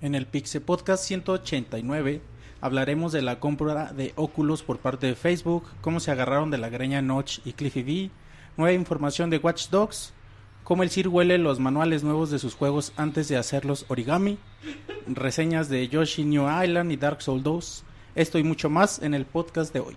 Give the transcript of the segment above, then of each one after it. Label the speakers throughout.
Speaker 1: En el Pixel Podcast 189 hablaremos de la compra de Oculus por parte de Facebook, cómo se agarraron de la greña Notch y Cliffy B, nueva información de Watch Dogs, cómo el Sir huele los manuales nuevos de sus juegos antes de hacerlos origami, reseñas de Yoshi New Island y Dark Souls 2, esto y mucho más en el podcast de hoy.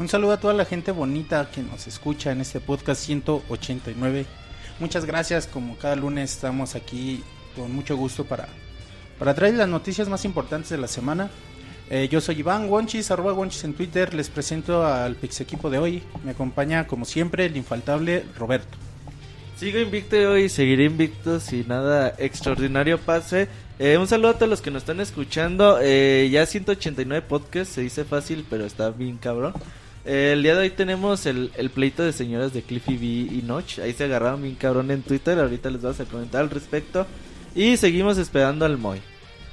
Speaker 1: Un saludo a toda la gente bonita que nos escucha en este podcast 189. Muchas gracias, como cada lunes estamos aquí con mucho gusto para, para traer las noticias más importantes de la semana. Eh, yo soy Iván Wonchis, arroba Wonchis en Twitter. Les presento al Pix Equipo de hoy. Me acompaña, como siempre, el infaltable Roberto.
Speaker 2: Sigo invicto hoy, seguiré invicto si nada extraordinario pase. Eh, un saludo a todos los que nos están escuchando. Eh, ya 189 podcasts, se dice fácil, pero está bien cabrón. Eh, el día de hoy tenemos el, el pleito de señoras de Cliffy B y Notch. Ahí se agarraron bien cabrón en Twitter. Ahorita les vamos a comentar al respecto. Y seguimos esperando al Moy.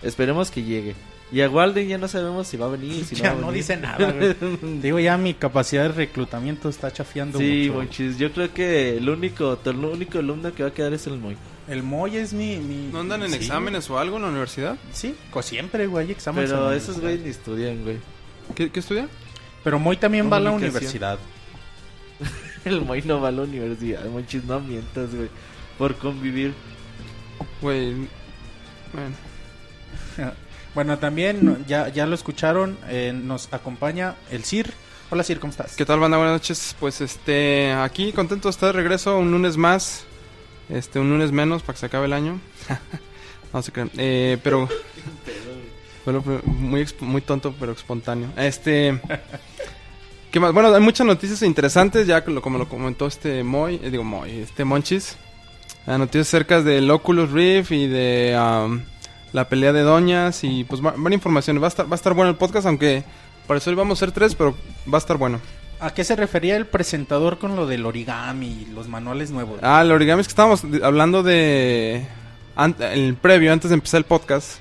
Speaker 2: Esperemos que llegue. Y a Walden ya no sabemos si va a venir. Si no
Speaker 1: ya
Speaker 2: va a
Speaker 1: no
Speaker 2: venir.
Speaker 1: dice nada, güey. Digo, ya mi capacidad de reclutamiento está chafiando
Speaker 2: Sí,
Speaker 1: mucho.
Speaker 2: Yo creo que el único, el único alumno que va a quedar es el Moy.
Speaker 1: El Moy es mi... mi
Speaker 3: ¿No andan en
Speaker 1: sí,
Speaker 3: exámenes o algo en la universidad?
Speaker 1: Sí, co- siempre, güey, hay exámenes. en
Speaker 2: Pero esos güeyes ni estudian, güey.
Speaker 3: ¿Qué, qué estudia?
Speaker 1: Pero Moy también va a la universidad.
Speaker 2: El Moy no va a la universidad. Monchis, no mientas, güey. Por convivir.
Speaker 3: Güey. Bueno.
Speaker 1: Bueno, también ya, ya lo escucharon, eh, nos acompaña el Sir. Hola Sir, ¿cómo estás?
Speaker 3: ¿Qué tal, banda? Buenas noches. Pues este, aquí contento de estar de regreso un lunes más. Este, un lunes menos para que se acabe el año. no se crean. Eh, pero. Muy, muy tonto, pero espontáneo. Este. ¿Qué más? Bueno, hay muchas noticias interesantes, ya como lo comentó este Moy, eh, digo Moy, este Monchis. Ah, noticias acerca del Oculus Rift y de la pelea de doñas y pues buena información. Va a estar, va a estar bueno el podcast, aunque para eso hoy vamos a ser tres, pero va a estar bueno.
Speaker 1: ¿A qué se refería el presentador con lo del origami y los manuales nuevos?
Speaker 3: Ah, el origami es que estábamos hablando de... el previo, antes de empezar el podcast,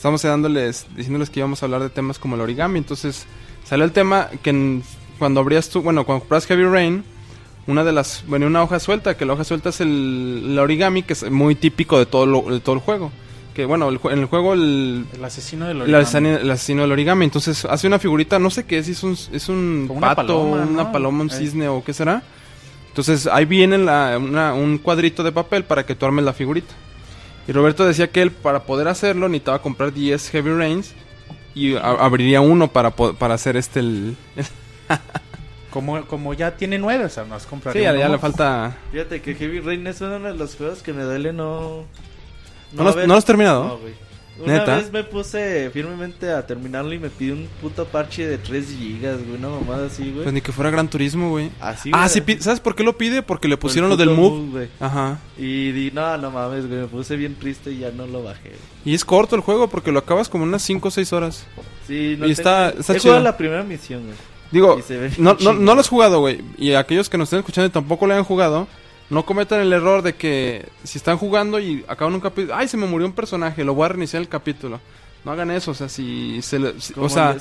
Speaker 3: estábamos dándoles, diciéndoles que íbamos a hablar de temas como el origami. Entonces salió el tema que en- cuando abrías tú, bueno, cuando compras Heavy Rain, una de las, bueno, una hoja suelta, que la hoja suelta es el, el origami, que es muy típico de todo, lo- de todo el juego. Que bueno, el en el juego el,
Speaker 1: El asesino del
Speaker 3: el
Speaker 1: origami.
Speaker 3: asesino, el asesino del origami. Entonces hace una figurita, no sé qué es, es un, es un
Speaker 1: Como una
Speaker 3: pato,
Speaker 1: paloma,
Speaker 3: una
Speaker 1: ¿no?
Speaker 3: paloma, un
Speaker 1: Ahí.
Speaker 3: cisne o qué será. Entonces ahí viene la- una- un cuadrito de papel para que tú armes la figurita. Y Roberto decía que él para poder hacerlo necesitaba comprar 10 Heavy Rains y abriría uno para, po- para hacer este el...
Speaker 1: Como, como ya tiene nueve, o sea, nos comprar.
Speaker 3: Sí, ya, ya le falta...
Speaker 2: Fíjate que Heavy Rain es uno de los juegos que me duele no.
Speaker 3: ¿No, lo, has-
Speaker 2: haber-
Speaker 3: ¿no has terminado?
Speaker 2: No, güey. Una
Speaker 3: ¿Neta?
Speaker 2: vez me puse firmemente a terminarlo y me pidió un puto parche de 3 gigas, güey. Una mamada así, güey.
Speaker 3: Pues ni que fuera Gran Turismo, güey.
Speaker 2: Así,
Speaker 3: ah,
Speaker 2: güey.
Speaker 3: sí, pi- ¿sabes por qué lo pide? Porque le
Speaker 2: Por
Speaker 3: pusieron lo del Move.
Speaker 2: güey.
Speaker 3: Ajá.
Speaker 2: Y di, no, no mames, güey. Me puse bien triste y ya no lo bajé. güey.
Speaker 3: Y es corto el juego porque lo acabas como unas 5 o 6 horas.
Speaker 2: Sí, no
Speaker 3: Y está-
Speaker 2: tengo-
Speaker 3: está
Speaker 2: He
Speaker 3: chido.
Speaker 2: la primera misión, güey.
Speaker 3: Digo, no, no, no lo has jugado, güey. Y aquellos que nos estén escuchando y tampoco lo hayan jugado, no cometan el error de que si están jugando y acaban un capítulo, ay, se me murió un personaje, lo voy a reiniciar el capítulo. No hagan eso, o sea, si se le- si-
Speaker 2: ¿Cómo
Speaker 3: o sea,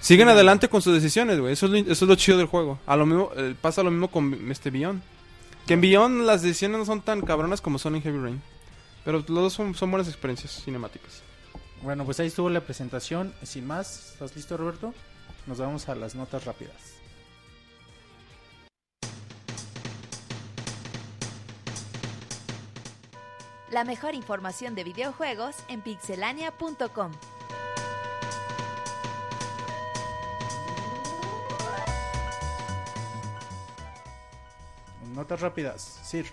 Speaker 3: siguen adelante con sus decisiones, güey. Eso es lo, eso es lo chido del juego. A lo mismo eh, pasa lo mismo con este Beyond. Que en Beyond las decisiones no son tan cabronas como son en Heavy Rain. Pero los dos son, son buenas experiencias cinemáticas.
Speaker 1: Bueno, pues ahí estuvo la presentación. Sin más, ¿estás listo, Roberto? Nos vamos a las notas rápidas.
Speaker 4: La mejor información de videojuegos en pixelania.com.
Speaker 1: Notas rápidas, Sir.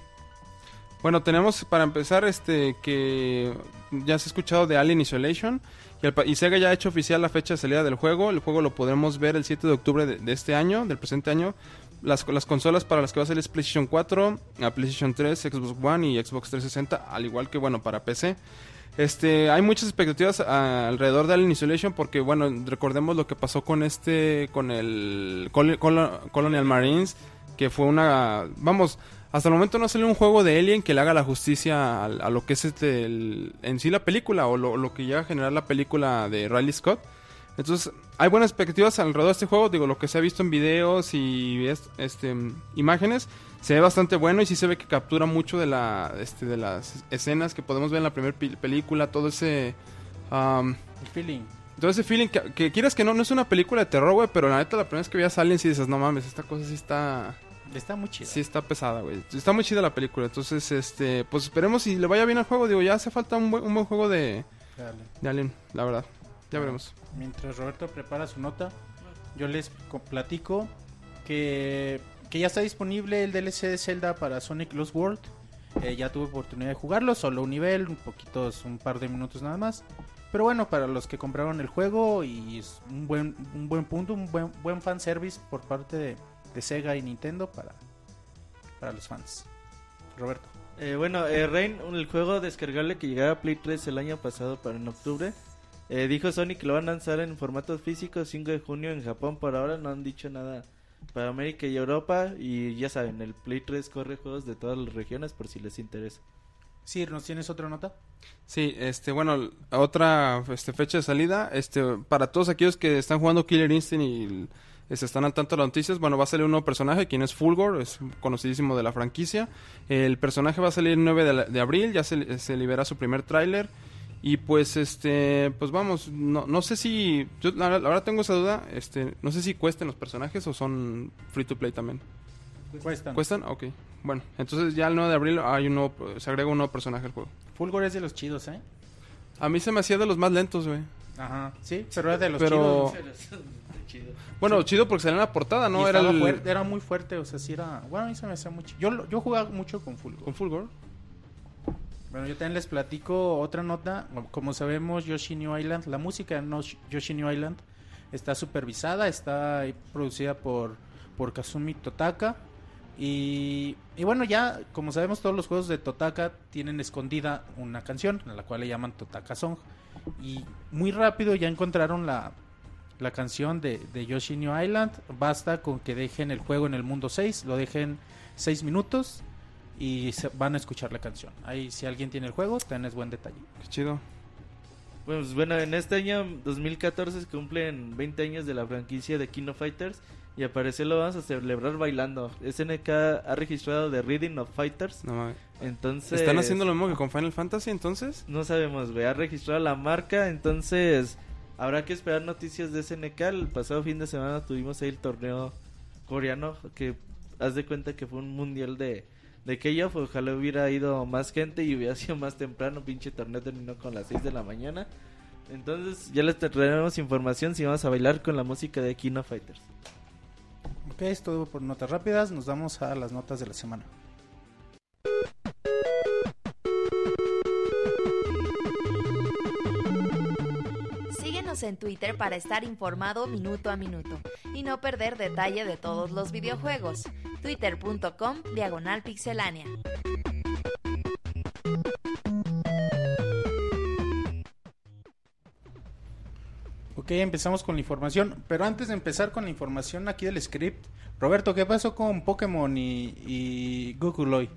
Speaker 3: Bueno, tenemos para empezar este que ya se ha escuchado de Alien Isolation y, el y Sega ya ha hecho oficial la fecha de salida del juego. El juego lo podremos ver el 7 de octubre de, de este año, del presente año. Las, las consolas para las que va a salir es PlayStation 4, a PlayStation 3, Xbox One y Xbox 360, al igual que bueno para PC. Este, hay muchas expectativas ah, alrededor de Alien Isolation porque bueno, recordemos lo que pasó con este con el Col- Col- Colonial Marines, que fue una vamos, hasta el momento no salió un juego de Alien que le haga la justicia a, lo que es este, en sí la película o lo, lo que llega a generar la película de Riley Scott. Entonces, hay buenas expectativas alrededor de este juego. Digo, lo que se ha visto en videos y es- este, imágenes, se ve bastante bueno y sí se ve que captura mucho de, la, este, de las escenas que podemos ver en la primera película. Todo ese.
Speaker 1: El feeling.
Speaker 3: todo ese feeling que, que quieras que no, no es una película de terror, güey, pero la neta la primera vez que veías a Alien sí dices, no mames, esta cosa sí está...
Speaker 1: Está muy chido.
Speaker 3: Sí, está pesada, güey. Está muy chida la película. Entonces, este, pues esperemos si le vaya bien al juego. Digo, ya hace falta un buen, un buen juego de, de Alien, la verdad. Ya veremos.
Speaker 1: Mientras Roberto prepara su nota, yo les co- platico que, que ya está disponible el DLC de Zelda para Sonic Lost World. Eh, ya tuve oportunidad de jugarlo, solo un nivel, un poquitos, un par de minutos nada más. Pero bueno, para los que compraron el juego y es un buen, un buen punto, un buen, buen fanservice por parte de, de Sega y Nintendo para, para los fans. Roberto.
Speaker 2: Eh, bueno, eh, Rain, el juego descargable que llegaba a Play 3 el año pasado para en octubre. Eh, dijo Sony que lo van a lanzar en formato físico 5 de junio en Japón. Por ahora no han dicho nada para América y Europa. Y ya saben, el Play 3 corre juegos de todas las regiones por si les interesa.
Speaker 1: Sir, ¿nos tienes otra nota?
Speaker 3: Sí, este, bueno, otra este, fecha de salida, este, para todos aquellos que están jugando Killer Instinct y este, están al tanto de las noticias, bueno, va a salir un nuevo personaje, quien es Fulgor, es conocidísimo de la franquicia. El personaje va a salir el 9 de, la- de abril, ya se, se libera su primer tráiler. Y pues, este, pues vamos, no, no sé si, yo la, la verdad tengo esa duda, este, no sé si cuesten los personajes o son free to play también.
Speaker 1: Cuestan.
Speaker 3: ¿Cuestan? Ok. Bueno, entonces ya el 9 de abril hay un nuevo, se agrega un nuevo personaje al juego.
Speaker 1: Fulgor es de los chidos, ¿eh?
Speaker 3: A mí se me hacía de los más lentos, güey.
Speaker 1: Ajá, sí, pero es de los
Speaker 3: Pero-
Speaker 1: chidos.
Speaker 3: Bueno, chido porque salía en la portada, ¿no? Era
Speaker 1: estaba
Speaker 3: el...
Speaker 1: fuerte, era muy fuerte, o sea, sí era... Bueno, a mí se me hacía mucho... Yo, lo- yo jugaba mucho con Fulgor.
Speaker 3: ¿Con Fulgor?
Speaker 1: Bueno, yo también les platico otra nota. Como sabemos, Yoshi New Island, la música de No- Yoshi New Island está supervisada, está producida por, por Kazumi Totaka. Y, y bueno, ya, como sabemos, todos los juegos de Totaka tienen escondida una canción, a la cual le llaman Totaka Song. Y muy rápido ya encontraron la, la canción de, de Yoshi New Island. Basta con que dejen el juego en el mundo 6, lo dejen 6 minutos y se- van a escuchar la canción. Ahí, si alguien tiene el juego, tenés buen detalle.
Speaker 3: Qué chido.
Speaker 2: Pues bueno, en este año 2014 se cumplen 20 años de la franquicia de King of Fighters y al parecer lo vamos a celebrar bailando. SNK ha registrado The Reading of Fighters,
Speaker 3: No
Speaker 2: entonces...
Speaker 3: ¿Están haciendo lo mismo que con Final Fantasy entonces?
Speaker 2: No sabemos, güey, ha registrado la marca, entonces habrá que esperar noticias de SNK. El pasado fin de semana tuvimos ahí el torneo coreano que haz de cuenta que fue un mundial de de K-Off, ojalá hubiera ido más gente y hubiera sido más temprano, pinche torneo terminó con las 6 de la mañana. Entonces ya les traeremos información si vamos a bailar con la música de Kino Fighters.
Speaker 1: Ok, es todo por notas rápidas. Nos vamos a las notas de la semana.
Speaker 4: En Twitter para estar informado minuto a minuto y no perder detalle de todos los videojuegos. Twitter.com Diagonal Pixelánea.
Speaker 1: Ok, empezamos con la información. Pero antes de empezar con la información aquí del script, Roberto, ¿qué pasó con Pokémon y, y Google hoy?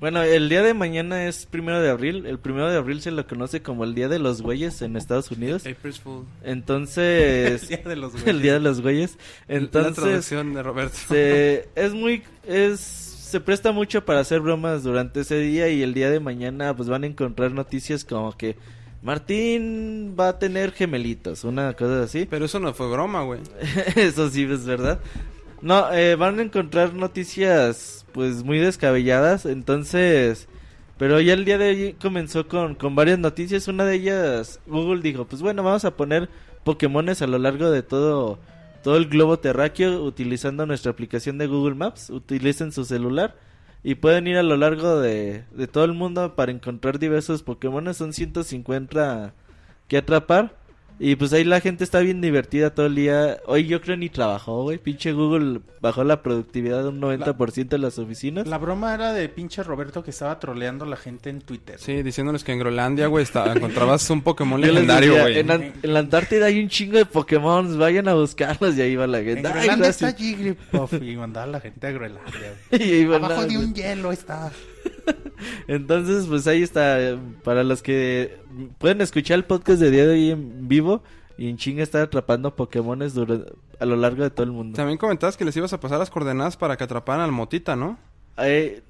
Speaker 2: Bueno, el día de mañana es primero de abril. El primero de abril se lo conoce como el Día de los Güeyes en Estados Unidos.
Speaker 3: April's Fool.
Speaker 2: Entonces,
Speaker 1: El día de los
Speaker 2: el Día de los Güeyes.
Speaker 3: la
Speaker 2: Entonces,
Speaker 3: traducción de Roberto.
Speaker 2: se, es muy es se presta mucho para hacer bromas durante ese día y el día de mañana pues van a encontrar noticias como que Martín va a tener gemelitos, una cosa así.
Speaker 3: Pero eso no fue broma, güey.
Speaker 2: Eso sí es verdad. No, eh, van a encontrar noticias pues muy descabelladas, entonces... Pero ya el día de hoy comenzó con, con varias noticias. Una de ellas, Google dijo, pues bueno, vamos a poner Pokémones a lo largo de todo, todo el globo terráqueo utilizando nuestra aplicación de Google Maps. Utilicen su celular. y pueden ir a lo largo de, de todo el mundo para encontrar diversos Pokémon. Son 150 que atrapar. Y pues ahí la gente está bien divertida todo el día. Hoy yo creo ni trabajó, güey. Pinche Google bajó la productividad de un 90% en las oficinas.
Speaker 1: La broma era de pinche Roberto que estaba troleando a la gente en Twitter.
Speaker 3: Sí, diciéndoles que en Groenlandia, güey, está- encontrabas un Pokémon legendario, güey.
Speaker 2: En, en la Antártida hay un chingo de Pokémon, vayan a buscarlos y ahí va la
Speaker 1: En
Speaker 2: gente. Ay,
Speaker 1: Groenlandia está. Jigglypuff y mandaba a la gente a Groenlandia. güey.
Speaker 2: Y
Speaker 1: Abajo de un hielo está.
Speaker 2: Entonces, pues ahí está. Para los que pueden escuchar el podcast de día de hoy en vivo y en chinga estar atrapando Pokémones a lo largo de todo el mundo.
Speaker 3: También comentabas que les ibas a pasar las coordenadas para que atraparan al Motita, ¿no?
Speaker 2: Eh,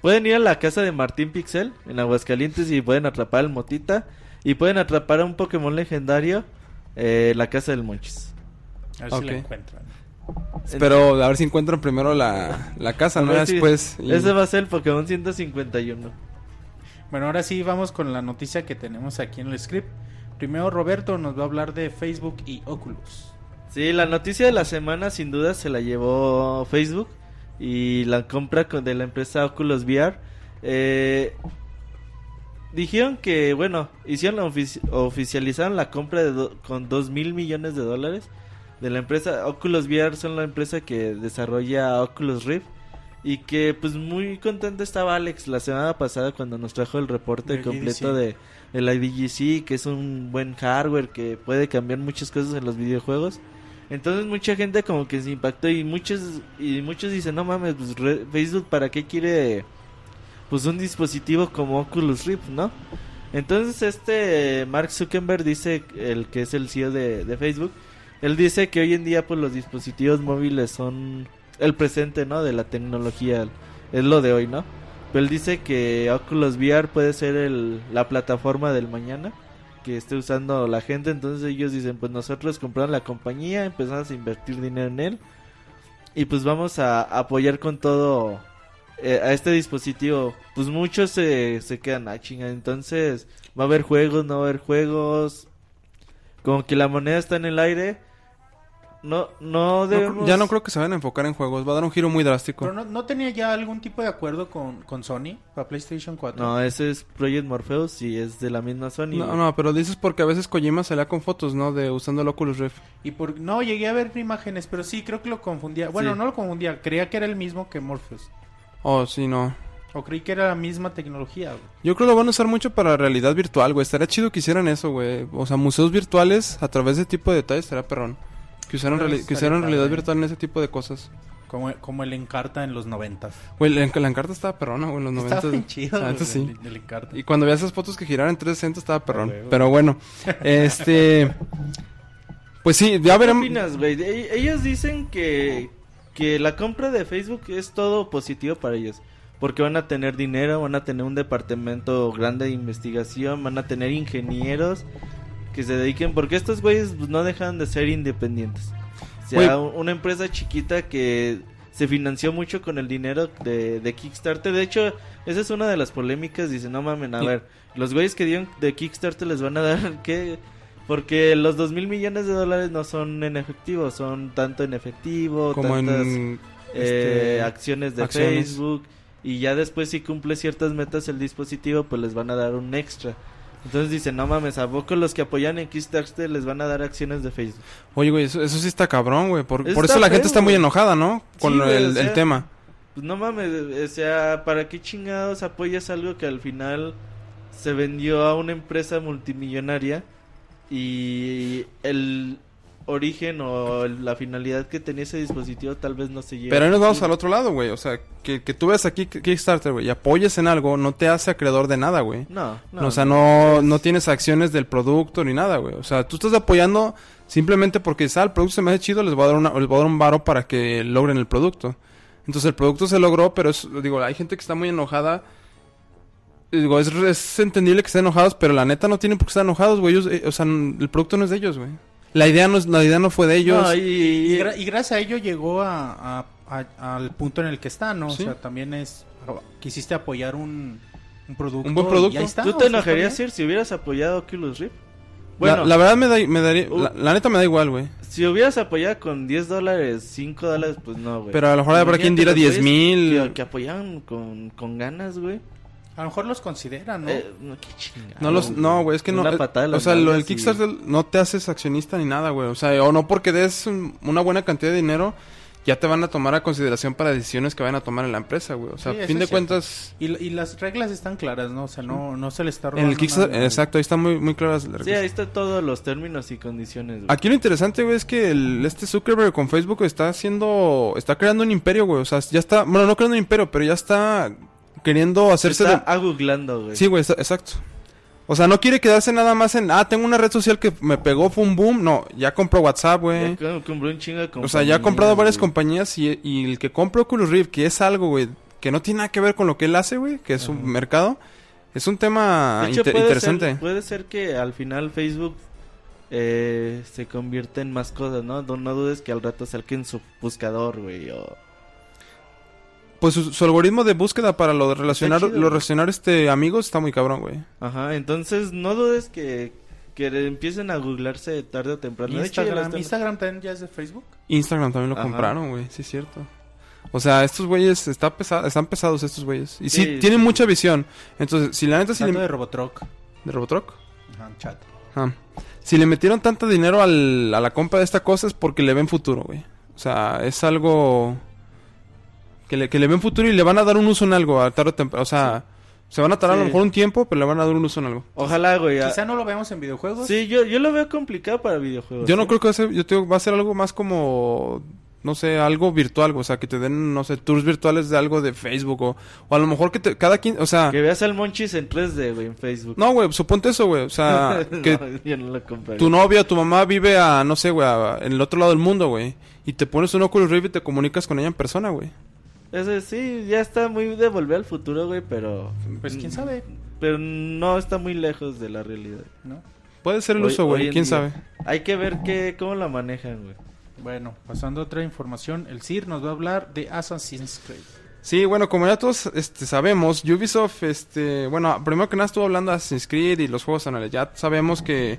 Speaker 2: pueden ir a la casa de Martín Pixel en Aguascalientes y pueden atrapar al Motita. Y pueden atrapar a un Pokémon legendario eh, en la casa del Monchis.
Speaker 1: A ver si lo encuentran.
Speaker 3: Pero a ver si encuentran primero la, la casa, ¿no? Después. y-
Speaker 2: Ese va a ser el Pokémon 151.
Speaker 1: Bueno, ahora sí vamos con la noticia que tenemos aquí en el script. Primero Roberto nos va a hablar de Facebook y Oculus.
Speaker 2: Sí, la noticia de la semana sin duda se la llevó Facebook y la compra de la empresa Oculus VR. Eh, dijeron que, bueno, hicieron la ofici- oficializaron la compra con 2 mil millones de dólares de la empresa Oculus VR. Son la empresa que desarrolla Oculus Rift. Y que pues muy contento estaba Alex la semana pasada cuando nos trajo el reporte completo
Speaker 1: IDC.
Speaker 2: de el IDGC, que es un buen hardware que puede cambiar muchas cosas en los videojuegos. Entonces mucha gente como que se impactó y muchos y muchos dicen, "No mames, pues re- Facebook para qué quiere pues un dispositivo como Oculus Rift, ¿no?" Entonces este Mark Zuckerberg dice, el que es el CEO de, de Facebook, él dice que hoy en día pues los dispositivos móviles son el presente, ¿no? De la tecnología, es lo de hoy, ¿no? Pero él dice que Oculus VR puede ser el, la plataforma del mañana que esté usando la gente. Entonces ellos dicen, pues nosotros compramos la compañía, empezamos a invertir dinero en él. Y pues vamos a apoyar con todo eh, a este dispositivo. Pues muchos se, quedan a chinga. Entonces va a haber juegos, no va a haber juegos. Como que la moneda está en el aire. No, no debemos...
Speaker 3: ya no creo que se vayan a enfocar en juegos. Va a dar un giro muy drástico.
Speaker 1: Pero no, no tenía ya algún tipo de acuerdo con, con Sony para PlayStation 4.
Speaker 2: No, ese es Project Morpheus y es de la misma Sony.
Speaker 3: No,
Speaker 2: güey.
Speaker 3: no, pero dices porque a veces Kojima salía con fotos, ¿no? De usando el Oculus Rift.
Speaker 1: Y por no llegué a ver imágenes, pero sí creo que lo confundía. Bueno,
Speaker 2: Sí.
Speaker 1: no lo confundía, creía que era el mismo que Morpheus.
Speaker 3: Oh, sí, no.
Speaker 1: O creí que era la misma tecnología. güey.
Speaker 3: Yo creo que lo van a usar mucho para realidad virtual, güey. Estaría chido que hicieran eso, güey. O sea, museos virtuales a través de tipo de detalles estaría perrón. Que usaran,
Speaker 1: Pero
Speaker 3: reali- que
Speaker 1: padre.
Speaker 3: realidad virtual en ese tipo de cosas.
Speaker 1: Como, como el Encarta en los noventas.
Speaker 3: Güey, la, la encarta estaba perrona, güey, en los
Speaker 1: Estaba
Speaker 3: 90.
Speaker 1: bien chido. Güey,
Speaker 3: sí.
Speaker 1: el- el Encarta.
Speaker 3: Y cuando veías esas fotos que giraban en 360 estaba perrón.
Speaker 1: güey, güey.
Speaker 3: Pero bueno, este... Pues sí, ya
Speaker 2: ¿Qué
Speaker 3: veremos...
Speaker 2: opinas, güey? E- Ellos dicen que, que la compra de Facebook es todo positivo para ellos. Porque van a tener dinero, van a tener un departamento grande de investigación, van a tener ingenieros que se dediquen. Porque estos güeyes no dejan de ser independientes. O sea, una empresa chiquita que se financió mucho con el dinero de, de Kickstarter. De hecho, esa es una de las polémicas. Dicen, no mamen, a ver, los güeyes que dieron de Kickstarter les van a dar, ¿qué? Porque los dos mil millones de dólares no son en efectivo, son tanto en efectivo,
Speaker 3: Como
Speaker 2: tantas
Speaker 3: en...
Speaker 2: eh,
Speaker 3: este,
Speaker 2: acciones de
Speaker 3: acciones.
Speaker 2: Facebook. Y ya después si cumple ciertas metas el dispositivo, pues les van a dar un extra. Entonces dicen, no mames, ¿a poco los que apoyan en Kickstarter les van a dar acciones de Facebook?
Speaker 3: Oye, güey, eso, eso sí está cabrón, güey. Por, por eso la gente está muy enojada, ¿no? Con
Speaker 2: Sí, güey,
Speaker 3: el,
Speaker 2: o sea,
Speaker 3: el tema.
Speaker 2: Pues no mames, o sea, ¿para qué chingados apoyas algo que al final se vendió a una empresa multimillonaria y el origen o la finalidad que tenía ese dispositivo tal vez no se lleva?
Speaker 3: Pero ahí nos vamos al otro lado, güey. O sea, que, que tú ves aquí Kickstarter, güey, y apoyes en algo, no te hace acreedor de nada, güey.
Speaker 2: No,
Speaker 3: o sea, no, no tienes acciones del producto ni nada, güey. O sea, tú estás apoyando simplemente porque ah, el producto se me hace chido, les voy a dar, una, les voy a dar un varo para que logren el producto. Entonces el producto se logró, pero es, digo, hay gente que está muy enojada. Digo, es, es entendible que estén enojados, pero la neta no tienen por qué estar enojados, güey. Ellos, eh, o sea, el producto no es de ellos, güey. La idea no, es, la idea no fue de ellos.
Speaker 2: No, y,
Speaker 1: Y,
Speaker 2: y-
Speaker 1: gra- y gracias a ello llegó a, a- a- al punto en el que está, ¿no?
Speaker 3: Sí.
Speaker 1: O sea, también es... Quisiste apoyar un, un producto.
Speaker 3: Un buen
Speaker 1: y
Speaker 3: producto.
Speaker 1: ahí está,
Speaker 2: ¿Tú te enojarías. Sir, si hubieras apoyado Oculus Rift? Bueno.
Speaker 3: la, la verdad me, da, me daría...
Speaker 2: Uh.
Speaker 3: La, la neta me da igual, güey.
Speaker 2: Si hubieras apoyado con 10 dólares, 5 dólares, pues no, güey.
Speaker 3: Pero a lo mejor habrá quien diera
Speaker 2: los
Speaker 3: 10 mil.
Speaker 2: Que, que apoyaban con, con ganas, güey.
Speaker 1: A lo mejor los consideran, ¿no?
Speaker 2: Eh, no, qué chingada.
Speaker 3: No, los, no, güey, es que no.
Speaker 2: Una
Speaker 3: eh,
Speaker 2: patada en
Speaker 3: o sea, lo del
Speaker 2: y-
Speaker 3: Kickstarter no te haces accionista ni nada, güey. O sea, o no porque des un- una buena cantidad de dinero, ya te van a tomar a consideración para decisiones que vayan a tomar en la empresa, güey. O sea,
Speaker 1: Sí,
Speaker 3: a fin de
Speaker 1: cierto.
Speaker 3: cuentas,
Speaker 1: Y, y las reglas están claras, ¿no? O sea, no, no se le está
Speaker 3: en
Speaker 1: robando
Speaker 3: el Kickstarter,
Speaker 1: nada,
Speaker 3: exacto, ahí están muy, muy claras las
Speaker 2: Sí,
Speaker 3: reglas.
Speaker 2: ahí están todos los términos y condiciones, güey.
Speaker 3: Aquí lo interesante, güey, es que el, este Zuckerberg con Facebook está haciendo, está creando un imperio, güey. O sea, ya está, bueno, no creando un imperio, pero ya está queriendo
Speaker 2: Se
Speaker 3: hacerse
Speaker 2: está
Speaker 3: de...
Speaker 2: agooglando, güey.
Speaker 3: Sí, güey, está- exacto. O sea, no quiere quedarse nada más en, ah, tengo una red social que me pegó, fue un boom. No, ya compró WhatsApp, güey.
Speaker 2: Ya compró un chingo de
Speaker 3: O sea, ya ha
Speaker 2: compañías,
Speaker 3: comprado varias
Speaker 2: güey.
Speaker 3: compañías y, y el que compra Oculus Rift, que es algo, güey, que no tiene nada que ver con lo que él hace, güey, que es un
Speaker 2: Ajá.
Speaker 3: mercado, es un tema
Speaker 2: De hecho,
Speaker 3: inter-
Speaker 2: puede
Speaker 3: interesante.
Speaker 2: Ser, puede ser que al final Facebook eh, se convierta en más cosas, ¿no? No, no dudes que al rato salga en su buscador, güey. O...
Speaker 3: Pues su, su algoritmo de búsqueda para lo de relacionar,
Speaker 2: chido,
Speaker 3: lo relacionar este amigos está muy cabrón, güey.
Speaker 2: Ajá, entonces no dudes que, que empiecen a googlarse tarde o temprano. De hecho,
Speaker 1: Instagram, Instagram también ya es de Facebook.
Speaker 3: Instagram también lo
Speaker 2: Ajá.
Speaker 3: compraron, güey, sí es cierto. O sea, estos güeyes está pesa- están pesados estos güeyes. Y sí,
Speaker 2: Sí,
Speaker 3: tienen
Speaker 2: sí.
Speaker 3: mucha visión. Entonces, si la neta si
Speaker 1: Tanto
Speaker 3: le...
Speaker 1: de Robotruck.
Speaker 3: ¿De Robotruck?
Speaker 1: Ajá, chat.
Speaker 3: Ah. Si le metieron tanto dinero al- a la compra de esta cosa es porque le ven futuro, güey. O sea, es algo que le, que le ven futuro y le van a dar un uso en algo a tarde o temprano. O sea, se van a tardar a lo mejor un tiempo, pero le van a dar un uso en algo.
Speaker 2: Ojalá, güey. a-
Speaker 1: Quizá no lo veamos en videojuegos.
Speaker 2: Sí, yo, yo lo veo complicado para videojuegos.
Speaker 3: Yo no creo que va a ser, yo te digo, va a ser algo más como, no sé, algo virtual, o sea, que te den, no sé, tours virtuales de algo de Facebook o, o a lo mejor que te, cada quien, o sea,
Speaker 2: Que veas al Monchis en 3D, güey, en Facebook.
Speaker 3: no, güey, suponte eso, güey, o sea, que
Speaker 2: No, yo no lo compraría.
Speaker 3: tu novia, tu mamá vive a, no sé, güey, a- en el otro lado del mundo, güey, y te pones un Oculus Rift y te comunicas con ella en persona, güey.
Speaker 2: Ese sí, ya está muy de volver al futuro, güey, pero...
Speaker 1: Pues quién sabe,
Speaker 2: Pero no está muy lejos de la realidad.
Speaker 1: ¿no?
Speaker 3: Puede ser el
Speaker 2: Hoy-
Speaker 3: uso, güey, quién
Speaker 2: día.
Speaker 3: sabe.
Speaker 2: Hay que ver qué, cómo la manejan, güey.
Speaker 1: Bueno, pasando a otra información, el CIR nos va a hablar de Assassin's Creed.
Speaker 3: Sí, bueno, como ya todos este, sabemos, Ubisoft, este, bueno, primero que nada estuvo hablando de Assassin's Creed y los juegos anuales. Ya sabemos que,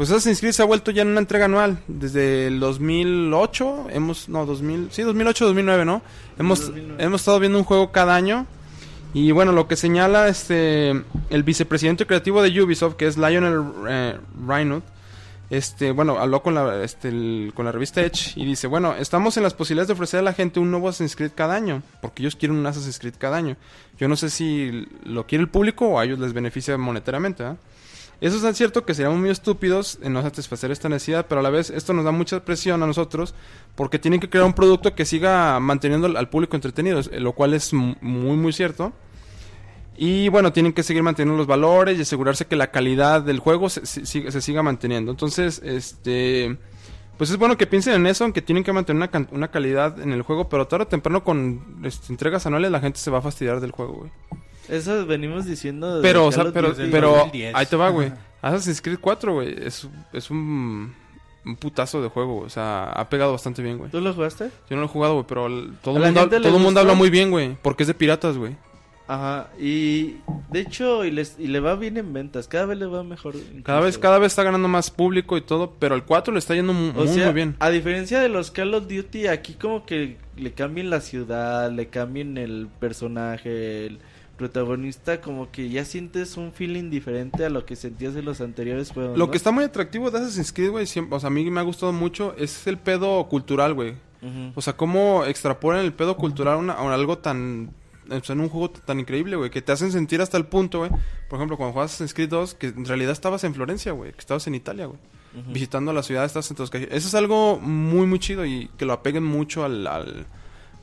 Speaker 3: pues Assassin's Creed se ha vuelto ya en una entrega anual. Desde el 2008, hemos, no, 2000, sí, 2008, 2009, ¿no? Hemos,
Speaker 2: 2009.
Speaker 3: hemos estado viendo un juego cada año. Y bueno, lo que señala este, el vicepresidente creativo de Ubisoft, que es Lionel eh, Reinhardt, este, bueno, habló con la, este, el- con la revista Edge y dice, bueno, estamos en las posibilidades de ofrecer a la gente un nuevo Assassin's Creed cada año, porque ellos quieren un Assassin's Creed cada año. Yo no sé si lo quiere el público o a ellos les beneficia monetariamente, ¿ah? Eso es tan cierto que seríamos muy estúpidos en no satisfacer esta necesidad, pero a la vez esto nos da mucha presión a nosotros porque tienen que crear un producto que siga manteniendo al- público entretenido, lo cual es mu- muy muy cierto. Y bueno, tienen que seguir manteniendo los valores y asegurarse que la calidad del juego se, siga- manteniendo. Entonces, este pues es bueno que piensen en eso, aunque tienen que mantener una calidad en el juego, pero tarde o temprano con este, entregas anuales la gente se va a fastidiar del juego, güey.
Speaker 2: Eso venimos diciendo. desde
Speaker 3: Pero, o sea, pero,
Speaker 2: Duty.
Speaker 1: desde el
Speaker 3: pero
Speaker 1: 2010.
Speaker 3: ahí te va, güey. Assassin's Creed 4, güey, es, es un, un putazo de juego, güey. O sea, ha pegado bastante bien, güey.
Speaker 2: ¿Tú lo jugaste?
Speaker 3: Yo no lo he jugado, güey, pero el- todo
Speaker 2: ¿A
Speaker 3: el mundo, todo mundo habla muy bien, güey, porque es de piratas, güey.
Speaker 2: Ajá. Y de hecho, y, les, y le va bien en ventas. Cada vez le va mejor.
Speaker 3: Cada vez, cada vez está ganando más público y todo, pero el 4 le está yendo
Speaker 2: O
Speaker 3: muy,
Speaker 2: sea,
Speaker 3: muy bien.
Speaker 2: a diferencia de los Call of Duty, aquí como que le cambien la ciudad, le cambien el personaje, el protagonista, como que ya sientes un feeling diferente a lo que sentías en los anteriores juegos.
Speaker 3: Lo
Speaker 2: ¿no?
Speaker 3: que está muy atractivo de Assassin's Creed, güey, siempre- o sea, a mí me ha gustado mucho, es el pedo cultural, güey. O sea, cómo extrapolan el pedo cultural a, una- a algo tan... O sea, en un juego tan increíble, güey, que te hacen sentir hasta el punto, güey. Por ejemplo, cuando juegas Assassin's Creed 2, que en realidad estabas en Florencia, güey, que estabas en Italia, güey. Visitando la ciudad, estás en tus calles. Eso es algo muy, muy chido y que lo apeguen mucho al, al-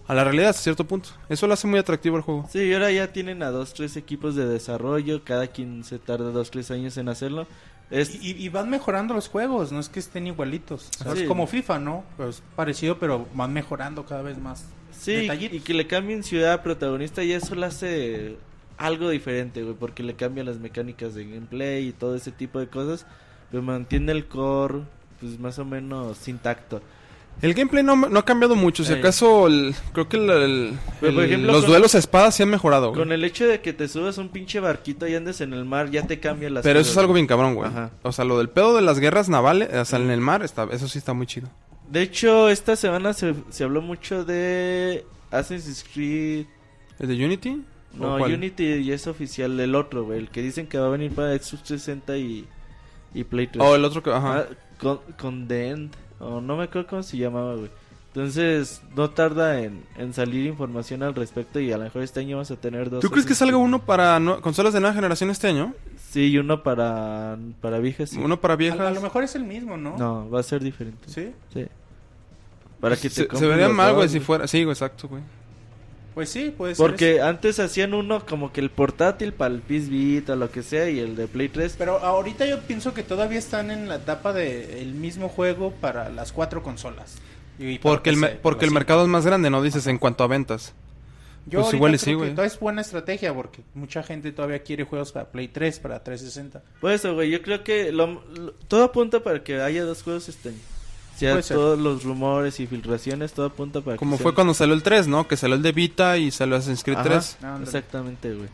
Speaker 3: a la realidad hasta cierto punto. Eso lo hace muy atractivo el juego.
Speaker 2: Sí, y ahora ya tienen a dos, tres equipos de desarrollo, cada quien se tarda dos, tres años en hacerlo. Es,
Speaker 1: Y, y van mejorando los juegos, no es que estén igualitos. O sea,
Speaker 2: Sí.
Speaker 1: Es como FIFA, ¿no? Pues parecido, pero van mejorando cada vez más.
Speaker 2: Sí,
Speaker 1: Detallitos.
Speaker 2: y que le cambien ciudad protagonista y eso lo hace algo diferente, güey, porque le cambian las mecánicas de gameplay y todo ese tipo de cosas, pero mantiene el core, pues más o menos intacto.
Speaker 3: El gameplay no, no ha cambiado mucho. Si acaso, el- creo que el- el-
Speaker 2: por ejemplo,
Speaker 3: los
Speaker 2: con-
Speaker 3: duelos a espada sí han mejorado. güey.
Speaker 2: Con el hecho de que te subas un pinche barquito y andes en el mar, ya te cambia las
Speaker 3: Pero eso es algo bien cabrón, güey.
Speaker 2: Ajá.
Speaker 3: O sea, lo del pedo de las guerras navales, o sea, en el mar, está, eso sí está muy chido.
Speaker 2: De hecho, esta semana se, se habló mucho de Assassin's Creed.
Speaker 3: ¿El de Unity? ¿O
Speaker 2: No,
Speaker 3: cuál?
Speaker 2: Unity ya es oficial, el otro, güey. El que dicen que va a venir para Xbox 360 y, y Play 3.
Speaker 3: Oh, el otro que, ajá.
Speaker 2: Ah, con, Condemned, o no me acuerdo cómo se llamaba, güey. Entonces, no tarda en, en salir información al respecto y a lo mejor este año vamos a tener dos.
Speaker 3: ¿Tú crees que salga uno para consolas de nueva generación este año?
Speaker 2: Sí, y uno para, para viejas. sí.
Speaker 3: Uno para
Speaker 1: A,
Speaker 3: viejas.
Speaker 1: a lo mejor es el mismo, ¿no?
Speaker 2: No, va a ser diferente.
Speaker 1: ¿Sí?
Speaker 2: Sí. Para que te
Speaker 3: se, se
Speaker 2: compres
Speaker 3: vería mal, güey, si fuera. Sí, güey, exacto, güey.
Speaker 1: Pues sí, puede ser.
Speaker 2: Porque
Speaker 1: eso.
Speaker 2: antes hacían uno como que el portátil para el PS Vita, lo que sea, y el de Play 3.
Speaker 1: Pero ahorita yo pienso que todavía están en la etapa de el mismo juego para las cuatro consolas. Y
Speaker 3: Porque el,
Speaker 1: PC,
Speaker 3: porque el mercado es más grande, ¿no? Dices, en cuanto a ventas.
Speaker 1: Yo
Speaker 3: pues igual y
Speaker 1: creo
Speaker 3: sí,
Speaker 1: que es buena estrategia porque mucha gente todavía quiere juegos para Play 3, para 360.
Speaker 2: Por eso, güey, yo creo que lo- lo- todo apunta para que haya dos juegos este año.
Speaker 1: Ser.
Speaker 2: todos los rumores y filtraciones, todo apunta para que
Speaker 3: Como
Speaker 2: sean-
Speaker 3: fue cuando salió el 3, ¿no? Que salió el de Vita y salió Assassin's Creed
Speaker 2: Ajá,
Speaker 3: 3.
Speaker 1: Ah.
Speaker 2: Exactamente, güey.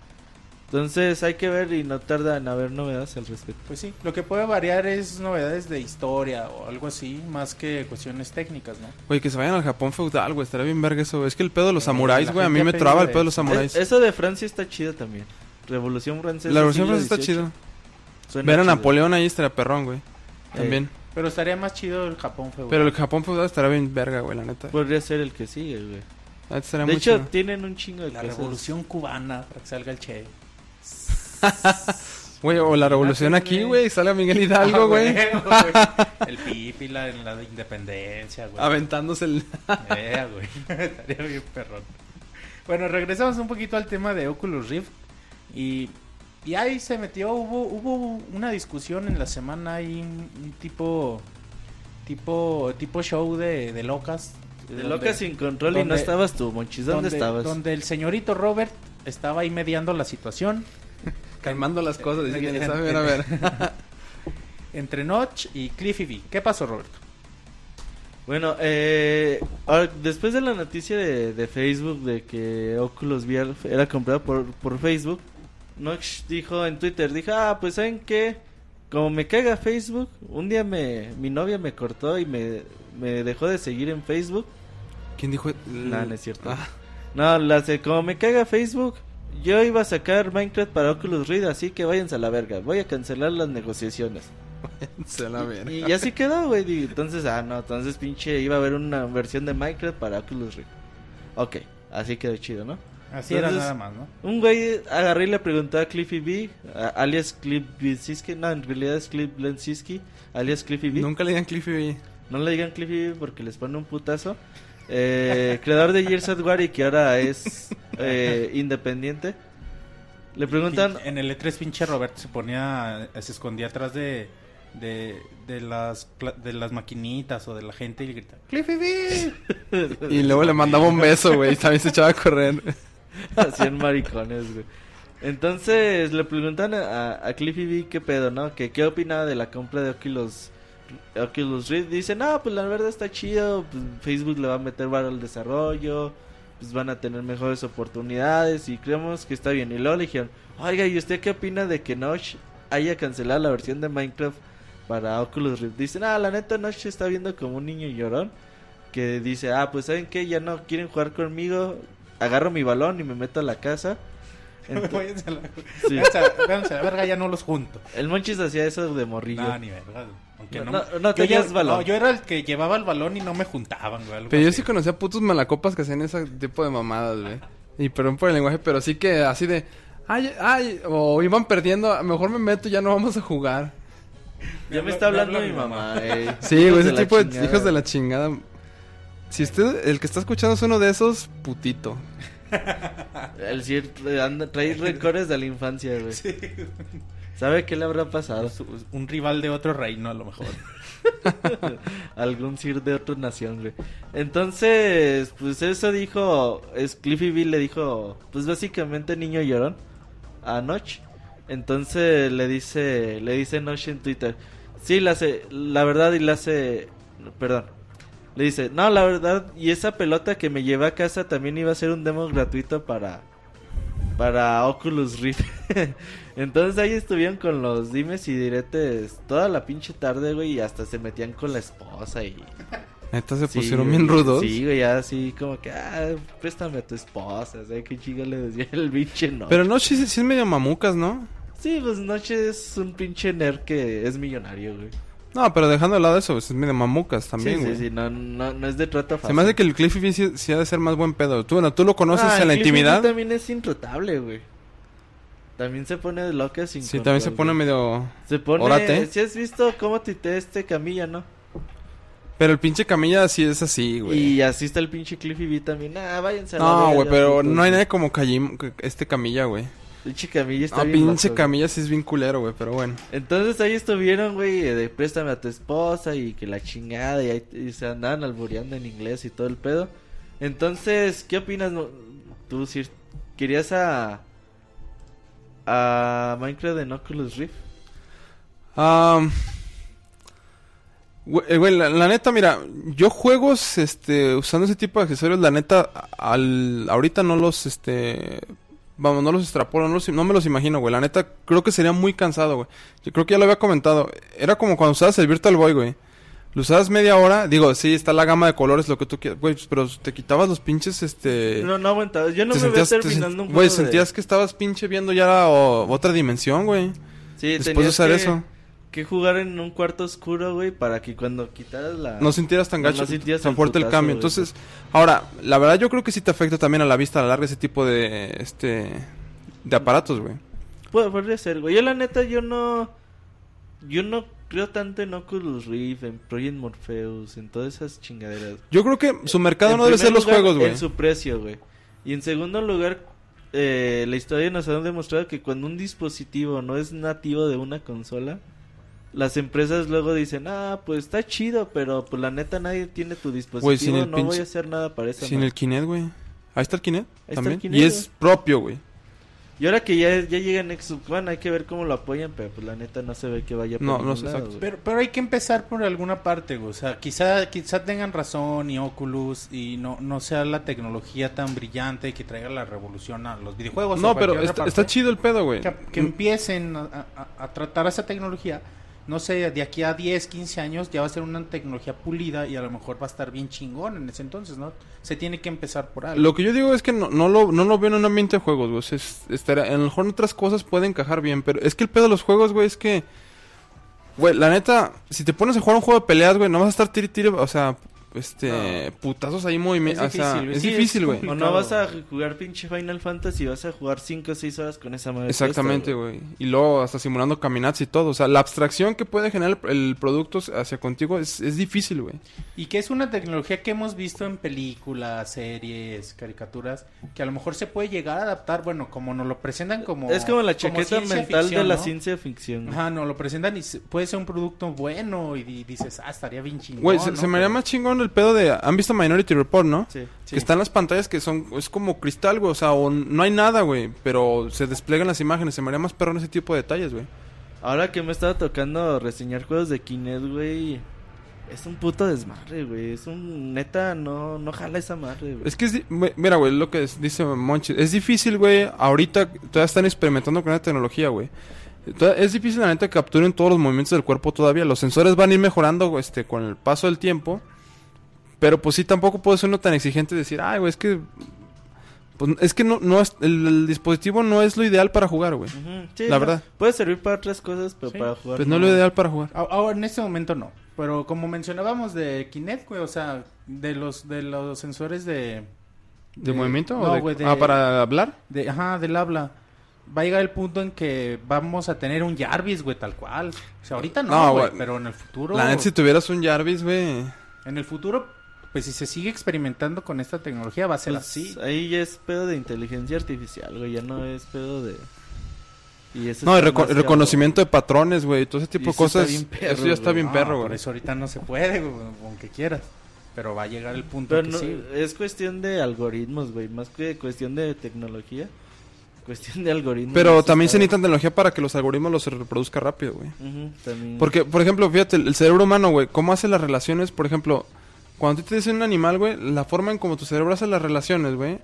Speaker 2: Entonces hay que ver y no tarda en haber novedades al respecto.
Speaker 1: Pues sí, lo que puede variar es novedades de historia o algo así, más que cuestiones técnicas, ¿no?
Speaker 3: Güey, que se vayan al Japón feudal, güey. Estaría bien verga eso. Es que el pedo de los
Speaker 1: Eh,
Speaker 3: samuráis, güey. A mí me traba el pedo de los samuráis.
Speaker 2: Eh, Eso de Francia está chido también. Revolución Francesa.
Speaker 3: La revolución francesa está chido.
Speaker 2: Suena
Speaker 3: Ver a
Speaker 2: chido.
Speaker 3: Napoleón ahí estaría perrón, güey. También.
Speaker 1: Pero estaría más chido el Japón feudal.
Speaker 3: Pero el Japón feudal estaría bien verga, güey, la neta.
Speaker 2: Podría ser el que sigue, güey.
Speaker 3: La neta estaría
Speaker 2: De
Speaker 3: muy
Speaker 2: hecho,
Speaker 3: chido.
Speaker 2: tienen un chingo de
Speaker 1: la
Speaker 2: cosas.
Speaker 1: revolución cubana, para que salga el Che.
Speaker 3: Güey, o la revolución aquí,
Speaker 1: güey.
Speaker 3: Sale Miguel Hidalgo,
Speaker 1: Ah,
Speaker 3: güey.
Speaker 1: el pipi, la, la de independencia, güey.
Speaker 3: Aventándose el...
Speaker 1: Eh, güey. Estaría bien perrón. Bueno, regresamos un poquito al tema de Oculus Rift. Y, y ahí se metió, hubo, hubo una discusión en la semana ahí, un, un tipo, tipo, tipo show de, de locas.
Speaker 2: De
Speaker 1: donde-
Speaker 2: loca sin control y no estabas tú, Monchis. ¿Dónde
Speaker 1: donde-
Speaker 2: estabas?
Speaker 1: Donde el señorito Robert estaba ahí mediando la situación
Speaker 3: Calmando las cosas. Diciendo, a ver, a ver.
Speaker 1: entre Notch y Cliffy B. ¿Qué pasó, Roberto?
Speaker 2: Bueno, eh, ahora, después de la noticia de, de Facebook de que Oculus VR era comprado por, por Facebook, Nox dijo en Twitter, dijo, ah, pues ¿saben qué? Como me caga Facebook, un día me, mi novia me cortó y me, me dejó de seguir en Facebook.
Speaker 3: ¿Quién dijo?
Speaker 2: No, no es cierto.
Speaker 3: Ah,
Speaker 2: No, la sé, como me caga Facebook, yo iba a sacar Minecraft para Oculus Rift, así que váyanse a la verga, voy a cancelar las negociaciones.
Speaker 3: se la verga.
Speaker 2: Y, y así quedó, güey. Entonces, ah, no, entonces pinche iba a haber una versión de Minecraft para Oculus Rift. Ok, así quedó chido, ¿no?
Speaker 1: Así
Speaker 2: Entonces-
Speaker 1: era nada más, ¿no?
Speaker 2: Un güey agarré y le preguntó a Cliffy B, a- alias Cliff Bleszinski, no, en realidad es Cliff Bleszinski, alias Cliffy B.
Speaker 3: Nunca le digan Cliffy B.
Speaker 2: No le digan Cliffy B porque les pone un putazo. Eh, creador de Gears of War y que ahora es eh, independiente. Le preguntan,
Speaker 1: En el E3 pinche Robert se ponía, se escondía atrás de, de, de las de las maquinitas o de la gente y grita Cliffy B.
Speaker 3: Y luego le mandaba un beso, güey. Y también se echaba a correr.
Speaker 2: Hacían maricones, güey. Entonces le preguntan a, a Cliffy B qué pedo, ¿no? Que qué opinaba de la compra de Oculus, Oculus Rift. Dice, no, pues la verdad está chido. pues, Facebook le va a meter varo al desarrollo. Pues van a tener mejores oportunidades y creemos que está bien. Y luego le dijeron, oiga, ¿y usted qué opina de que Nosh haya cancelado la versión de Minecraft para Oculus Rift? Dicen, ah, la neta Nosh está viendo como un niño llorón. Que dice, ah, pues ¿saben qué? Ya no quieren jugar conmigo. Agarro mi balón y me meto a la casa. Ento-
Speaker 1: Váyanse a la-
Speaker 2: Sí.
Speaker 1: a- la verga, ya no los junto.
Speaker 2: El Monchis hacía eso de morrillo.
Speaker 1: No, ni verga. Aunque
Speaker 2: No,
Speaker 1: no,
Speaker 2: no-
Speaker 1: yo,
Speaker 2: tenías balón.
Speaker 1: no, yo era el que llevaba el balón y no me juntaban, güey.
Speaker 3: Pero yo sí conocía putos malacopas que hacían ese tipo de mamadas, güey. Y perdón por el lenguaje, pero sí que así de... Ay, ay, o iban perdiendo, mejor me meto, ya no vamos a jugar.
Speaker 2: Ya me está
Speaker 1: habla-
Speaker 2: hablando mi mamá. eh.
Speaker 3: Sí, güey, ese tipo de hijos de la chingada. Si usted, el que está escuchando es uno de esos, putito.
Speaker 2: El Sir anda- trae rencores de la infancia, güey. ¿Sabe qué le habrá pasado?
Speaker 1: Un rival de otro reino, a lo mejor.
Speaker 2: Algún Sir de otra nación, güey. Entonces, pues eso dijo. Es Cliffy Bill le dijo, pues básicamente niño llorón a Notch. Entonces le dice, le dice Notch en Twitter. Sí, la hace, la verdad y la hace, perdón. Le dice, no, la verdad, y esa pelota que me llevé a casa también iba a ser un demo gratuito para, para Oculus Rift. Entonces ahí estuvieron con los dimes y diretes toda la pinche tarde, güey, y hasta se metían con la esposa y...
Speaker 3: Neta se
Speaker 2: Sí,
Speaker 3: pusieron bien rudos.
Speaker 2: Sí, güey, ya así como que, ah, préstame a tu esposa, ¿sabes qué chica le decía el pinche no?
Speaker 3: Pero no, sí, sí es medio mamucas, ¿no?
Speaker 2: Sí, pues Noche es un pinche nerd que es millonario, güey.
Speaker 3: No, pero dejando de lado eso, pues, es medio mamucas también,
Speaker 2: sí,
Speaker 3: güey.
Speaker 2: sí, sí, no, no, no es de trato fácil.
Speaker 3: Se me hace que el Cliffy B sí, sí ha de ser más buen pedo. Tú, bueno, tú lo conoces
Speaker 2: Ah,
Speaker 3: en la
Speaker 2: Cliffy B
Speaker 3: intimidad.
Speaker 2: también es intratable, güey. También se pone de loca sin
Speaker 3: Sí, también se pone
Speaker 2: güey.
Speaker 3: medio...
Speaker 2: Se pone...
Speaker 3: orate.
Speaker 2: Si has visto cómo tuitea este Camilla, ¿no?
Speaker 3: Pero el pinche Camilla sí es así, güey.
Speaker 2: Y así está el pinche Cliffy B también. Ah, váyanse a la
Speaker 3: No, güey, pero no hay nadie como que- este Camilla, güey.
Speaker 2: Pinche Camilla está
Speaker 3: Ah,
Speaker 2: bien
Speaker 3: pinche. Camilla sí es bien culero, güey, pero bueno.
Speaker 2: Entonces ahí estuvieron, güey, de préstame a tu esposa y que la chingada y, ahí, y se andaban albureando en inglés y todo el pedo. Entonces, ¿qué opinas tú, Sir? ¿Querías a a Minecraft en Oculus Rift?
Speaker 3: Ah, Güey, eh, güey, la, la neta, mira, yo juegos, este, usando ese tipo de accesorios, la neta, al, ahorita no los, este, vamos, no los extrapolo, no, los- no me los imagino, güey. La neta, creo que sería muy cansado, güey. Yo creo que ya lo había comentado. Era como cuando usabas el Virtual Boy, güey. Lo usabas media hora, digo, sí, está la gama de colores, lo que tú quieras, güey, pero te quitabas los pinches, este...
Speaker 2: No, no aguantaba. Yo no me
Speaker 3: sentías, te
Speaker 2: terminando un
Speaker 3: Güey,
Speaker 2: de-
Speaker 3: sentías que estabas pinche viendo ya o- otra dimensión, güey.
Speaker 2: Sí,
Speaker 3: Después de usar
Speaker 2: que,
Speaker 3: eso.
Speaker 2: Que jugar en un cuarto oscuro, güey, para que cuando quitaras la...
Speaker 3: no sintieras tan gacho,
Speaker 2: no sintieras
Speaker 3: tan fuerte el
Speaker 2: putazo,
Speaker 3: cambio. Entonces, ahora, la verdad yo creo que sí te afecta también a la vista a la larga ese tipo de este de aparatos, güey.
Speaker 2: Puede, podría ser, güey. Yo la neta, yo no... Yo no creo tanto en Oculus Rift, en Project Morpheus, en todas esas chingaderas.
Speaker 3: Yo creo que su mercado
Speaker 2: En
Speaker 3: no debe ser los juegos, güey.
Speaker 2: En su precio, güey. Y en segundo lugar, eh, la historia nos ha demostrado que cuando un dispositivo no es nativo de una consola, las empresas luego dicen, ah, pues está chido, pero pues la neta nadie tiene tu dispositivo,
Speaker 3: sin el
Speaker 2: no
Speaker 3: pinche-
Speaker 2: voy a hacer nada para esa
Speaker 3: Sin
Speaker 2: madre".
Speaker 3: el Kinect, güey. Ahí está el Kinect también.
Speaker 2: el Kinect,
Speaker 3: y es propio, güey.
Speaker 2: Y ahora que ya, ya llega Xbox One, hay que ver cómo lo apoyan, pero pues la neta no se ve que vaya por
Speaker 3: No, no sé, exacto.
Speaker 1: Pero, pero hay que empezar por alguna parte, güey. O sea, quizá, quizá tengan razón y Oculus y no, no sea la tecnología tan brillante que traiga la revolución a los videojuegos.
Speaker 3: No, pero está, chido el pedo, güey.
Speaker 1: Que, que empiecen a, a- a tratar esa tecnología. No sé, de aquí a 10, 15 años ya va a ser una tecnología pulida y a lo mejor va a estar bien chingón en ese entonces, ¿no? Se tiene que empezar por algo.
Speaker 3: Lo que yo digo es que no, no, lo, no lo veo en un ambiente de juegos, güey. Es- estará- a lo mejor en otras cosas puede encajar bien, pero es que el pedo de los juegos, güey, es que... Güey, la neta, si te pones a jugar un juego de peleas, güey, no vas a estar tiri tiri, o sea, este, putazos ahí movimiento, o
Speaker 1: Es
Speaker 3: sea,
Speaker 1: difícil, güey.
Speaker 3: es
Speaker 1: Sí,
Speaker 3: difícil, güey.
Speaker 2: O no vas a jugar pinche Final Fantasy, vas a jugar 5 o 6 horas con esa madre.
Speaker 3: Exactamente, güey. Y luego hasta simulando caminatas y todo. O sea, la abstracción que puede generar el, el producto hacia contigo es, es difícil, güey.
Speaker 1: Y que es una tecnología que hemos visto en películas, series, caricaturas, que a lo mejor se puede llegar a adaptar, bueno, como nos lo presentan como...
Speaker 2: Es como la chaqueta mental de la
Speaker 1: ¿no?
Speaker 2: ciencia ficción.
Speaker 1: Ajá, no, lo presentan y se- puede ser un producto bueno y, di- dices, ah, estaría bien chingón,
Speaker 3: Güey, se,
Speaker 1: ¿no?
Speaker 3: se me haría más chingón el pedo de... ¿Han visto Minority Report, no?
Speaker 2: Sí.
Speaker 1: Sí.
Speaker 3: Que están las pantallas que son... Es como cristal, güey. O sea, o no hay nada, güey. Pero se despliegan las imágenes. Se me haría más perrón ese tipo de detalles, güey.
Speaker 2: Ahora que me estaba tocando reseñar juegos de Kinect, güey. Es un puto desmadre, güey. Es un neta, no, no jala esa madre, güey.
Speaker 3: Es que es... di- Mira, güey, lo que es- dice Monchi. Es difícil, güey. Ahorita todavía están experimentando con la tecnología, güey. Es difícil, la neta, que capturen todos los movimientos del cuerpo todavía. Los sensores van a ir mejorando este, con el paso del tiempo. Pero pues sí, tampoco puede ser uno tan exigente y decir, ay, güey, es que... Pues, es que no, no es, el, el dispositivo no es lo ideal para jugar, güey.
Speaker 2: Sí,
Speaker 3: La
Speaker 2: no,
Speaker 3: verdad.
Speaker 2: Puede servir para otras cosas, pero
Speaker 1: Sí.
Speaker 2: para jugar.
Speaker 3: Pues no es lo ideal para jugar.
Speaker 1: Ahora, en este momento no. Pero como mencionábamos de Kinect, güey, o sea, de los, de los sensores de...
Speaker 3: ¿De, movimiento? o
Speaker 1: no,
Speaker 3: de-
Speaker 1: güey, de-
Speaker 3: Ah, para hablar.
Speaker 1: de- ajá, del habla. Va a llegar el punto en que vamos a tener un Jarvis, güey, tal cual. O sea, ahorita no,
Speaker 3: No,
Speaker 1: güey,
Speaker 3: güey.
Speaker 1: pero en el futuro...
Speaker 3: La neta, si tuvieras un Jarvis, güey...
Speaker 1: En el futuro, pues si se sigue experimentando con esta tecnología, va a ser
Speaker 2: Pues,
Speaker 1: así.
Speaker 2: Ahí ya es pedo de inteligencia artificial, güey. Ya no es pedo de. Y
Speaker 3: No, reco-
Speaker 2: demasiado-
Speaker 3: reconocimiento de patrones, güey. Todo ese tipo de cosas.
Speaker 2: perro,
Speaker 3: eso ya está
Speaker 2: güey.
Speaker 3: bien
Speaker 1: No,
Speaker 3: perro,
Speaker 1: Por
Speaker 3: güey.
Speaker 1: eso ahorita no se puede, güey, aunque quieras. Pero va a llegar el punto
Speaker 2: Pero
Speaker 1: que
Speaker 2: no-
Speaker 1: sí.
Speaker 2: es cuestión de algoritmos, güey. Más que cuestión de tecnología. Cuestión de algoritmos.
Speaker 3: Pero también se necesita tecnología para que los algoritmos los reproduzca rápido, güey. Porque, por ejemplo, fíjate, el, el cerebro humano, güey, ¿cómo hace las relaciones? Por ejemplo, Cuando tú te dicen un animal, güey, la forma en como tu cerebro hace las relaciones, güey,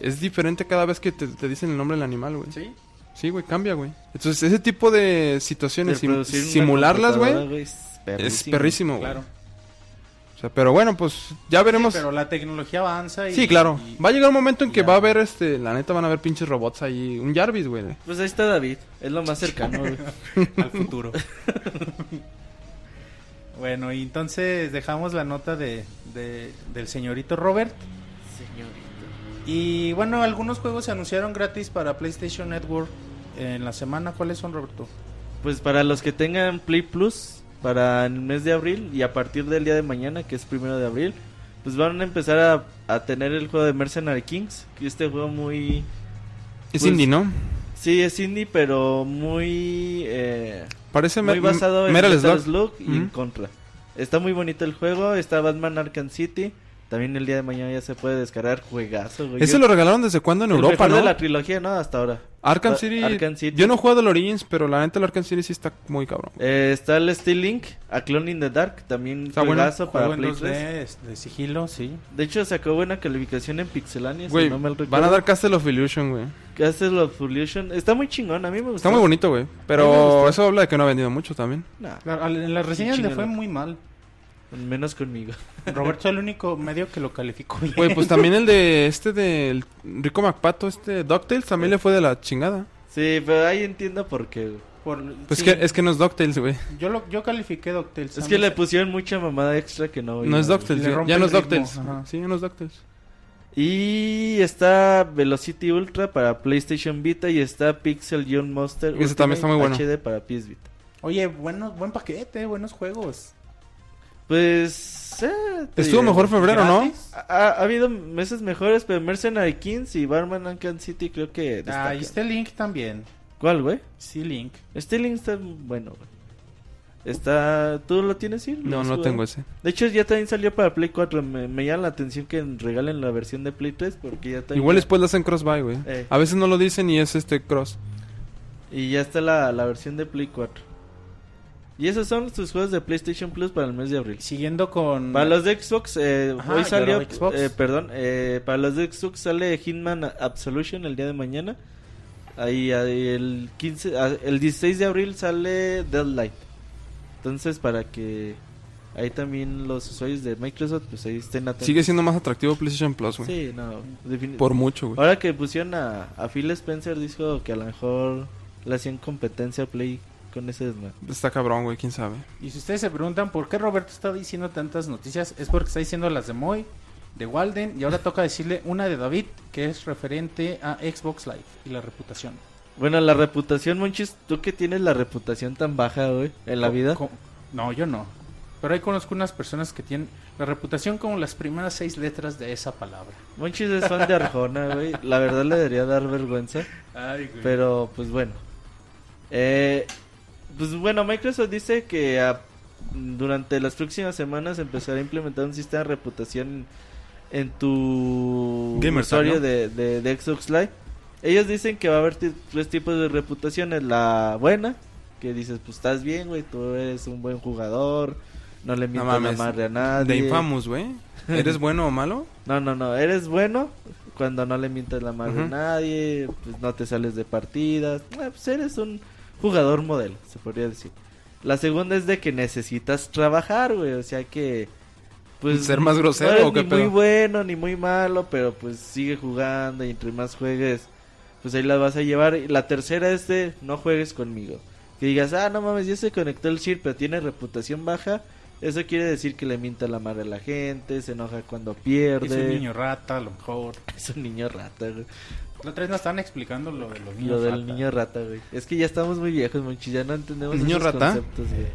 Speaker 3: es diferente cada vez que te, te dicen el nombre del animal, güey.
Speaker 1: ¿Sí?
Speaker 3: Sí, güey, cambia, güey. Entonces, ese tipo de situaciones, sim- simularlas, güey,
Speaker 2: es
Speaker 3: es perrísimo, güey.
Speaker 1: Claro.
Speaker 3: O sea, pero bueno, pues ya veremos.
Speaker 1: Sí, pero la tecnología avanza y...
Speaker 3: Sí, claro.
Speaker 1: y-
Speaker 3: Va a llegar un momento en que
Speaker 1: ya.
Speaker 3: va a haber, este, la neta van a haber pinches robots ahí. Un Jarvis, güey.
Speaker 2: Pues ahí está David, es lo más cercano, güey.
Speaker 1: al futuro. bueno, y entonces dejamos la nota de, de- del señorito Robert.
Speaker 2: Señorito.
Speaker 1: Y bueno, algunos juegos se anunciaron gratis para PlayStation Network en la semana. ¿Cuáles son, Roberto?
Speaker 2: Pues para los que tengan Play Plus, para el mes de abril y a partir del día de mañana, que es primero de abril, pues van a empezar a, a tener el juego de Mercenary Kings, que este juego muy...
Speaker 3: Es
Speaker 2: Pues-
Speaker 3: indie, ¿no?
Speaker 2: Sí, es indie, pero muy... Eh,
Speaker 3: Parece
Speaker 2: muy basado en
Speaker 3: Metal Slug.
Speaker 2: Slug y en
Speaker 3: Ujú.
Speaker 2: Contra. Está muy bonito el juego, está Batman Arkham City. También el día de mañana ya se puede descargar juegazo, güey.
Speaker 3: Ese
Speaker 2: Yo-
Speaker 3: lo regalaron desde cuándo en
Speaker 2: el
Speaker 3: Europa,
Speaker 2: mejor
Speaker 3: ¿no?
Speaker 2: de la trilogía, ¿no? Hasta ahora.
Speaker 3: Arkham City,
Speaker 2: Arkham City.
Speaker 3: Yo no he jugado el Origins, pero la neta el Arkham City sí está muy cabrón.
Speaker 2: Eh, está el Steel Link, A Clone in the Dark, también
Speaker 3: Está bueno.
Speaker 2: juegazo para
Speaker 1: Juego
Speaker 2: Play
Speaker 1: 2D
Speaker 2: 3.
Speaker 1: es de sigilo, sí.
Speaker 2: De hecho, sacó buena calificación en Pixelania,
Speaker 3: Güey,
Speaker 2: si no me
Speaker 3: van a dar Castle of Illusion, güey.
Speaker 2: Castle of Illusion. Está muy chingón, a mí me gustó.
Speaker 3: Está muy bonito, güey. Pero eso habla de que no ha vendido mucho también.
Speaker 2: Nah,
Speaker 1: al- en las reseñas le fue muy mal.
Speaker 2: Menos conmigo.
Speaker 1: Roberto es el único medio que lo calificó bien.
Speaker 3: Güey, pues también el de este del Rico MacPato, este DuckTales, también le fue de la chingada.
Speaker 2: Sí, pero ahí entiendo por qué.
Speaker 1: Por-
Speaker 3: Pues
Speaker 1: sí,
Speaker 3: que, es que no es DuckTales, güey.
Speaker 1: yo, lo, yo califiqué DuckTales.
Speaker 2: Es que le pusieron mucha mamada extra que no.
Speaker 3: No es DuckTales,
Speaker 1: le
Speaker 3: ya, no es DuckTales. Sí, ya no es DuckTales.
Speaker 2: Y está Velocity Ultra para PlayStation Vita y está Pixel Young Monster
Speaker 3: Ese también está muy bueno.
Speaker 2: HD para PS Vita.
Speaker 1: Oye, bueno, buen paquete, buenos juegos.
Speaker 2: Pues... eh,
Speaker 3: Estuvo
Speaker 2: diré.
Speaker 3: mejor febrero, ¿no?
Speaker 1: ¿Gratis?
Speaker 2: Ha, ha- ha habido meses mejores, pero Mercenary Kings y Barman Arkham City creo que
Speaker 1: Ah,
Speaker 2: destacan.
Speaker 1: y este Link también.
Speaker 2: ¿Cuál, güey?
Speaker 1: Sí, Link.
Speaker 2: Este link está bueno, güey. Está... ¿Tú lo tienes? ¿Lo
Speaker 3: No, no tengo ese.
Speaker 2: De hecho, ya también salió para Play 4. Me, me llama la atención que regalen la versión de Play 3 porque ya también...
Speaker 3: Igual después le hacen cross-buy, güey.
Speaker 2: Eh.
Speaker 3: A veces no lo dicen y es este cross.
Speaker 2: Y ya está la, la versión de Play 4. Y esos son sus juegos de PlayStation Plus para el mes de abril.
Speaker 1: Siguiendo con...
Speaker 2: Para los de Xbox, eh,
Speaker 1: Ajá,
Speaker 2: hoy salió,
Speaker 1: Xbox.
Speaker 2: eh, perdón, eh, para los de Xbox sale Hitman Absolution el día de mañana. Ahí, ahí el 15, ah, el 16 de abril sale Deadlight. Entonces para que ahí también los usuarios de Microsoft pues ahí estén atentos.
Speaker 3: Sigue siendo más atractivo PlayStation Plus, güey.
Speaker 2: Sí, no,
Speaker 3: Por mucho, güey.
Speaker 2: Ahora que pusieron a, a Phil Spencer dijo que a lo mejor le hacían competencia a Play con ese desmadre.
Speaker 3: Está cabrón, güey, quién sabe.
Speaker 1: Y si ustedes se preguntan por qué Roberto está diciendo tantas noticias, es porque está diciendo las de Moy, de Walden, y ahora toca decirle una de David, que es referente a Xbox Live y la reputación.
Speaker 2: Bueno, la reputación, Monchis, tú que tienes la reputación tan baja, güey, en la vida.
Speaker 1: No, yo no. Pero ahí conozco unas personas que tienen la reputación como las primeras seis letras de esa palabra.
Speaker 2: Monchis es fan de Arjona, güey. La verdad le debería dar vergüenza. Pero, pues bueno. Eh, pues bueno, Microsoft dice que ah, durante las próximas semanas empezará a implementar un sistema de reputación en tu
Speaker 3: Gamer tag,
Speaker 2: usuario
Speaker 3: ¿no?
Speaker 2: de, de, de Xbox Live. Ellos dicen que va a haber tres tipos de reputaciones. La buena, que dices, pues estás bien, güey, tú eres un buen jugador, no le
Speaker 3: No
Speaker 2: mientas madre a nadie.
Speaker 3: De Infamous, güey. ¿Eres bueno o malo?
Speaker 2: No, no, no, eres bueno cuando no le mientas la madre a nadie, pues no te sales de partidas, Ah, pues eres un jugador modelo, se podría decir. La segunda es de que necesitas trabajar, güey, o sea que pues
Speaker 3: ¿Ser más grosero
Speaker 2: no eres
Speaker 3: o qué
Speaker 2: ni muy bueno ni muy malo, pero pues sigue jugando y entre más juegues, pues ahí la vas a llevar. Y la tercera es de no juegues conmigo. Que digas, ah, no mames, ya se conectó el chip, pero tiene reputación baja. Eso quiere decir que le mienta la madre a la gente, se enoja cuando pierde.
Speaker 1: Es un niño rata, a lo mejor.
Speaker 2: Es un niño rata, güey.
Speaker 1: La otra vez nos estaban explicando lo de los niños
Speaker 2: Lo del
Speaker 1: rata.
Speaker 2: niño rata, güey. Es que ya estamos muy viejos, monchis, ya no entendemos
Speaker 3: ¿Niño
Speaker 2: esos
Speaker 3: rata?
Speaker 2: conceptos, güey.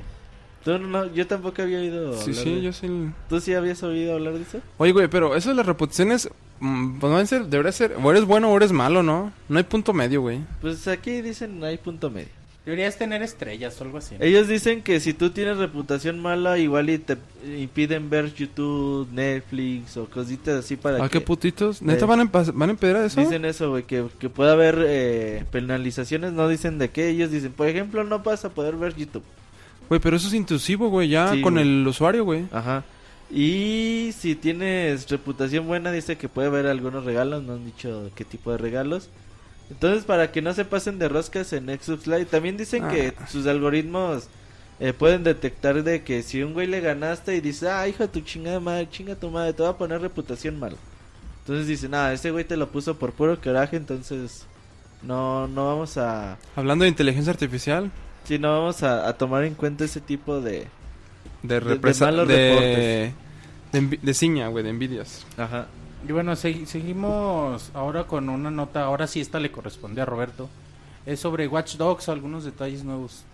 Speaker 2: Tú no, no, yo tampoco había oído
Speaker 3: Sí,
Speaker 2: hablar
Speaker 3: sí,
Speaker 2: de-
Speaker 3: yo sí. el-
Speaker 2: ¿Tú sí habías oído hablar de eso?
Speaker 3: Oye, güey, pero eso de las reputaciones, mm, pues deben ser, debería ser, o eres bueno o eres malo, ¿no? No hay punto medio, güey.
Speaker 2: Pues aquí dicen no hay punto medio.
Speaker 1: Deberías tener estrellas o algo así.
Speaker 2: Ellos dicen que si tú tienes reputación mala, igual y te impiden ver YouTube, Netflix o cositas así para
Speaker 3: Ah,
Speaker 2: que...
Speaker 3: qué putitos. ¿Neta
Speaker 2: Eh.
Speaker 3: van a, empa- van a empedrar eso?
Speaker 2: Dicen eso, güey, que, que puede haber eh, penalizaciones, no dicen de qué. Ellos dicen, por ejemplo, no vas a poder ver YouTube.
Speaker 3: Güey, pero eso es intrusivo, güey, ya
Speaker 2: Sí,
Speaker 3: con el usuario, güey.
Speaker 2: Ajá. Y si tienes reputación buena, dice que puede haber algunos regalos. No han dicho qué tipo de regalos. Entonces, para que no se pasen de roscas en Xbox Live, también dicen que
Speaker 3: Ah.
Speaker 2: sus algoritmos eh, pueden detectar de que si un güey le ganaste y dice, ah, hijo de tu chingada madre, chinga tu madre, te va a poner reputación mala. Entonces dicen, ah, ese güey te lo puso por puro coraje, entonces no, no vamos a,
Speaker 3: Hablando de inteligencia artificial,
Speaker 2: sí, no vamos a, a tomar en cuenta ese tipo de,
Speaker 3: de
Speaker 2: de malos
Speaker 3: de,
Speaker 2: reportes.
Speaker 3: de, de ciña, güey, de envidias.
Speaker 2: ajá.
Speaker 1: Y bueno, segui- seguimos ahora con una nota, ahora sí esta le corresponde a Roberto. Es sobre Watch Dogs, algunos detalles nuevos.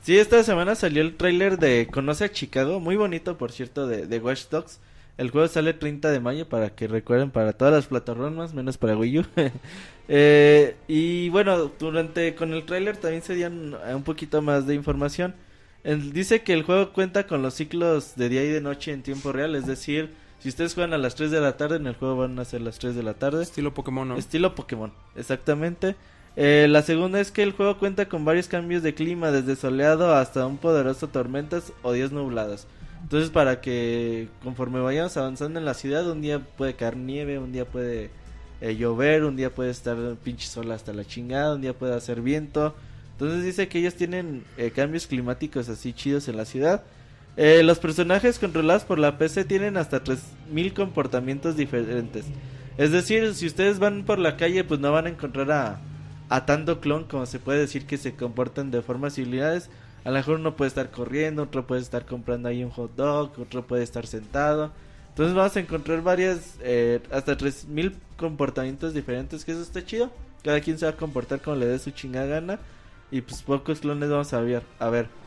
Speaker 2: Sí, esta semana salió el tráiler de Conoce a Chicago, muy bonito por cierto, de, de Watch Dogs. El juego sale 30 de mayo para que recuerden para todas las plataformas, menos para Wii U. Eh, y bueno, durante con el tráiler también se dieron eh, un poquito más de información. El- dice que el juego cuenta con los ciclos de día y de noche en tiempo real, es decir, si ustedes juegan a las 3 de la tarde, en el juego van a ser las 3 de la tarde.
Speaker 3: Estilo Pokémon, ¿no?
Speaker 2: Estilo Pokémon, exactamente. Eh, la segunda es que el juego cuenta con varios cambios de clima, desde soleado hasta un poderoso tormentas o días nublados. Entonces para que conforme vayamos avanzando en la ciudad, un día puede caer nieve, un día puede eh, llover, un día puede estar pinche sol hasta la chingada, un día puede hacer viento. Entonces dice que ellos tienen eh, cambios climáticos así chidos en la ciudad. Eh, los personajes controlados por la PC tienen hasta 3000 comportamientos diferentes. Es decir, si ustedes van por la calle, pues no van a encontrar a, tanto clon como se puede decir que se comportan de formas similares. A lo mejor uno puede estar corriendo, otro puede estar comprando ahí un hot dog, otro puede estar sentado. Entonces vamos a encontrar varias, eh, hasta 3000 comportamientos diferentes, que eso está chido. Cada quien se va a comportar como le dé su chingada gana. Y pues pocos clones vamos a ver. A ver.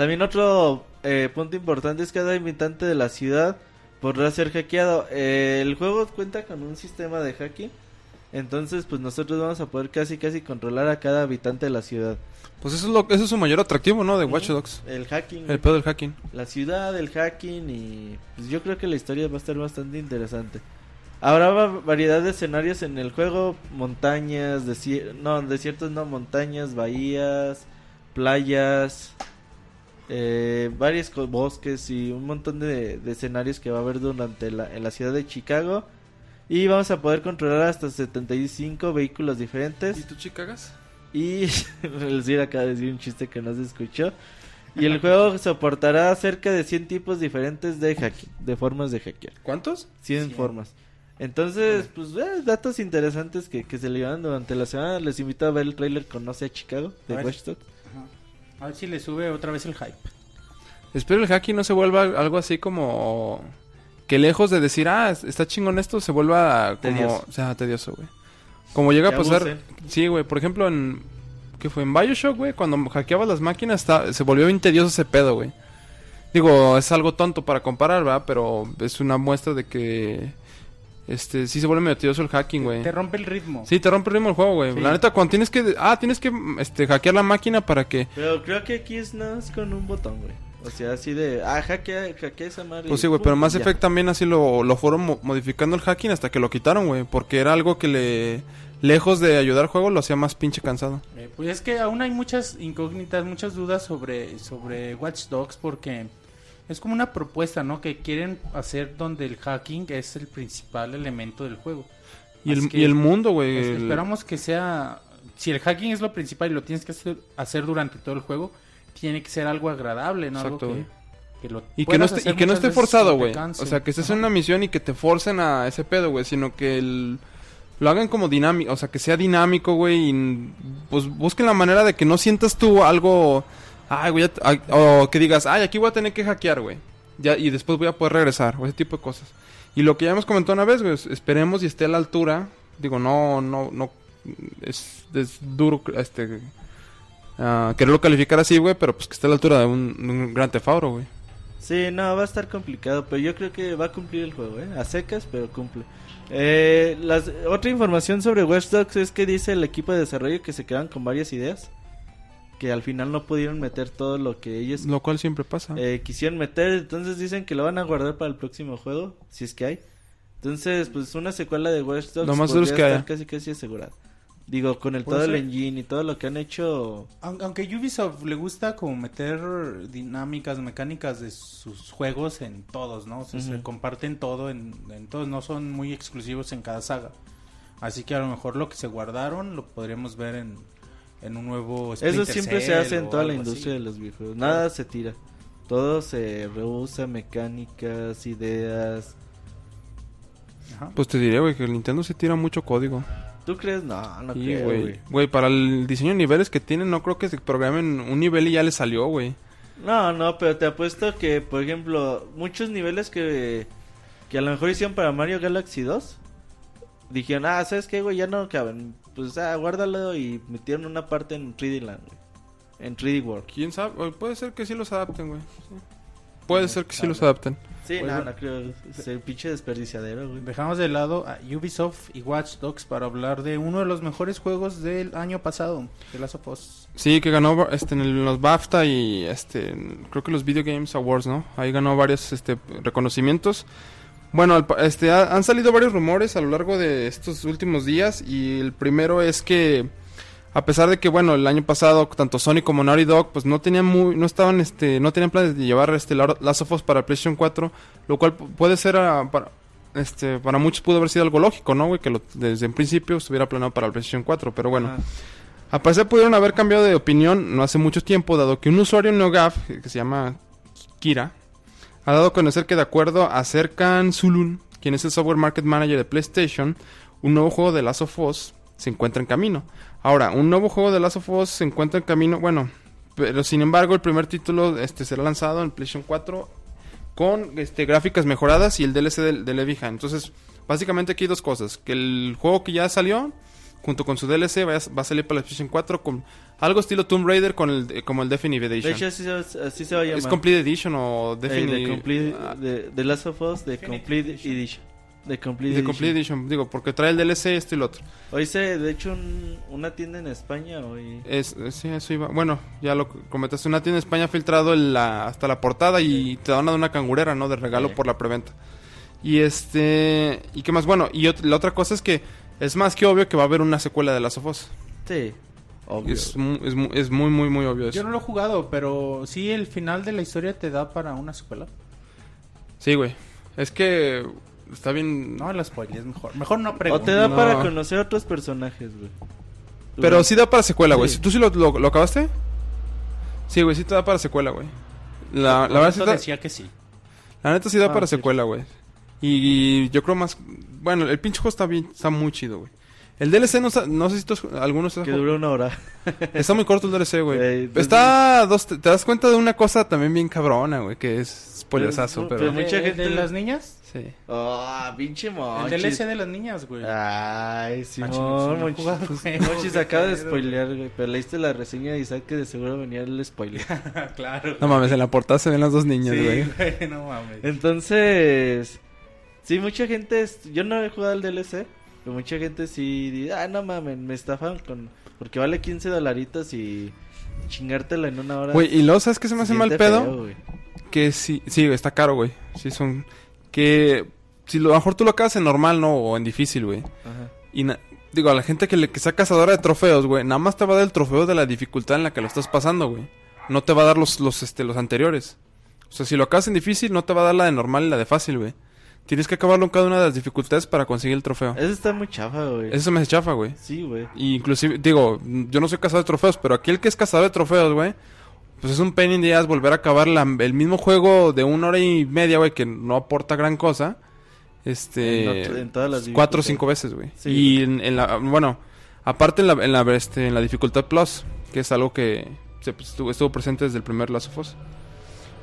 Speaker 2: También otro eh, punto importante es que cada habitante de la ciudad podrá ser hackeado. Eh, el juego cuenta con un sistema de hacking. Entonces, pues nosotros vamos a poder casi casi controlar a cada habitante de la ciudad.
Speaker 3: Pues eso es, lo, eso es su mayor atractivo, ¿no? De. Watch Dogs.
Speaker 2: El hacking,
Speaker 3: El pedo del hacking.
Speaker 2: la ciudad, el hacking y pues yo creo que la historia va a estar bastante interesante. Habrá va- variedad de escenarios en el juego, montañas, desier no, desiertos no, montañas, bahías, playas, eh, varios bosques y un montón de, de escenarios que va a haber durante la, en la ciudad de Chicago. Y vamos a poder controlar hasta 75 vehículos diferentes.
Speaker 3: ¿Y tú chicagas?
Speaker 2: Y acaba de decir un chiste que no se escuchó. Y el juego soportará cerca de 100 tipos diferentes de hacking, de formas de hackear.
Speaker 3: ¿Cuántos?
Speaker 2: 100
Speaker 1: 100.
Speaker 2: formas. Entonces, pues, eh, datos interesantes que, que se le llevan durante la semana. Les invito a ver el trailer Conoce a Chicago de. Watch Dogs.
Speaker 1: A ver si le sube otra vez el hype.
Speaker 3: Espero el hacking no se vuelva algo así como... Que lejos de decir, ah, es- está chingón esto, se vuelva como...
Speaker 2: Tedioso.
Speaker 3: O sea, tedioso, güey. Como llega a
Speaker 2: Que
Speaker 3: pasar... Sí, güey. Por ejemplo, en... ¿Qué fue? En Bioshock, güey. Cuando hackeabas las máquinas está- se volvió bien tedioso ese pedo, güey. Digo, es algo tonto para comparar, ¿verdad? Pero es una muestra de que... Este, sí se vuelve medio tedioso el hacking, güey.
Speaker 1: Te rompe el ritmo.
Speaker 3: Sí, te rompe el ritmo el juego, güey.
Speaker 1: Sí.
Speaker 3: La neta, cuando tienes que... Ah, tienes que este, hackear la máquina para que...
Speaker 2: Pero creo que aquí es nada más con un botón, güey. O sea, así de, ah, hackea, hackea esa madre.
Speaker 3: Pues sí, güey, pero Mass
Speaker 2: ya.
Speaker 3: Effect también así lo, lo fueron mo- modificando el hacking hasta que lo quitaron, güey. Porque era algo que le... Lejos de ayudar al juego, lo hacía más pinche cansado.
Speaker 1: Eh, pues es que aún hay muchas incógnitas, muchas dudas sobre, sobre Watch Dogs porque es como una propuesta, ¿no? Que quieren hacer donde el hacking es el principal elemento del juego.
Speaker 3: Y el,
Speaker 1: que
Speaker 3: y el mundo, güey.
Speaker 1: es-
Speaker 3: el-
Speaker 1: Esperamos que sea... Si el hacking es lo principal y lo tienes que hacer, hacer durante todo el juego, tiene que ser algo agradable, ¿no?
Speaker 3: Exacto,
Speaker 1: algo que, que lo
Speaker 3: Y que no esté, y que no esté forzado, güey. O sea, que estés
Speaker 1: Ajá.
Speaker 3: en una misión y que te forcen a ese pedo, güey. Sino que el... Lo hagan como dinámico, o sea, que sea dinámico, güey. Y pues busquen la manera de que no sientas tú algo... Ay, güey, o que digas, ay, aquí voy a tener que hackear, güey. Ya, y después voy a poder regresar, o ese tipo de cosas. Y lo que ya hemos comentado una vez, esperemos y esté a la altura. Digo, no, no, no. Es, duro, este. ah, quererlo calificar así, güey, pero pues que esté a la altura de un, de un gran tefauro, güey.
Speaker 2: Sí, no, va a estar complicado, pero yo creo que va a cumplir el juego, ¿eh? A secas, pero cumple. Eh, las, otra información sobre Watch Dogs es que dice el equipo de desarrollo que se quedan con varias ideas. Que al final no pudieron meter todo lo que ellos
Speaker 3: Lo cual siempre pasa.
Speaker 2: eh, quisieron meter. Entonces dicen que lo van a guardar para el próximo juego, si es que hay. Entonces, pues una secuela de Watch Dogs
Speaker 3: Lo más
Speaker 2: podría
Speaker 3: es que
Speaker 2: estar
Speaker 3: haya.
Speaker 2: casi casi asegurada. Digo, con el todo el engine y todo lo que han hecho.
Speaker 1: Aun- Aunque Ubisoft le gusta como meter dinámicas, mecánicas de sus juegos en todos, ¿no? O sea, se comparten todo en, en todos, no son muy exclusivos en cada saga. Así que a lo mejor lo que se guardaron lo podríamos ver en, en un nuevo
Speaker 2: Eso
Speaker 1: Splinter
Speaker 2: siempre se hace en toda la
Speaker 1: así.
Speaker 2: industria de los videojuegos. Nada se tira. Todo se rehúsa, mecánicas, ideas.
Speaker 1: Ajá.
Speaker 3: Pues te diré, güey, que el Nintendo se tira mucho código.
Speaker 2: ¿Tú crees? No, no
Speaker 3: Sí,
Speaker 2: creo,
Speaker 3: güey.
Speaker 2: güey.
Speaker 3: Güey, para el diseño de niveles que tienen, no creo que se programen un nivel y ya le salió, güey.
Speaker 2: No, no, pero te apuesto que, por ejemplo, muchos niveles que, que a lo mejor hicieron para Mario Galaxy 2, dijeron, ah, ¿sabes qué, güey? Ya no caben. Pues, ah, guárdalo y metieron una parte en 3D Land, güey. En 3D World.
Speaker 3: ¿Quién sabe? Oye, Puede ser que sí los adapten, güey. Sí. Puede ser que sí los adapten.
Speaker 2: Sí,
Speaker 1: Pues,
Speaker 2: no, no creo. Es el pinche desperdiciadero, güey.
Speaker 1: Dejamos de lado a Ubisoft y Watch Dogs para hablar de uno de los mejores juegos del año pasado, The Last of Us.
Speaker 3: Sí, que ganó este, en el- los BAFTA y este, creo que los Video Games Awards, ¿no? Ahí ganó varios este, reconocimientos. Bueno, este, ha- han salido varios rumores a lo largo de estos últimos días y el primero es que a pesar de que bueno el año pasado tanto Sony como Naughty Dog pues no tenían muy no estaban este no tenían planes de llevar este La- Last of Us para PlayStation 4 lo cual pu- puede ser ah, para este para muchos pudo haber sido algo lógico no güey que lo- desde el principio estuviera planeado para el PlayStation 4 pero bueno. A parecer pudieron haber cambiado de opinión no hace mucho tiempo, dado que un usuario en NeoGAF, que se llama Kira, ha dado a conocer que de acuerdo a Serkan Zulun, quien es el software market manager de PlayStation, un nuevo juego de Last of Us se encuentra en camino. Ahora, un nuevo juego de Last of Us se encuentra en camino, bueno, pero sin embargo el primer título este será lanzado en PlayStation 4 con este gráficas mejoradas y el DLC del Evija. Entonces, básicamente aquí hay dos cosas, que el juego que ya salió junto con su DLC va a, va a salir para la PlayStation 4 con algo estilo Tomb Raider con el de- como el Definitive
Speaker 2: De
Speaker 3: Edition.
Speaker 2: hecho, así se, va- así se va a llamar.
Speaker 3: es Complete Edition o
Speaker 2: Eh,
Speaker 3: Definitive
Speaker 2: de Complete,
Speaker 3: ah,
Speaker 2: de, de Last of Us, de Complete Edition. De Complete
Speaker 3: de
Speaker 2: Edition.
Speaker 3: Complete Edition, digo, porque trae el DLC esto y lo otro.
Speaker 2: Hoy se, de hecho, un- una tienda en España hoy...
Speaker 3: Es, es- sí, eso iba. Bueno, ya lo comentaste. Una tienda en España ha filtrado el- la- hasta la portada y te dan una cangurera, ¿no? De regalo
Speaker 2: Sí.
Speaker 3: por la preventa. Y este. ¿Y qué más? Bueno, y ot- la otra cosa es que es más que obvio que va a haber una secuela de Last of Us.
Speaker 2: Sí, obvio.
Speaker 3: Es, mu- es, mu- es muy, muy, muy obvio
Speaker 1: Yo
Speaker 3: eso.
Speaker 1: no lo he jugado, pero sí el final de la historia te da para una secuela.
Speaker 3: Sí, güey. Es que está bien.
Speaker 1: No, la spoiler es mejor. Mejor no
Speaker 2: o
Speaker 1: pregunto.
Speaker 2: te da
Speaker 3: no.
Speaker 2: para conocer otros personajes, güey.
Speaker 3: Pero sí da para secuela, güey.
Speaker 2: Sí.
Speaker 3: ¿Tú sí lo, lo- lo acabaste? Sí, güey, sí te da para secuela, güey. La, la verdad sí da-
Speaker 1: decía que sí.
Speaker 3: La neta sí da
Speaker 2: Ah,
Speaker 3: para
Speaker 2: sí.
Speaker 3: secuela, güey. Y, y yo creo más... Bueno, el pinche juego está bien, está muy chido, güey. El DLC no, está- no sé si tú, algunos...
Speaker 2: Que dura una hora.
Speaker 3: Está muy corto el DLC, güey.
Speaker 2: Pues,
Speaker 3: está... Dos, te, te das cuenta de una cosa también bien cabrona, güey, que es spoilersazo,
Speaker 2: Pero-
Speaker 3: pero...
Speaker 2: pero mucha
Speaker 1: ¿De-
Speaker 2: gente-
Speaker 1: ¿De las niñas?
Speaker 3: Sí.
Speaker 2: Ah, pinche
Speaker 1: El
Speaker 2: Monchis.
Speaker 1: DLC de las niñas, güey.
Speaker 2: Ay,
Speaker 1: Ah,
Speaker 2: Simón,
Speaker 1: chingos, no el
Speaker 2: Monchis
Speaker 1: qué
Speaker 2: acaba de spoilear, güey. Pero leíste la reseña y sabes que de seguro venía el spoiler.
Speaker 1: claro.
Speaker 3: No mames, en la portada se ven las dos niñas,
Speaker 1: Sí,
Speaker 3: güey.
Speaker 1: güey, no mames.
Speaker 2: Entonces, sí, mucha gente, es- yo no he jugado al DLC, pero mucha gente sí dice, ah, no mames, me estafan con, porque vale 15 dolaritos y chingártela en una hora.
Speaker 3: Güey, y luego, ¿sabes qué se me hace mal pedo? que sí, sí, está caro, güey. Sí, son... Que... Si lo, a lo mejor tú lo acabas en normal, ¿no? O en difícil, güey.
Speaker 2: Ajá.
Speaker 3: Y na- digo, a la gente que, le, que sea cazadora de trofeos, güey, nada más te va a dar el trofeo de la dificultad en la que lo estás pasando, güey. No te va a dar los, los, este, los anteriores. O sea, si lo acabas en difícil, no te va a dar la de normal y la de fácil, güey. Tienes que acabarlo en cada una de las dificultades para conseguir el trofeo.
Speaker 2: Eso está muy chafa, güey.
Speaker 3: Eso me hace chafa, güey.
Speaker 2: Sí, güey.
Speaker 3: Y inclusive, digo, yo no soy cazador de trofeos, pero aquí el que es cazador de trofeos, güey, pues es un pain in the ass volver a acabar la- el mismo juego de una hora y media, güey, que no aporta gran cosa. Este...
Speaker 2: En otro- en todas las
Speaker 3: cuatro o cinco veces, güey.
Speaker 2: Sí.
Speaker 3: Y en, en la, bueno, aparte en la, en la, este, en la dificultad plus, que es algo que se, pues, estuvo, estuvo presente desde el primer Last of Us.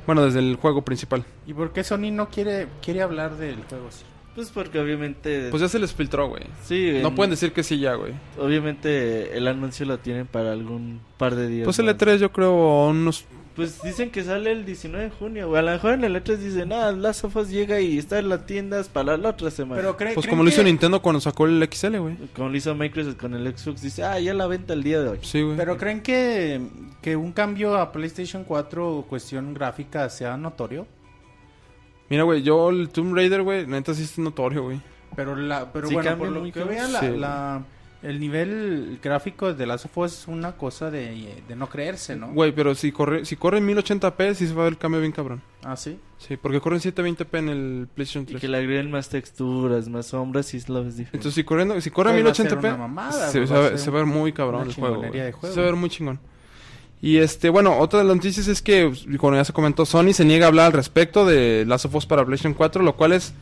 Speaker 3: Bueno, desde el juego principal.
Speaker 1: ¿Y por qué Sony no quiere quiere hablar del juego? Sí.
Speaker 2: Pues porque obviamente...
Speaker 3: Pues ya se les filtró, güey.
Speaker 2: sí,
Speaker 3: No
Speaker 2: en-
Speaker 3: pueden decir que sí ya, güey.
Speaker 2: Obviamente el anuncio lo tienen para algún par de días.
Speaker 3: Pues el
Speaker 2: más.
Speaker 3: E3 yo creo unos...
Speaker 2: Pues dicen que sale el 19 de junio, güey. A lo mejor en el E3 dicen, ah, Last of Us llega y está en las tiendas para la otra semana.
Speaker 1: Pero cree-
Speaker 3: Pues
Speaker 1: ¿creen
Speaker 3: como lo hizo
Speaker 1: que-
Speaker 3: Nintendo cuando sacó el XL, güey.
Speaker 2: Como lo hizo Microsoft con el Xbox, dice, ah, ya la venta el día de hoy.
Speaker 3: Sí, güey.
Speaker 1: Pero creen que, que un cambio a PlayStation 4 cuestión gráfica sea notorio?
Speaker 3: Mira, güey, yo el Tomb Raider, güey, neta sí es notorio, güey.
Speaker 1: Pero la pero
Speaker 2: Sí
Speaker 1: bueno, por lo que vea la,
Speaker 3: Sí.
Speaker 1: la, El nivel gráfico de Last of Us es una cosa de, de no creerse, ¿no?
Speaker 3: Güey, pero si corre, si corre en 1080p, sí se va a ver el cambio bien cabrón.
Speaker 1: Ah, sí.
Speaker 3: Sí, porque corre en 720p en el PlayStation
Speaker 2: Y
Speaker 3: 3.
Speaker 2: que le agreguen más texturas, más sombras y lo ves diferente.
Speaker 3: Entonces, si, corriendo, si corre en
Speaker 1: Pues va a ser
Speaker 3: 1080p,
Speaker 1: una mamada,
Speaker 3: se,
Speaker 1: pues
Speaker 3: se
Speaker 1: va
Speaker 3: se va a ver muy cabrón el juego.
Speaker 1: de juego.
Speaker 3: Se va a ver muy chingón. Y este, bueno, otra de las noticias es que, como ya se comentó, Sony se niega a hablar al respecto de Last of Us para PlayStation 4, lo cual es,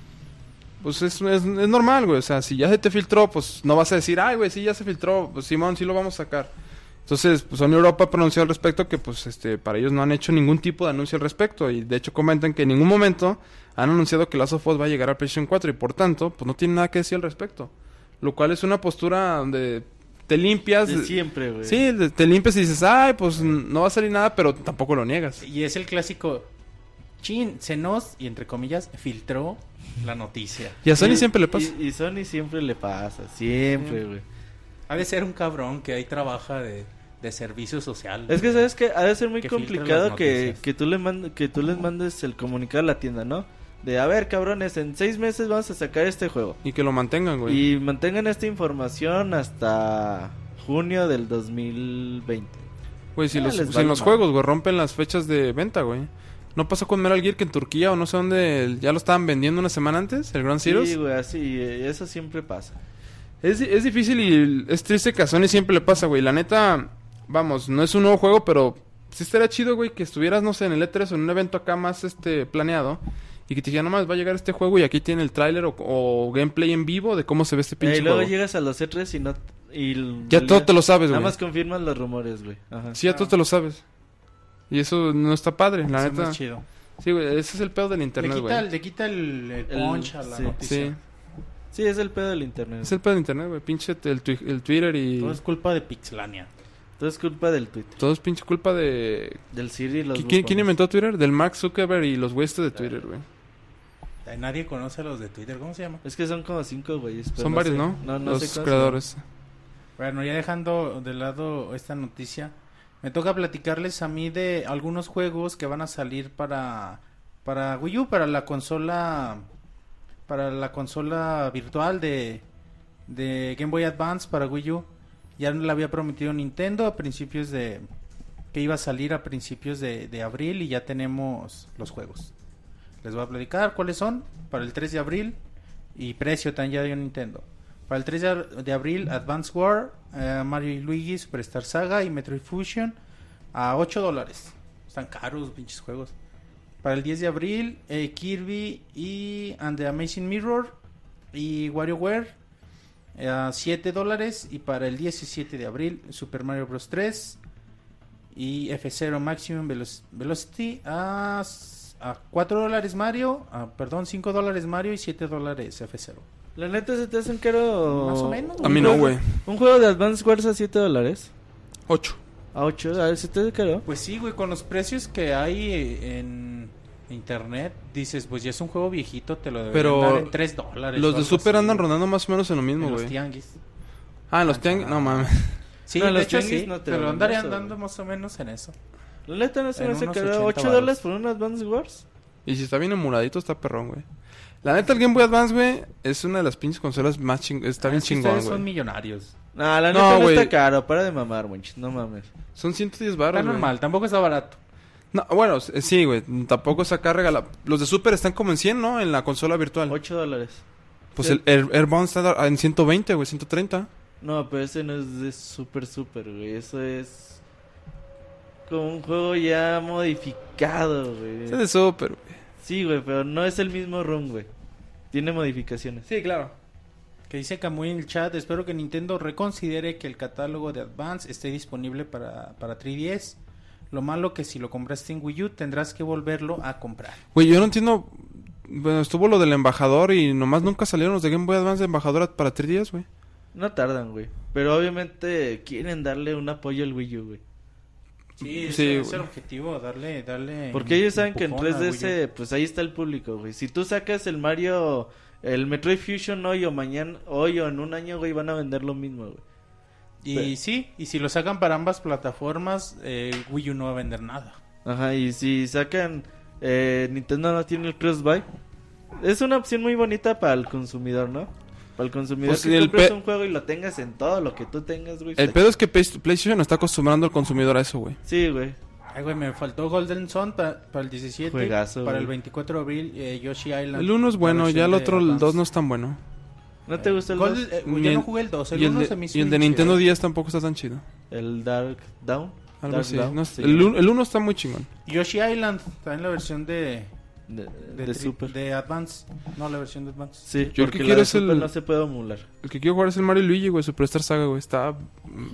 Speaker 3: pues es, es, es normal, güey. O sea, si ya se te filtró, pues no vas a decir, ay, güey, sí, ya se filtró, pues Simón, sí lo vamos a sacar. Entonces, pues Sony Europa ha pronunciado al respecto que, pues, este, para ellos no han hecho ningún tipo de anuncio al respecto. Y de hecho comentan que en ningún momento han anunciado que Last of Us va a llegar a PlayStation 4 y por tanto, pues no tienen nada que decir al respecto. Lo cual es una postura donde te limpias.
Speaker 2: De siempre, güey.
Speaker 3: Sí, te limpias y dices, ay, pues no va a salir nada, pero tampoco lo niegas.
Speaker 1: Y es el clásico. Chin, se nos, y entre comillas, filtró la noticia.
Speaker 3: Y a Sony
Speaker 2: Y-
Speaker 3: siempre le pasa.
Speaker 2: Y, y Sony siempre le pasa, siempre, güey.
Speaker 1: Ha de ser un cabrón que ahí trabaja de, de servicio social.
Speaker 2: Es que sabes que ha de ser muy
Speaker 1: Que
Speaker 2: complicado que, que tú le mand- que tú les mandes el comunicado a la tienda, ¿no? De a ver, cabrones, en seis meses vamos a sacar este juego.
Speaker 3: Y que lo mantengan, güey.
Speaker 2: Y mantengan esta información hasta junio del 2020.
Speaker 3: Güey, si, los, si en los juegos, güey, rompen las fechas de venta, güey. ¿No pasó con Metal Gear que en Turquía o no sé dónde ya lo estaban vendiendo una semana antes? ¿El Grand Zeroes?
Speaker 2: Sí, güey, así, eh, eso siempre pasa.
Speaker 3: Es, es difícil y es triste que a Sony siempre le pasa, güey. La neta, vamos, no es un nuevo juego, pero sí estaría chido, güey, que estuvieras, no sé, en el E3 o en un evento acá más este planeado. Y que te dijeran, nomás va a llegar este juego y aquí tiene el tráiler o, o gameplay en vivo de cómo se ve este pinche
Speaker 2: y luego
Speaker 3: juego.
Speaker 2: llegas a los E3 y no... Y
Speaker 3: Ya todo te lo sabes,
Speaker 2: Nada
Speaker 3: güey.
Speaker 2: más confirman los rumores, güey. Ajá.
Speaker 3: Sí, ya todo te lo sabes. Y eso no está padre, la
Speaker 1: Eso no
Speaker 3: neta.
Speaker 1: es chido.
Speaker 3: Sí, güey, ese es el pedo del internet, güey.
Speaker 1: le quita el, el punch a la
Speaker 2: sí.
Speaker 1: noticia.
Speaker 3: Sí,
Speaker 2: Sí, es el pedo del internet.
Speaker 3: es el pedo del internet, güey. Pinche el, twi- el Twitter y...
Speaker 1: Todo es culpa de Pixelania.
Speaker 2: Todo es culpa del Twitter.
Speaker 3: Todo es pinche culpa de...
Speaker 2: Del Siri y los
Speaker 3: ¿Qui- ¿Quién, inventó Twitter? Del Mark Zuckerberg y los güeyes de Twitter, güey.
Speaker 1: Nadie conoce a los de Twitter. ¿Cómo se llama?
Speaker 2: Es que son como cinco güeyes.
Speaker 3: Son varios,
Speaker 2: sé-
Speaker 3: ¿no?
Speaker 2: No, no
Speaker 3: los
Speaker 2: sé
Speaker 3: creadores.
Speaker 1: Bueno, ya dejando de lado esta noticia, me toca platicarles a mí de algunos juegos que van a salir para para Wii U, para la consola para la consola virtual de de Game Boy Advance para Wii U. Ya le había prometido Nintendo a principios de que iba a salir a principios de, de abril y ya tenemos los juegos. Les voy a platicar cuáles son para el 3 de abril y precio también ya dio Nintendo. Para el 3 de- abril, Advance War, eh, Mario y Luigi, Superstar Saga y Metroid Fusion a 8 dólares. Están caros, pinches juegos. Para el 10 de abril, eh, Kirby y And the Amazing Mirror y WarioWare eh, a 7 dólares. Y para el 17 de abril, Super Mario Bros. 3 y F0 Maximum Velo- Velocity a, a 4 dólares Mario, a, perdón, 5 dólares Mario y 7 dólares F0.
Speaker 2: La neta se te hace un caro.
Speaker 1: Más o menos,
Speaker 3: A mí no, güey.
Speaker 2: Un juego de Advance Wars a 7 dólares.
Speaker 3: Ocho.
Speaker 2: A 8, a ver, se te hace caro.
Speaker 1: Pues sí, güey, con los precios que hay eh, en internet, dices, pues ya es un juego viejito, te lo deberían
Speaker 3: Pero
Speaker 1: dar en 3 dólares.
Speaker 3: Los de Super
Speaker 1: así,
Speaker 3: andan
Speaker 1: güey,
Speaker 3: rondando más o menos en lo mismo,
Speaker 1: en los
Speaker 3: güey.
Speaker 1: tianguis.
Speaker 3: Ah, en los tianguis. No mames.
Speaker 1: Sí,
Speaker 2: No,
Speaker 1: de
Speaker 2: los
Speaker 1: hecho
Speaker 2: tianguis
Speaker 1: sí,
Speaker 2: no te
Speaker 1: pero
Speaker 2: dan
Speaker 1: andarían
Speaker 2: eso,
Speaker 1: dando
Speaker 2: güey.
Speaker 1: más o menos en eso.
Speaker 2: La neta no se me hace caro.
Speaker 1: 80
Speaker 2: 8
Speaker 1: varos.
Speaker 2: dólares por un Advance Wars.
Speaker 3: Y si está bien emuladito, está perrón, güey. La neta, el Game Boy Advance, güey, es una de las pinches consolas más ching... Está bien
Speaker 1: Es
Speaker 3: chingón,
Speaker 1: ustedes son
Speaker 3: güey.
Speaker 1: millonarios.
Speaker 2: Nah, la
Speaker 3: No,
Speaker 2: neta no,
Speaker 3: güey.
Speaker 2: está caro. Para de mamar, monchis. No mames.
Speaker 3: Son 110 baros,
Speaker 1: Está
Speaker 3: güey.
Speaker 1: normal, tampoco está barato.
Speaker 3: No, bueno, eh, sí, güey. Tampoco es acá regala. Los de Super están como en 100, ¿no? En la consola virtual.
Speaker 2: 8 dólares.
Speaker 3: Pues
Speaker 2: Sí.
Speaker 3: el Air- Airbound está en 120, güey, 130.
Speaker 2: No, pero ese no es de super super, güey. Eso es como un juego ya modificado, güey.
Speaker 3: Ese es de Super, güey.
Speaker 2: Sí, güey, pero no es el mismo run, güey. Tiene modificaciones.
Speaker 3: Sí, claro.
Speaker 1: Que dice Camuy en el chat, espero que Nintendo reconsidere que el catálogo de Advance esté disponible para, para 3DS. Lo malo que si lo compraste en Wii U tendrás que volverlo a comprar.
Speaker 3: Güey, yo no entiendo. Bueno, estuvo lo del embajador y nomás nunca salieron los de Game Boy Advance de embajador para 3 días, güey.
Speaker 2: No tardan, güey. Pero obviamente quieren darle un apoyo al Wii U, güey.
Speaker 1: Sí, es el objetivo, darle, darle
Speaker 2: Porque ellos saben que en
Speaker 1: empujón a Wii U.
Speaker 2: 3DS, pues ahí está el público, güey. Si tú sacas el Mario, el Metroid Fusion hoy o mañana, hoy o en un año, güey, van a vender lo mismo, güey.
Speaker 1: Y
Speaker 2: Pero-
Speaker 1: sí, y si lo sacan para ambas plataformas, eh, Wii U no va a vender nada.
Speaker 2: Ajá, y si sacan, eh, Nintendo no tiene el cross-buy. Es una opción muy bonita para el consumidor, ¿no? Para el consumidor
Speaker 3: Pues,
Speaker 2: que
Speaker 3: el
Speaker 2: compres un juego y lo tengas en todo lo que tú tengas, güey.
Speaker 3: El pedo es que Play- PlayStation está acostumbrando al consumidor a eso, güey.
Speaker 2: Sí, güey.
Speaker 1: Ay, güey, me faltó Golden Sun pa- para el 17.
Speaker 2: Juegazo,
Speaker 1: para el
Speaker 2: güey.
Speaker 1: 24 de abril, eh, Yoshi Island.
Speaker 3: El 1 es bueno, ya el otro, el
Speaker 1: Advance.
Speaker 3: 2 no es tan bueno.
Speaker 2: ¿No te gusta el
Speaker 1: Gold-
Speaker 2: dos?
Speaker 1: eh,
Speaker 3: Ni
Speaker 1: yo
Speaker 3: el-
Speaker 1: no jugué el 2, el
Speaker 3: y el
Speaker 1: 1
Speaker 3: de,
Speaker 1: se me hizo
Speaker 3: y el de Nintendo
Speaker 1: chido.
Speaker 3: 10 tampoco está tan chido.
Speaker 2: El Dark Down.
Speaker 3: Algo
Speaker 2: Dark
Speaker 3: así.
Speaker 2: Down,
Speaker 3: No, un- el 1 está muy chingón.
Speaker 1: Yoshi Island está en la versión de,
Speaker 2: De,
Speaker 1: de,
Speaker 2: Super.
Speaker 1: de Advance. No, la versión de Advance.
Speaker 2: Sí,
Speaker 3: Yo el
Speaker 2: porque
Speaker 3: que
Speaker 2: la
Speaker 3: quiero
Speaker 2: de
Speaker 3: es
Speaker 2: Super
Speaker 3: el-
Speaker 2: no se puede emular.
Speaker 3: El que quiero jugar es el Mario Luigi, güey. Superstar Saga, güey. Está.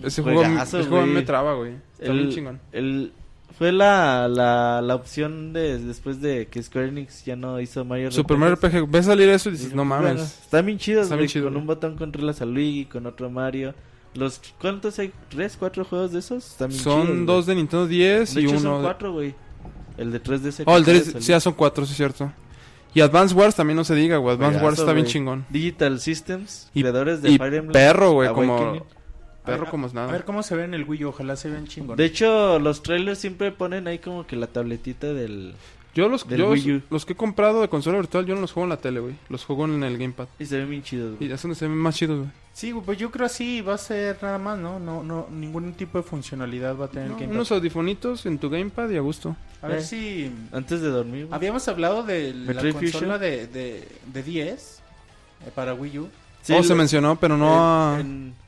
Speaker 3: Ese juego,
Speaker 2: Juegazo,
Speaker 3: ese juego
Speaker 2: güey.
Speaker 3: me traba, güey. Está bien
Speaker 2: El,
Speaker 3: chingón.
Speaker 2: el, fue la, la, la opción de después de que Square Enix ya no hizo Mario
Speaker 3: Super Mario. RPG. Ves salir eso y dices, no
Speaker 2: bueno,
Speaker 3: mames.
Speaker 2: Están bien chidos,
Speaker 3: Está
Speaker 2: güey.
Speaker 3: bien chido,
Speaker 2: Con
Speaker 3: güey.
Speaker 2: un botón controlas a Luigi, con otro Mario. Los, ¿Cuántos hay? ¿Tres, cuatro juegos de esos? Están bien
Speaker 3: Son dos de Nintendo 10
Speaker 2: De
Speaker 3: y
Speaker 2: hecho,
Speaker 3: uno.
Speaker 2: son
Speaker 3: de-
Speaker 2: cuatro, güey. El de 3DS.
Speaker 3: Oh, el de.
Speaker 2: acaba de
Speaker 3: Sí,
Speaker 2: salir.
Speaker 3: ya son cuatro, sí, es cierto. Y Advance Wars también no se diga, güey. Advance Wars está bien chingón.
Speaker 2: Digital Systems,
Speaker 3: Y-
Speaker 2: creadores de
Speaker 3: y
Speaker 2: Fire Emblem.
Speaker 3: perro, güey, como-. Perro
Speaker 1: A-
Speaker 3: como es
Speaker 1: A ver
Speaker 3: nada.
Speaker 1: cómo se ve en el Wii U, ojalá se vean chingón.
Speaker 2: De hecho, los trailers siempre ponen ahí como que la tabletita del...
Speaker 3: Yo los,
Speaker 2: del
Speaker 3: yo
Speaker 2: Wii U.
Speaker 3: los que he comprado de consola virtual, yo no los juego en la tele, güey. Los juego en el Gamepad.
Speaker 2: Y se ven bien chidos,
Speaker 3: Y
Speaker 2: güey.
Speaker 3: ya son donde se ven más chidos, güey.
Speaker 1: Sí, pues yo creo así va a ser nada más, ¿no? No, no, ningún tipo de funcionalidad va a tener
Speaker 3: No,
Speaker 1: el Gamepad.
Speaker 3: unos audifonitos en tu Gamepad y a gusto.
Speaker 1: A ver
Speaker 2: Eh.
Speaker 1: si...
Speaker 2: Antes de dormir.
Speaker 1: Habíamos hablado de la
Speaker 2: Metroid
Speaker 1: consola
Speaker 2: Fusion.
Speaker 1: de, de, de 10 eh, para Wii U.
Speaker 2: Sí,
Speaker 3: oh, se mencionó, pero no...
Speaker 2: en,
Speaker 3: a-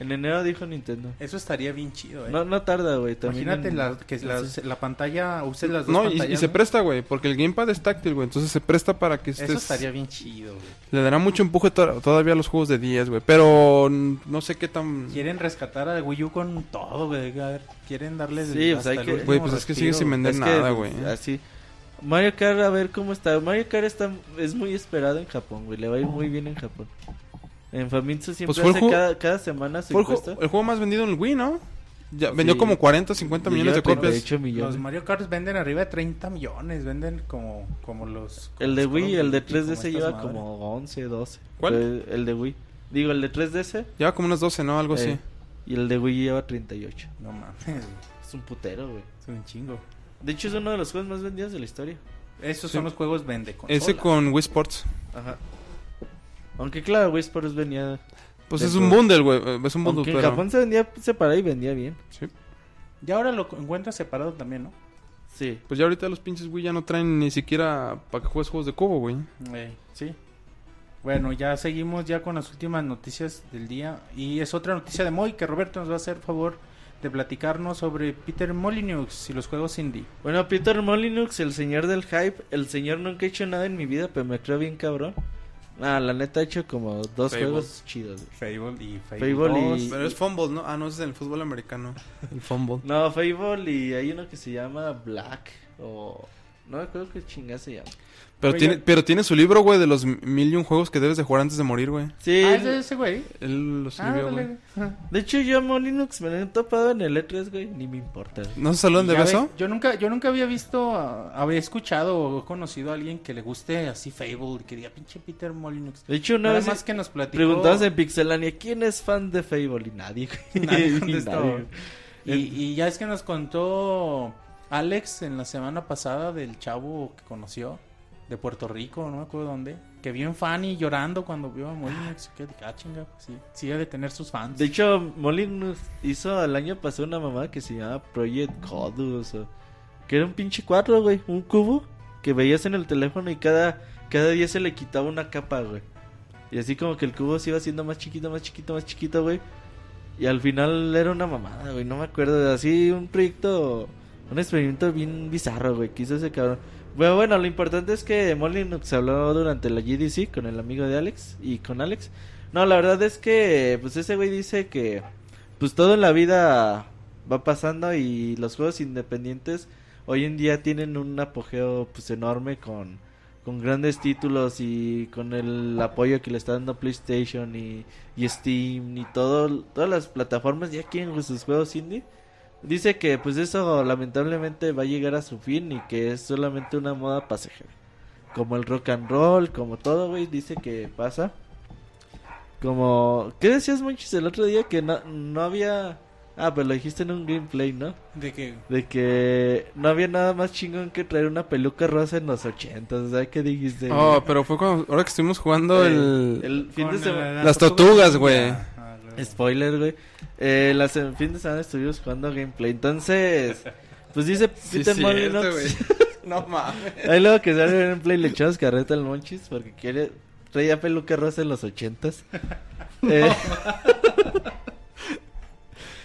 Speaker 2: en, en enero dijo Nintendo.
Speaker 1: Eso estaría bien chido, ¿eh?
Speaker 2: No, no tarda, güey.
Speaker 1: Imagínate
Speaker 2: en-
Speaker 1: la, que la, la pantalla, use las dos
Speaker 3: No, y,
Speaker 1: pantallas.
Speaker 3: y se
Speaker 1: ¿no?
Speaker 3: presta, güey, porque el Gamepad es táctil, güey. Entonces se presta para que
Speaker 1: Eso
Speaker 3: estés...
Speaker 1: estaría bien chido, güey.
Speaker 3: Le dará mucho empuje to- todavía a los juegos de 10, güey. Pero no sé qué tan...
Speaker 1: Quieren rescatar a Wii U con todo, güey. A ver, quieren darles
Speaker 2: Sí, o sea, hay
Speaker 1: el
Speaker 2: que-
Speaker 3: Güey, pues es que sigue sin vender nada, güey.
Speaker 2: Así. Mario Kart, a ver cómo está. Mario Kart está, es muy esperado en Japón, güey. Le va a ir muy bien en Japón. En Famitsu siempre
Speaker 3: Pues fue el
Speaker 2: hace
Speaker 3: juego-
Speaker 2: cada, cada semana su
Speaker 3: Fue el, ju-
Speaker 2: encuesta.
Speaker 3: el juego más vendido en el Wii, ¿no? Ya,
Speaker 2: Sí.
Speaker 3: vendió como 40, 50 millones de copias.
Speaker 2: 38 millones.
Speaker 1: Los Mario Kart venden arriba de 30 millones. Venden como, como los. como
Speaker 2: El de
Speaker 1: los
Speaker 2: Wii, el de
Speaker 1: Duty, como
Speaker 2: 3DS
Speaker 1: estas
Speaker 2: lleva
Speaker 1: madres.
Speaker 2: como 11, 12.
Speaker 3: ¿Cuál?
Speaker 2: El, el de Wii. Digo, el de 3DS.
Speaker 3: Lleva como unas 12, ¿no? Algo así.
Speaker 2: eh, y el de Wii lleva 38.
Speaker 1: No mames,
Speaker 2: Es un putero, güey.
Speaker 1: es un chingo.
Speaker 2: De hecho, es uno de los juegos más vendidos de la historia.
Speaker 1: Esos
Speaker 3: Sí.
Speaker 1: son los juegos vende
Speaker 3: Ese con Wii Sports.
Speaker 2: Ajá. Aunque claro, Wii Sports venía...
Speaker 3: Pues es un bundle, güey. Es un bundle,
Speaker 2: Aunque en
Speaker 3: pero...
Speaker 2: Japón se vendía separado y vendía bien.
Speaker 3: Sí.
Speaker 1: Y ahora lo encuentras separado también, ¿no?
Speaker 2: Sí.
Speaker 3: Pues ya ahorita los pinches Wii ya no traen ni siquiera para que juegues juegos de cubo, güey.
Speaker 1: Eh, sí. Bueno, ya seguimos ya con las últimas noticias del día. Y es otra noticia de Moy que Roberto nos va a hacer favor de platicarnos sobre Peter Molyneux y los juegos indie.
Speaker 2: Bueno, Peter Molyneux, el señor del hype. El señor nunca ha hecho nada en mi vida, pero me creo bien cabrón. Ah, la neta ha hecho como dos
Speaker 3: Fable.
Speaker 2: juegos chidos. güey.
Speaker 1: Fable y Fable,
Speaker 2: Fable y-
Speaker 1: 2.
Speaker 3: Pero es fumble, ¿no? Ah, no, es el fútbol americano. El fumble.
Speaker 2: No, Fable y hay uno que se llama Black. O. No me acuerdo qué chingada se llama.
Speaker 3: Pero
Speaker 1: Oiga.
Speaker 3: tiene, pero tiene su libro, güey, de los mil y un juegos que debes de jugar antes de morir, güey.
Speaker 2: Sí,
Speaker 1: Ah, ¿es de ese güey.
Speaker 3: Él los
Speaker 1: Ah,
Speaker 3: escribió, güey.
Speaker 2: de hecho yo a Molyneux me lo he topado en el E3, güey. Ni me importa. güey.
Speaker 3: ¿No se saludan de beso?
Speaker 1: yo nunca, yo nunca había visto, había escuchado o conocido a alguien que le guste así Fable, que diga pinche Peter Molyneux.
Speaker 2: De hecho, una
Speaker 1: Nada
Speaker 2: vez
Speaker 1: más que nos platicó.
Speaker 2: preguntabas en Pixelania quién es fan de Fable y nadie, güey.
Speaker 1: Nadie
Speaker 2: nadie.
Speaker 1: Y, y ya es que nos contó Alex en la semana pasada del chavo que conoció de Puerto Rico, no me acuerdo dónde, que vio en Fanny llorando cuando vio a Molyneux. Que ah, chinga, pues sí, sí de tener sus fans.
Speaker 2: De hecho, Molyneux hizo el año pasado una mamá que se llama Project Codus. que era un pinche cuadro, güey. Un cubo que veías en el teléfono y cada, cada día se le quitaba una capa, güey. Y así como que el cubo se iba haciendo más chiquito, más chiquito, más chiquito, güey. Y al final era una mamada, güey. No me acuerdo. Así un proyecto, un experimento bien bizarro, güey. Que hizo ese cabrón. Bueno, bueno, lo importante es que Molyneux habló durante la GDC con el amigo de Alex y con Alex. No, la verdad es que, pues ese güey dice que, pues todo en la vida va pasando y los juegos independientes hoy en día tienen un apogeo, pues enorme con, con grandes títulos y con el apoyo que le está dando PlayStation y, y Steam y todo, todas las plataformas ya quieren sus juegos indie. Dice que pues eso lamentablemente va a llegar a su fin y que es solamente una moda pasajera. Como el rock and roll, como todo, güey, dice que pasa. Como... ¿Qué decías, Monchis, el otro día? Que no, no había Ah, pero lo dijiste en un gameplay, ¿no?
Speaker 1: De que
Speaker 2: De que no había nada más chingón que traer una peluca rosa en los ochentas. O sea, ¿qué dijiste?
Speaker 3: Oh, pero fue cuando, ahora que estuvimos jugando
Speaker 2: Eh,
Speaker 3: el...
Speaker 2: el fin de semana.
Speaker 3: Las tortugas, güey.
Speaker 2: Spoiler, güey. Eh, la se- fin de semana estuvimos jugando gameplay. Entonces, pues dice
Speaker 3: Sí,
Speaker 2: Peter Molyneux.
Speaker 3: güey. No mames.
Speaker 2: Ahí luego que sale el gameplay le echamos carreta al Monchis porque quiere. Traía peluca rosa en los ochentas. Eh,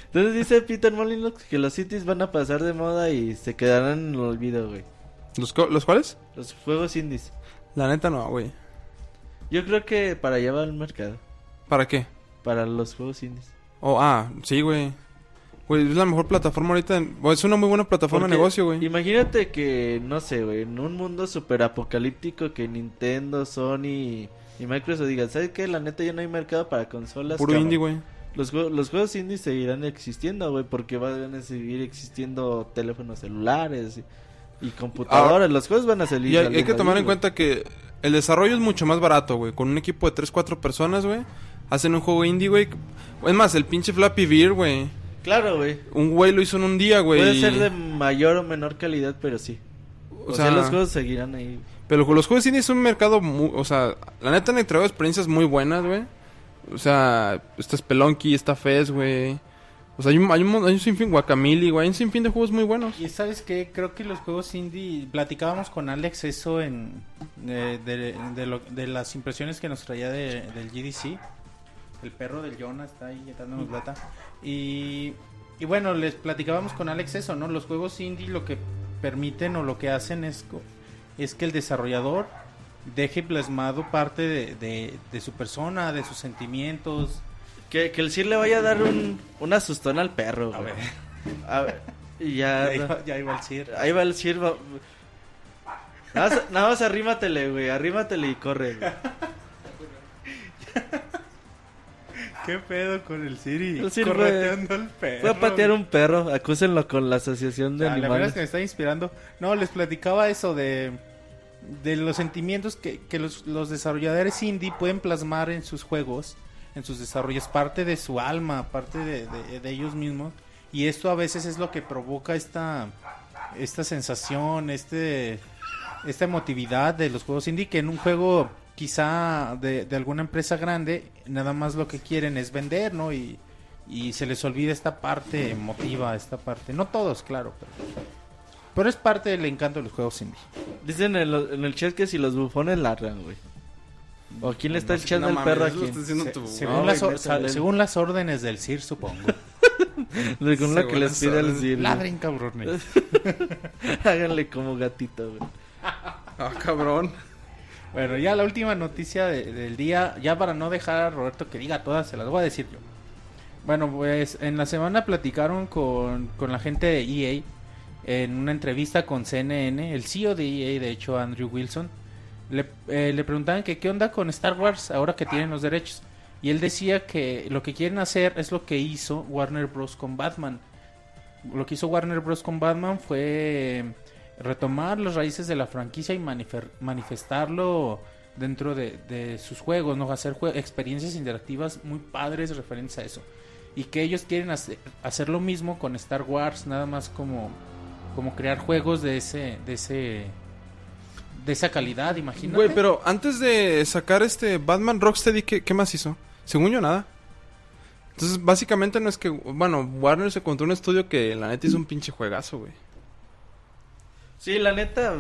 Speaker 2: Entonces dice Peter Molyneux que los cities van a pasar de moda y se quedarán en el olvido, güey.
Speaker 3: ¿Los, co- ¿Los cuales?
Speaker 2: Los juegos indies.
Speaker 3: La neta no, güey.
Speaker 2: Yo creo que para allá va el mercado.
Speaker 3: ¿Para qué?
Speaker 2: Para los juegos indies.
Speaker 3: Oh, ah, sí, güey. Güey, es la mejor plataforma ahorita. en- Es una muy buena plataforma de negocio, güey.
Speaker 2: Imagínate que, no sé, güey, en un mundo super apocalíptico que Nintendo, Sony y Microsoft digan, ¿sabes qué? La neta ya no hay mercado para consolas.
Speaker 3: Puro
Speaker 2: cabrón".
Speaker 3: indie, güey.
Speaker 2: Los, jue- los juegos indie seguirán existiendo, güey, porque van a seguir existiendo teléfonos celulares y, y computadoras. los juegos van a salir.
Speaker 3: Y hay, que tomar
Speaker 2: ahí,
Speaker 3: en cuenta que el desarrollo es mucho más barato, güey. Con un equipo de 3, 4 personas, güey. Hacen un juego indie, güey. Es más, el pinche Flappy Beer, güey.
Speaker 2: Claro, güey.
Speaker 3: Un güey lo hizo en un día, güey.
Speaker 2: Puede ser de mayor o menor calidad, pero sí. O,
Speaker 3: O
Speaker 2: sea,
Speaker 3: sea,
Speaker 2: los juegos seguirán ahí.
Speaker 3: Pero los juegos indie es un mercado muy... O sea, la neta han entregado experiencias muy buenas, güey. O sea, está Spelunky, está Fez, güey. O sea, hay un, hay un, hay un sinfín, Guacamole, güey. Hay un sinfín de juegos muy buenos.
Speaker 1: Y sabes qué, creo que los juegos indie, platicábamos con Alex eso en eh, de, de lo- de las impresiones que nos traía de- del GDC. El perro del Jonah está ahí dándonos lata. Y, y bueno, les platicábamos con Alex eso, ¿no? Los juegos indie lo que permiten o lo que hacen es, es que el desarrollador deje plasmado parte de, de- de su persona, de sus sentimientos.
Speaker 2: Que, que el Sir le vaya a dar un, un asustón al perro,
Speaker 1: A ver,
Speaker 2: A ver, y ya...
Speaker 1: ya iba, ya iba el Sir.
Speaker 2: Ahí va el Sir. va- Nada más, nada más arrímatele, güey. Arrímatele y corre, güey.
Speaker 1: ¿Qué pedo con el Siri?
Speaker 2: El Sir
Speaker 1: correteando al perro.
Speaker 2: Fue a patear un perro. Acúsenlo con la Asociación de
Speaker 1: Ah, la verdad es
Speaker 2: Animales.
Speaker 1: que me está inspirando. No, les platicaba eso de, de los sentimientos que, que los, los desarrolladores indie pueden plasmar en sus juegos, en sus desarrollos, parte de su alma, parte de, de- de ellos mismos. Y esto a veces es lo que provoca esta, esta sensación, este, esta emotividad de los juegos indie, que en un juego quizá de, de alguna empresa grande, nada más lo que quieren es vender, ¿no? Y, y se les olvida esta parte emotiva, esta parte. No todos, claro, pero, pero es parte del encanto de los juegos indie.
Speaker 2: Dicen en, lo- en el chat que si los bufones ladran, güey. ¿O quién le está
Speaker 1: No sé,
Speaker 2: echando
Speaker 3: no
Speaker 2: el perro aquí?
Speaker 1: Se-
Speaker 3: tu-
Speaker 1: según,
Speaker 2: No,
Speaker 1: las, según las órdenes del CIR, supongo.
Speaker 2: Según lo que les pide el güey.
Speaker 1: Ladren, cabrones.
Speaker 2: Háganle como gatito, güey.
Speaker 3: Ah, cabrón.
Speaker 1: Bueno, ya la última noticia de- del día, ya para no dejar a Roberto que diga todas, se las voy a decir yo. Bueno, pues en la semana platicaron con, con la gente de EA en una entrevista con CNN, el CEO de EA, de hecho, Andrew Wilson, le, eh, le preguntaban que qué onda con Star Wars ahora que tienen los derechos. Y él decía que lo que quieren hacer es lo que hizo Warner Bros. con Batman. Lo que hizo Warner Bros. con Batman fue retomar las raíces de la franquicia y manifestarlo dentro de, sus juegos, ¿no? Hacer jue- experiencias interactivas muy padres referentes a eso. Y que ellos quieren hacer, hacer lo mismo con Star Wars, nada más como, como crear juegos de ese, de ese, de esa calidad, imagínate.
Speaker 3: Güey, pero antes de sacar este Batman Rocksteady, ¿qué, qué más hizo? Según yo, nada. Entonces, básicamente no es que... Bueno, Warner se encontró un estudio que la neta hizo un pinche juegazo, güey.
Speaker 2: Sí, la neta,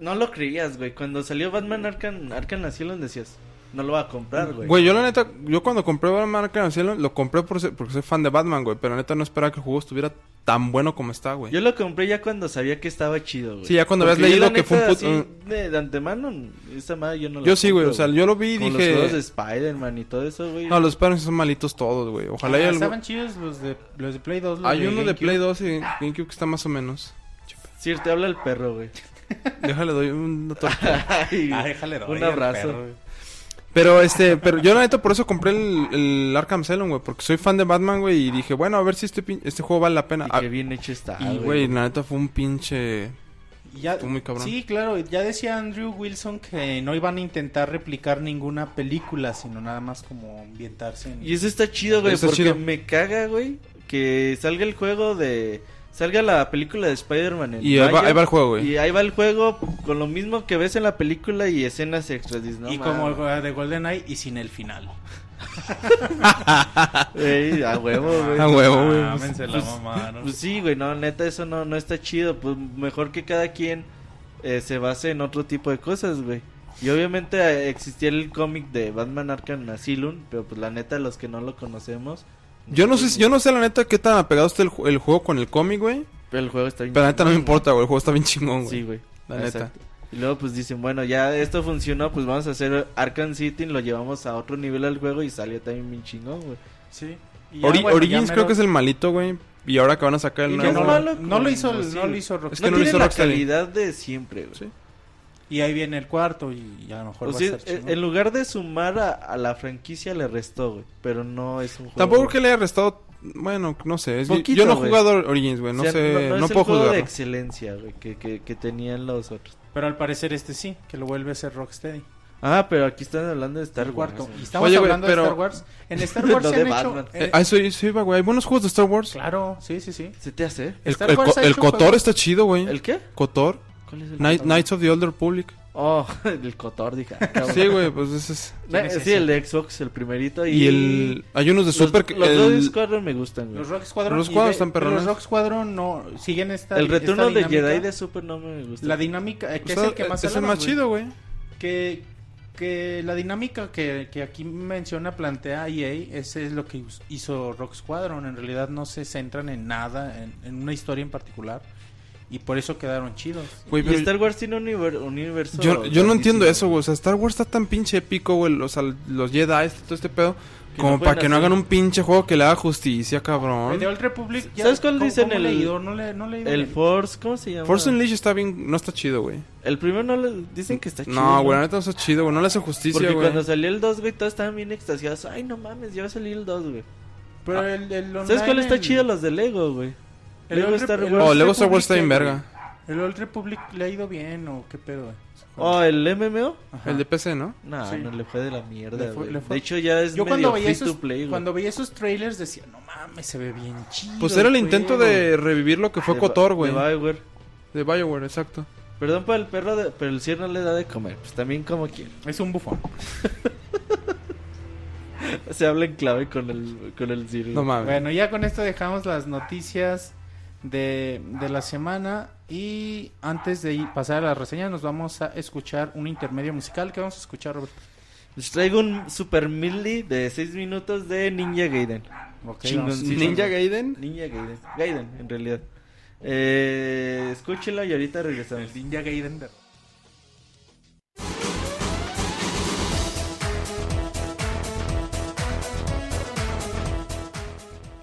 Speaker 2: no lo creías, güey. Cuando salió Batman Arkham, Arkham Asylum decías, no lo va a comprar, güey.
Speaker 3: Güey, yo la neta, yo cuando compré Batman Arkham Asylum, lo compré por ser- porque soy fan de Batman, güey. Pero la neta no esperaba que el juego estuviera tan bueno como está, güey.
Speaker 2: Yo lo compré ya cuando sabía que estaba chido, güey.
Speaker 3: Sí, ya cuando habías leído que fue un puto-
Speaker 2: así, de, de antemano, esa madre yo no la
Speaker 3: Yo sí, güey. O sea, yo lo vi y
Speaker 2: Como los juegos de
Speaker 3: dije...
Speaker 2: Spider-Man y todo eso, güey.
Speaker 3: No, los Spider-Man son malitos todos, güey. Ojalá
Speaker 1: Ah,
Speaker 3: haya algo...
Speaker 1: estaban chidos los de, los de Play 2. los
Speaker 3: Hay uno de. Play 2 y GameCube que está más o menos.
Speaker 2: Sí, te habla el perro, güey.
Speaker 3: Déjale, doy torta.
Speaker 2: Ay,
Speaker 1: Ah, déjale doy
Speaker 2: un abrazo.
Speaker 1: perro.
Speaker 3: Pero este, pero yo la neta por eso compré el, el Arkham Asylum, güey, porque soy fan de Batman, güey, y dije, bueno, a ver si este pin- este juego vale la pena.
Speaker 2: Y
Speaker 3: Ah,
Speaker 2: qué bien hecho está,
Speaker 3: y güey, la neta fue un pinche
Speaker 1: Y ya-
Speaker 3: Estuvo muy cabrón.
Speaker 1: Sí, claro, ya decía Andrew Wilson que no iban a intentar replicar ninguna película, sino nada más como ambientarse en...
Speaker 2: Y eso está chido, güey,
Speaker 3: Está
Speaker 2: porque
Speaker 3: chido.
Speaker 2: me caga, güey, que salga el juego de... Salga la película de Spider-Man en
Speaker 3: Y ahí va,
Speaker 2: mayo,
Speaker 3: ahí va el juego, güey.
Speaker 2: Y ahí va el juego con lo mismo que ves en la película y escenas extras. Dices, no
Speaker 1: y como el de GoldenEye y sin el final.
Speaker 2: Ey, a huevo, güey.
Speaker 3: A huevo, güey.
Speaker 1: La
Speaker 2: Pues-. Pues sí, güey, no, neta, eso no, no está chido. Pues mejor que cada quien eh, se base en otro tipo de cosas, güey. Y obviamente eh, existía el cómic de Batman Arkham Asylum, pero pues la neta, los que no lo conocemos.
Speaker 3: Yo no sé, yo no sé la neta qué tan apegado está el, el juego con el cómic, güey.
Speaker 2: Pero el juego está bien
Speaker 3: Pero la neta no me importa, güey. El juego está bien chingón,
Speaker 2: güey. Sí, güey.
Speaker 3: La neta.
Speaker 2: Exacto. Y luego pues dicen, bueno, ya esto funcionó, pues vamos a hacer Arkham City, lo llevamos a otro nivel al juego y salió también bien chingón, güey.
Speaker 1: Sí. Y ya,
Speaker 3: Ori-
Speaker 1: bueno,
Speaker 3: Origins
Speaker 1: ya
Speaker 3: creo
Speaker 1: mero-
Speaker 3: que es el malito, güey. Y ahora que van a sacar el
Speaker 1: que
Speaker 2: no
Speaker 1: no,
Speaker 3: nuevo...
Speaker 2: malo
Speaker 1: lo, no lo
Speaker 2: con
Speaker 1: hizo, no lo hizo Rockstar.
Speaker 3: Es que
Speaker 2: no
Speaker 3: no lo
Speaker 2: tiene
Speaker 3: hizo
Speaker 2: la calidad de siempre, güey.
Speaker 3: Sí.
Speaker 1: Y ahí viene el cuarto y a lo mejor
Speaker 2: O
Speaker 1: va
Speaker 2: sea,
Speaker 1: a ser
Speaker 2: en
Speaker 1: chingón.
Speaker 2: en lugar de sumar a, a la franquicia le restó, güey. Pero no es un juego.
Speaker 3: Tampoco que le haya restado... Bueno, no sé. es-
Speaker 2: Poquito,
Speaker 3: yo no he jugado Origins, güey. No
Speaker 2: O sea,
Speaker 3: sé, no,
Speaker 2: no, es
Speaker 3: puedo
Speaker 2: el juego de
Speaker 3: jugarlo.
Speaker 2: excelencia, güey, que, que, que tenían los otros.
Speaker 1: Pero al parecer este sí, que lo vuelve a ser Rocksteady.
Speaker 2: Ah, pero aquí están hablando de Star Wars.
Speaker 1: Y estamos
Speaker 3: Oye,
Speaker 1: hablando
Speaker 3: pero-
Speaker 1: de Star Wars. En Star Wars se
Speaker 2: de
Speaker 1: han hecho...
Speaker 2: Batman.
Speaker 1: eh,
Speaker 3: Eh, ah, eso, eso iba, güey. Hay buenos juegos de Star Wars.
Speaker 1: Claro, sí, sí, sí.
Speaker 2: ¿Se te hace?
Speaker 3: El,
Speaker 1: Star
Speaker 3: el, Cotor
Speaker 1: juegos-
Speaker 3: está chido, güey.
Speaker 2: ¿El qué?
Speaker 3: Cotor.
Speaker 2: ¿Cuál es el Cotor?
Speaker 3: Knights of the Older Public.
Speaker 2: Oh, el Cotor, dije.
Speaker 3: Sí, güey, pues ese es...
Speaker 2: Na-
Speaker 1: ¿Quién es
Speaker 2: sí,
Speaker 1: ese?
Speaker 2: el de Xbox, el primerito. Y,
Speaker 3: Y el... Hay unos de
Speaker 2: Los,
Speaker 3: Super... que-
Speaker 2: los
Speaker 3: el-
Speaker 2: Rogue Squadron me gustan, güey.
Speaker 1: Los Rock Squadron...
Speaker 3: Los Squadron están perrones.
Speaker 1: Los Rock Squadron no... Siguen esta...
Speaker 2: El retorno
Speaker 1: esta
Speaker 2: de
Speaker 1: dinámica.
Speaker 2: Jedi de Super no me gusta.
Speaker 1: La dinámica... eh, que
Speaker 3: o sea,
Speaker 1: es el que más
Speaker 3: es el más chido, güey.
Speaker 1: que, que la dinámica que, que aquí menciona, plantea EA, ese es lo que hizo Rock Squadron. En realidad no se centran en nada, en, en una historia en particular. Y por eso quedaron chidos.
Speaker 3: Güey,
Speaker 2: y Star Wars tiene un univer- un universo.
Speaker 3: yo, yo no entiendo eso, güey. O sea, Star Wars está tan pinche épico, güey. O sea, los Jedi, todo este pedo. Como
Speaker 2: no
Speaker 3: para que no hagan un pinche juego que le haga justicia, cabrón.
Speaker 1: El de Old Republic, ya-
Speaker 2: ¿Sabes cuál
Speaker 1: ¿cómo-
Speaker 2: dicen
Speaker 1: cómo
Speaker 2: el-
Speaker 1: leído? No le, no he leído
Speaker 2: El
Speaker 1: bien.
Speaker 2: Force, ¿cómo se llama?
Speaker 3: Force Unleashed está bien... No está chido, güey.
Speaker 2: El primero no le dicen que está chido.
Speaker 3: No, güey, la neta no está chido, güey. No le hace justicia,
Speaker 2: Porque
Speaker 3: güey.
Speaker 2: cuando salió el 2, güey, todos estaban bien extasiados. Ay, no mames, ya va a salir el 2, güey.
Speaker 1: Pero el, el
Speaker 2: ¿Sabes cuál está
Speaker 1: el-
Speaker 2: chido? Los de Lego, güey.
Speaker 1: El
Speaker 2: Lego
Speaker 1: Old
Speaker 2: Star
Speaker 1: el
Speaker 2: Wars.
Speaker 3: Oh,
Speaker 1: Old
Speaker 3: Lego Star Wars está
Speaker 1: ¿qué,
Speaker 3: verga.
Speaker 1: ¿El Old Republic le ha ido bien o qué pedo? güey?
Speaker 2: Oh, el MMO.
Speaker 1: Ajá.
Speaker 3: El de PC, ¿no?
Speaker 2: No,
Speaker 1: Sí.
Speaker 2: no le fue de la mierda,
Speaker 1: Le fue-
Speaker 2: güey.
Speaker 1: le fue-
Speaker 2: De hecho, ya es
Speaker 1: Yo
Speaker 2: medio
Speaker 1: cuando veía,
Speaker 2: free
Speaker 1: esos,
Speaker 2: to play, güey.
Speaker 1: cuando veía esos trailers decía, no mames, se ve bien chido.
Speaker 3: Pues era el intento
Speaker 1: juego".
Speaker 3: de revivir lo que fue
Speaker 2: De
Speaker 3: Cotor, güey.
Speaker 2: De Bioware.
Speaker 3: De Bioware, exacto.
Speaker 2: Perdón para el perro, de- pero el cierre no le da de comer. Pues también como quiere.
Speaker 1: Es un bufón.
Speaker 2: Se habla en clave con el, con el Siri.
Speaker 3: No mames.
Speaker 1: Bueno, ya con esto dejamos las noticias de, de la semana. Y antes de pasar a la reseña, nos vamos a escuchar un intermedio musical. ¿Qué vamos a escuchar, Roberto?
Speaker 2: Les traigo un super medley de 6 minutos de Ninja Gaiden.
Speaker 3: Ninja Gaiden.
Speaker 2: Ninja Gaiden. Gaiden, en realidad. Eh, escúchela y ahorita regresamos.
Speaker 1: Ninja Gaiden. de-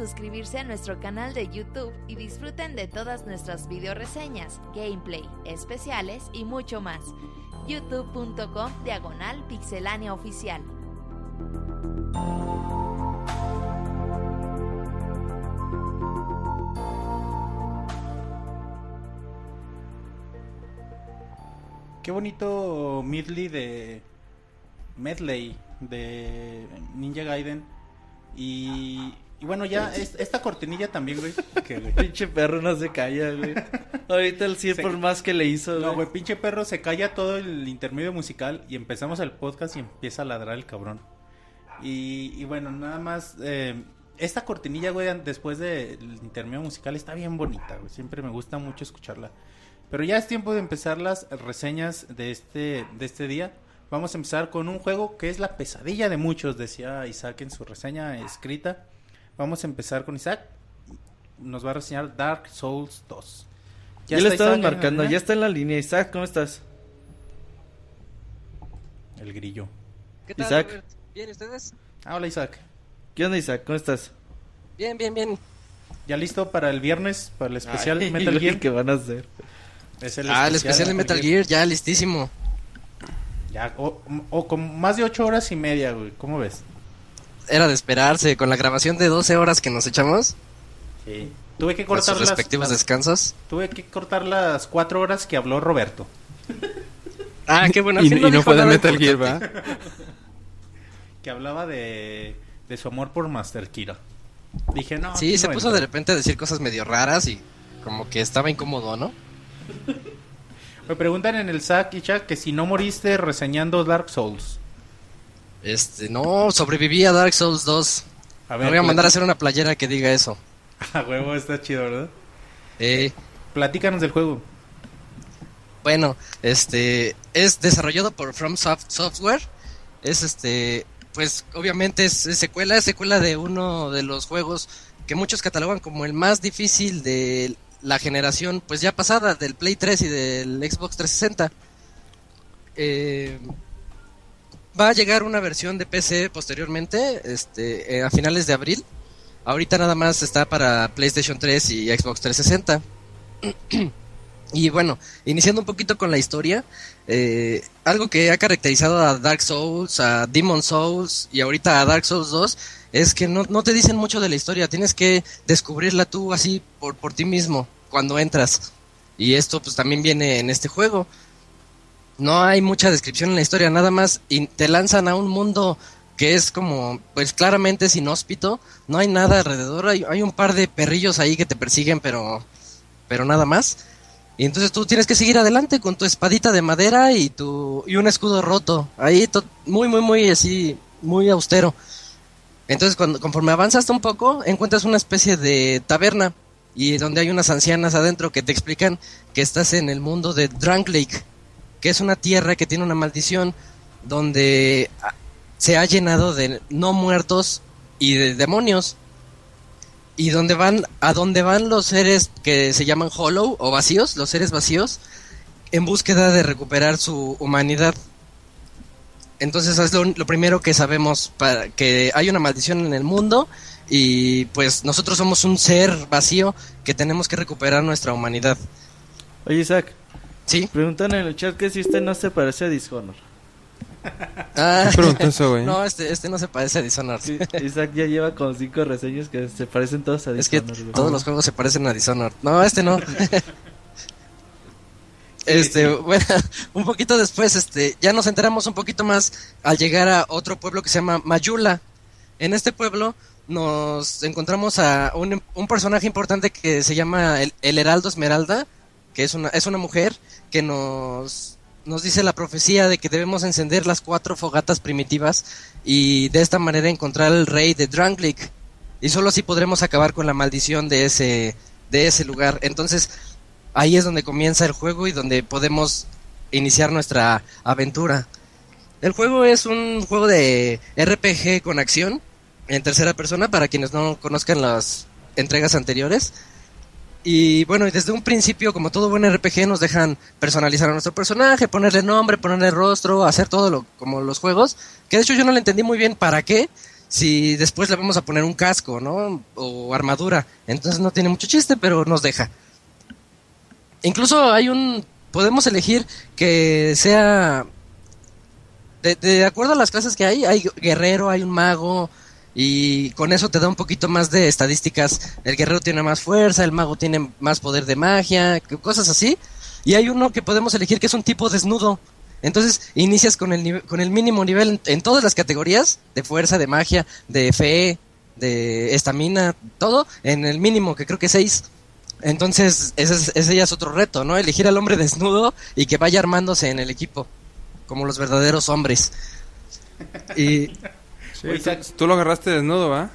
Speaker 4: suscribirse a nuestro canal de YouTube y disfruten de todas nuestras video reseñas, gameplay, especiales y mucho más. youtube.com diagonal pixelánea oficial.
Speaker 1: Qué bonito medley de medley de Ninja Gaiden y, y bueno ya es- esta cortinilla también güey que güey
Speaker 2: Pinche perro no se calla, güey. Ahorita el 100
Speaker 1: Se-
Speaker 2: por más que le hizo,
Speaker 1: no
Speaker 2: güey.
Speaker 1: güey pinche perro se calla todo el intermedio musical y empezamos el podcast y empieza a ladrar el cabrón y, y bueno nada más eh, esta cortinilla güey después del intermedio musical está bien bonita güey siempre me gusta mucho escucharla pero ya es tiempo de empezar las reseñas de este, de este día. Vamos a empezar con un juego que es la pesadilla de muchos, decía Isaac en su reseña escrita. Vamos a empezar con Isaac. Nos va a reseñar Dark Souls 2.
Speaker 2: Ya,
Speaker 1: en la
Speaker 2: marcando,
Speaker 1: línea?
Speaker 2: ya está en la línea. Isaac, ¿cómo estás?
Speaker 1: El grillo.
Speaker 5: ¿Qué tal,
Speaker 2: Isaac.
Speaker 5: Robert? ¿Bien ¿y ustedes?
Speaker 1: Ah, hola Isaac.
Speaker 2: ¿Qué onda, Isaac? ¿Cómo estás?
Speaker 5: Bien, bien, bien.
Speaker 1: ¿Ya listo para el viernes? Para el especial
Speaker 2: Ay,
Speaker 1: Metal
Speaker 2: lo
Speaker 1: Gear.
Speaker 2: que van a hacer.
Speaker 1: Es
Speaker 5: ah, el especial de Metal Gear, ya listísimo.
Speaker 1: Ya, o, o con más de ocho horas y media, güey. ¿Cómo ves?
Speaker 5: Era de esperarse, con la grabación de 12 horas que nos echamos,
Speaker 1: Sí. Tuve que cortar
Speaker 5: sus
Speaker 1: las,
Speaker 5: respectivos
Speaker 1: las-
Speaker 5: descansos.
Speaker 1: tuve que cortar las cuatro horas que habló Roberto.
Speaker 5: Ah, qué bueno.
Speaker 3: y,
Speaker 5: fin
Speaker 3: y no fue de Metal Gear. ¿verdad?
Speaker 1: que hablaba de, de su amor por Master Kira. Dije, no.
Speaker 5: Sí, se
Speaker 1: no
Speaker 5: puso
Speaker 1: entra.
Speaker 5: de repente a decir cosas medio raras y como que estaba incómodo, ¿no?
Speaker 1: Me preguntan en el SAC y chat que si no moriste reseñando Dark Souls.
Speaker 5: Este, no, sobreviví a Dark Souls 2.
Speaker 1: A
Speaker 5: Me voy a mandar a hacer una playera que diga eso.
Speaker 1: A huevo, está chido, ¿verdad?
Speaker 5: Eh,
Speaker 1: Platícanos del juego.
Speaker 5: Bueno, este es desarrollado por From Soft- Software. Es este, pues obviamente es, es secuela, es secuela de uno de los juegos que muchos catalogan como el más difícil de la generación, pues ya pasada, del Play 3 y del Xbox 360. Eh, va a llegar una versión de PC posteriormente, este, eh, a finales de abril. Ahorita nada más está para PlayStation 3 y Xbox 360. Y bueno, iniciando un poquito con la historia, eh, algo que ha caracterizado a Dark Souls, a Demon Souls y ahorita a Dark Souls 2 es que no, no te dicen mucho de la historia, tienes que descubrirla tú así por, por ti mismo cuando entras. Y esto pues también viene en este juego. No hay mucha descripción en la historia, nada más y te lanzan a un mundo que es como pues claramente es inhóspito, no hay nada alrededor, hay, hay un par de perrillos ahí que te persiguen pero pero nada más. Y entonces tú tienes que seguir adelante con tu espadita de madera y tu y un escudo roto. Ahí muy muy muy así muy austero. Entonces cuando conforme avanzas un poco encuentras una especie de taberna y donde hay unas ancianas adentro que te explican que estás en el mundo de Drunk Lake, que es una tierra que tiene una maldición donde ah, se ha llenado de no muertos y de demonios y donde van a donde van los seres que se llaman hollow o vacíos, los seres vacíos en búsqueda de recuperar su humanidad. Entonces es lo, primero que sabemos para que hay una maldición en el mundo y pues nosotros somos un ser vacío que tenemos que recuperar nuestra humanidad.
Speaker 2: Oye, Isaac,
Speaker 5: ¿Sí?
Speaker 2: preguntan en el chat que si este no se parece a Dishonor.
Speaker 5: Ah,
Speaker 3: ¿Quién preguntó eso, güey?
Speaker 5: no, este, este no se parece a Dishonored.
Speaker 2: Sí, Isaac ya lleva como cinco reseñas que se parecen todos a
Speaker 5: Es que
Speaker 2: Dishonored.
Speaker 5: todos los juegos se parecen a Dishonored. No, este no. este, bueno, un poquito después, este, ya nos enteramos un poquito más al llegar a otro pueblo que se llama Mayula. En este pueblo nos encontramos a un, un personaje importante que se llama el, el Heraldo Esmeralda, que es una, es una mujer que nos, nos dice la profecía de que debemos encender las cuatro fogatas primitivas y de esta manera encontrar al rey de Drangleic y solo así podremos acabar con la maldición de ese de ese lugar. Entonces, ahí es donde comienza el juego y donde podemos iniciar nuestra aventura. El juego es un juego de RPG con acción en tercera persona para quienes no conozcan las entregas anteriores. Y bueno, desde un principio, como todo buen RPG, nos dejan personalizar a nuestro personaje, ponerle nombre, ponerle rostro, hacer todo lo como los juegos. Que de hecho yo no le entendí muy bien para qué, si después le vamos a poner un casco, ¿no? O armadura. Entonces no tiene mucho chiste, pero nos deja. Incluso hay un... Podemos elegir que sea... De, de acuerdo a las clases que hay, hay guerrero, hay un mago, y con eso te da un poquito más de estadísticas. El guerrero tiene más fuerza, el mago tiene más poder de magia, cosas así. Y hay uno que podemos elegir que es un tipo desnudo. Entonces inicias con el, con el mínimo nivel en, todas las categorías de fuerza, de magia, de fe, de estamina, todo en el mínimo, que creo que es 6. Entonces ese, ese ya es otro reto, ¿no? Elegir al hombre desnudo y que vaya armándose en el equipo, como los verdaderos hombres. Y
Speaker 3: tú, lo agarraste desnudo, ¿va?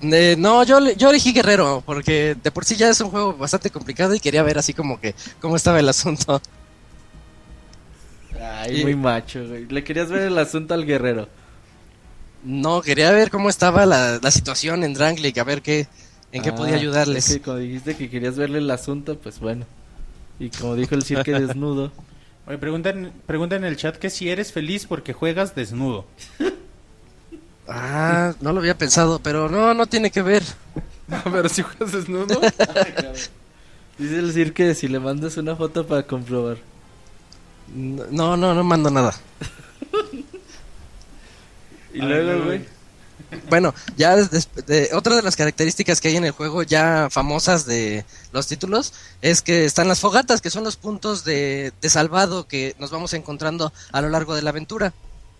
Speaker 5: no, yo, yo elegí Guerrero, porque de por sí ya es un juego bastante complicado y quería ver así como que cómo estaba el asunto.
Speaker 2: Ay, muy macho, güey. Le querías ver el asunto al Guerrero.
Speaker 5: No, quería ver cómo estaba la, situación en Drangleic, a ver qué, en qué podía ah, ayudarles.
Speaker 2: Sí, como dijiste que querías verle el asunto, pues bueno. Y como dijo el cirque desnudo.
Speaker 1: Oye, preguntan, preguntan en el chat que si eres feliz porque juegas desnudo.
Speaker 5: Ah, no lo había pensado, pero no, no tiene que ver.
Speaker 3: No, pero si juegas desnudo.
Speaker 2: Dice el decir que si le mandas una foto para comprobar.
Speaker 5: No, no, no mando nada.
Speaker 2: y luego, güey.
Speaker 5: Bueno, ya de, otra de las características que hay en el juego ya famosas de los títulos es que están las fogatas, que son los puntos de, de salvado que nos vamos encontrando a lo largo de la aventura.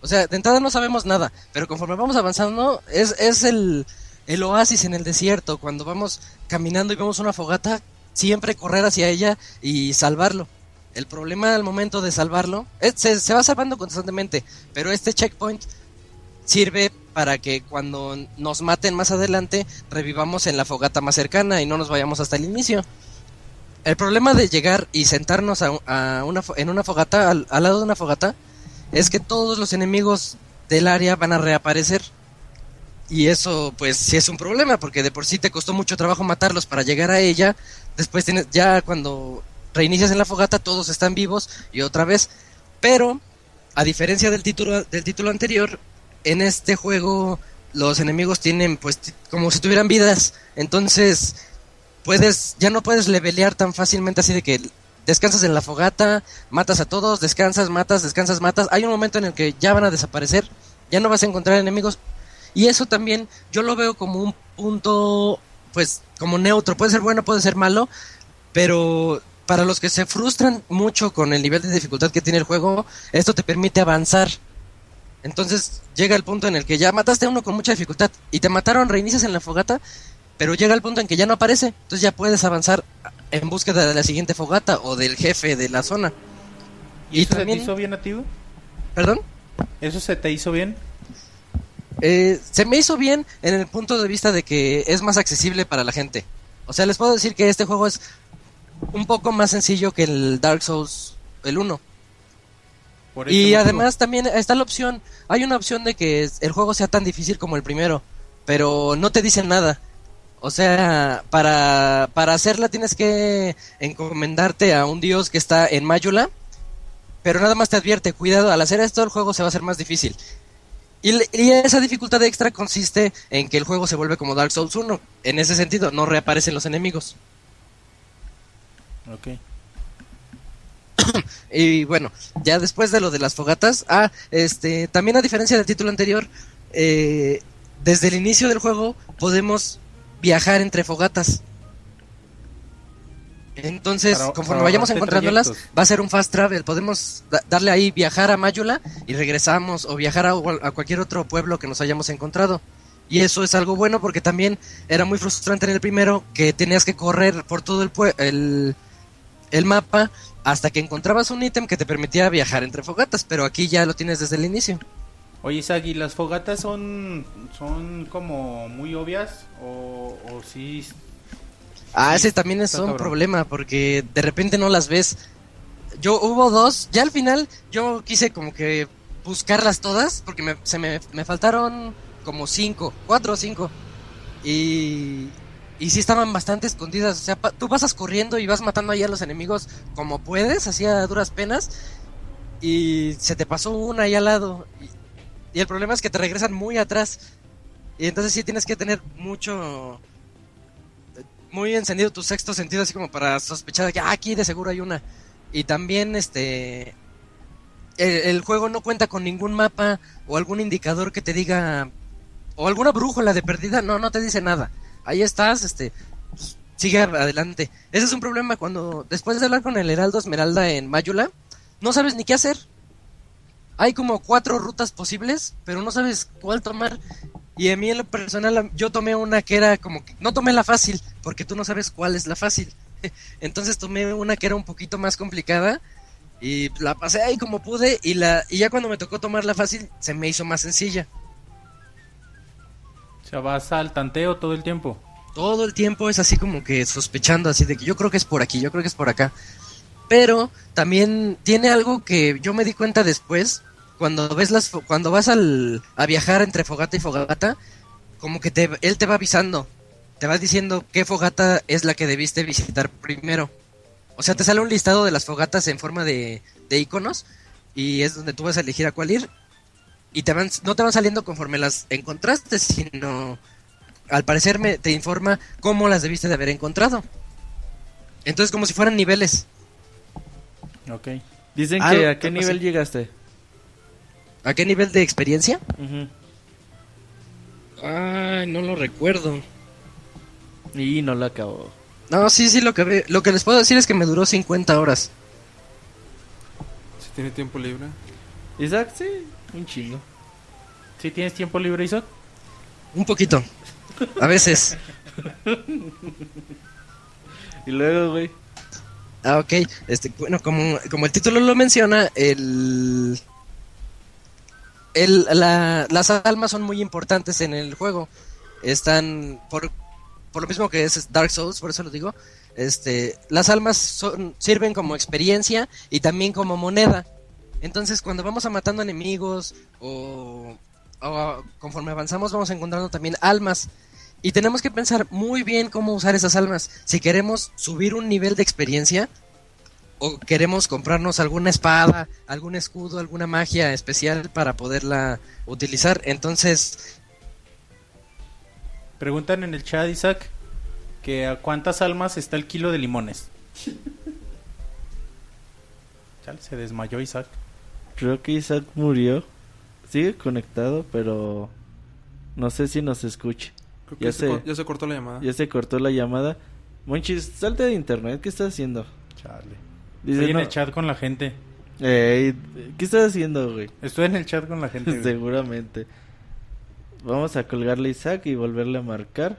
Speaker 5: O sea, de entrada no sabemos nada, pero conforme vamos avanzando, es, es el, el oasis en el desierto. Cuando vamos caminando y vemos una fogata, siempre correr hacia ella y salvarlo. El problema al momento de salvarlo, se, se, va salvando constantemente, pero este checkpoint sirve para que cuando nos maten más adelante revivamos en la fogata más cercana y no nos vayamos hasta el inicio. El problema de llegar y sentarnos a, una, en una fogata, al, lado de una fogata, es que todos los enemigos del área van a reaparecer. Y eso, pues, sí es un problema, porque de por sí te costó mucho trabajo matarlos para llegar a ella. Después tienes, ya cuando reinicias en la fogata, todos están vivos y otra vez. Pero, a diferencia del título, del título anterior, en este juego los enemigos tienen, pues, como si tuvieran vidas. Entonces, puedes, ya no puedes levelear tan fácilmente así de que descansas en la fogata, matas a todos, descansas, matas, descansas, matas. Hay un momento en el que ya van a desaparecer, ya no vas a encontrar enemigos. Y eso también yo lo veo como un punto, pues, como neutro. Puede ser bueno, puede ser malo, pero para los que se frustran mucho con el nivel de dificultad que tiene el juego, esto te permite avanzar. Entonces llega el punto en el que ya mataste a uno con mucha dificultad y te mataron, reinicias en la fogata, pero llega el punto en que ya no aparece. Entonces ya puedes avanzar en búsqueda de la siguiente fogata o del jefe de la zona.
Speaker 1: ¿Y, eso se te hizo bien a ti?
Speaker 5: ¿Perdón?
Speaker 1: ¿Eso se te hizo bien?
Speaker 5: Eh, se me hizo bien en el punto de vista de que es más accesible para la gente. O sea, les puedo decir que este juego es un poco más sencillo que el Dark Souls, el 1. y además también está la opción, hay una opción de que el juego sea tan difícil como el primero, pero no te dicen nada. O sea, para, para hacerla tienes que encomendarte a un dios que está en Mayula, pero nada más te advierte, cuidado, al hacer esto el juego se va a hacer más difícil. Y, y, esa dificultad extra consiste en que el juego se vuelve como Dark Souls 1. En ese sentido, no reaparecen los enemigos.
Speaker 1: Ok.
Speaker 5: y bueno, ya después de lo de las fogatas, ah, este, también a diferencia del título anterior, eh, desde el inicio del juego podemos viajar entre fogatas. Entonces, conforme vayamos encontrándolas, va a ser un fast travel. Podemos darle ahí viajar a Mayula y regresamos, o viajar a, cualquier otro pueblo que nos hayamos encontrado. Y eso es algo bueno porque también era muy frustrante en el primero que tenías que correr por todo el, el, el mapa hasta que encontrabas un ítem que te permitía viajar entre fogatas, pero aquí ya lo tienes desde el inicio.
Speaker 1: Oye, Isaac, las fogatas son, son como muy obvias o, o sí?
Speaker 5: Ah, ese también es un problema porque de repente no las ves. Yo hubo dos, ya al final yo quise como que buscarlas todas porque me, se me, me faltaron como cinco, cuatro o cinco. Y, y sí estaban bastante escondidas. O sea, tú pasas corriendo y vas matando ahí a los enemigos como puedes, así a duras penas. Y se te pasó una ahí al lado. Y el problema es que te regresan muy atrás. Y entonces sí tienes que tener mucho muy encendido tu sexto sentido así como para sospechar que ah, aquí de seguro hay una. Y también este el, juego no cuenta con ningún mapa o algún indicador que te diga o alguna brújula de perdida, no no te dice nada. Ahí estás, este sigue adelante. Ese es un problema cuando después de hablar con el Heraldo Esmeralda en Mayula, no sabes ni qué hacer. Hay como cuatro rutas posibles, pero no sabes cuál tomar. Y a mí en lo personal, yo tomé una que era como que, no tomé la fácil, porque tú no sabes cuál es la fácil. Entonces tomé una que era un poquito más complicada y la pasé ahí como pude y la y ya cuando me tocó tomar la fácil se me hizo más sencilla.
Speaker 1: O sea, vas al tanteo todo el tiempo.
Speaker 5: Todo el tiempo es así como que sospechando así de que yo creo que es por aquí, yo creo que es por acá. Pero también tiene algo que yo me di cuenta después, cuando ves las cuando vas al, a viajar entre fogata y fogata, como que te, él te va avisando, te va diciendo qué fogata es la que debiste visitar primero. O sea, te sale un listado de las fogatas en forma de, de iconos y es donde tú vas a elegir a cuál ir y te van, no te van saliendo conforme las encontraste, sino al parecer me, te informa cómo las debiste de haber encontrado. Entonces como si fueran niveles.
Speaker 1: Ok.
Speaker 2: Dicen
Speaker 5: Algo-
Speaker 2: que a qué nivel
Speaker 5: así.
Speaker 2: llegaste.
Speaker 5: ¿A qué nivel de experiencia?
Speaker 2: Ujú.
Speaker 5: Ay, no lo recuerdo.
Speaker 2: Y no lo acabó.
Speaker 5: No, sí, sí, lo que, lo que les puedo decir es que me duró 50 horas.
Speaker 3: Si tiene tiempo libre.
Speaker 2: Isaac, sí, un chingo.
Speaker 1: ¿Sí tienes tiempo libre, Isaac?
Speaker 5: Un poquito. A veces.
Speaker 2: Y luego, güey.
Speaker 5: Ah, ok. Este, bueno, como, como el título lo menciona, el, el, la- las almas son muy importantes en el juego. Están, por, por lo mismo que es Dark Souls, por eso lo digo, este, las almas son, sirven como experiencia y también como moneda. Entonces, cuando vamos a matando enemigos o, o conforme avanzamos, vamos encontrando también almas. Y tenemos que pensar muy bien cómo usar esas almas. Si queremos subir un nivel de experiencia o queremos comprarnos alguna espada, algún escudo, alguna magia especial para poderla utilizar. Entonces,
Speaker 1: Preguntan en el chat, Isaac, que a cuántas almas está el kilo de limones. Chale, se desmayó Isaac.
Speaker 2: Creo que Isaac murió. Sigue conectado, pero no sé si nos escuche.
Speaker 3: Creo que
Speaker 2: Ya
Speaker 3: se, ya se cortó la llamada.
Speaker 2: Ya se cortó la llamada. Monchis, salte de internet. ¿Qué estás haciendo?
Speaker 1: Chale.
Speaker 2: Dice,
Speaker 1: Estoy en
Speaker 2: no-
Speaker 1: el chat con la gente.
Speaker 2: Ey, ¿Qué estás haciendo, güey?
Speaker 1: Estoy en el chat con la gente.
Speaker 2: Seguramente. Vamos a colgarle a Isaac y volverle a marcar.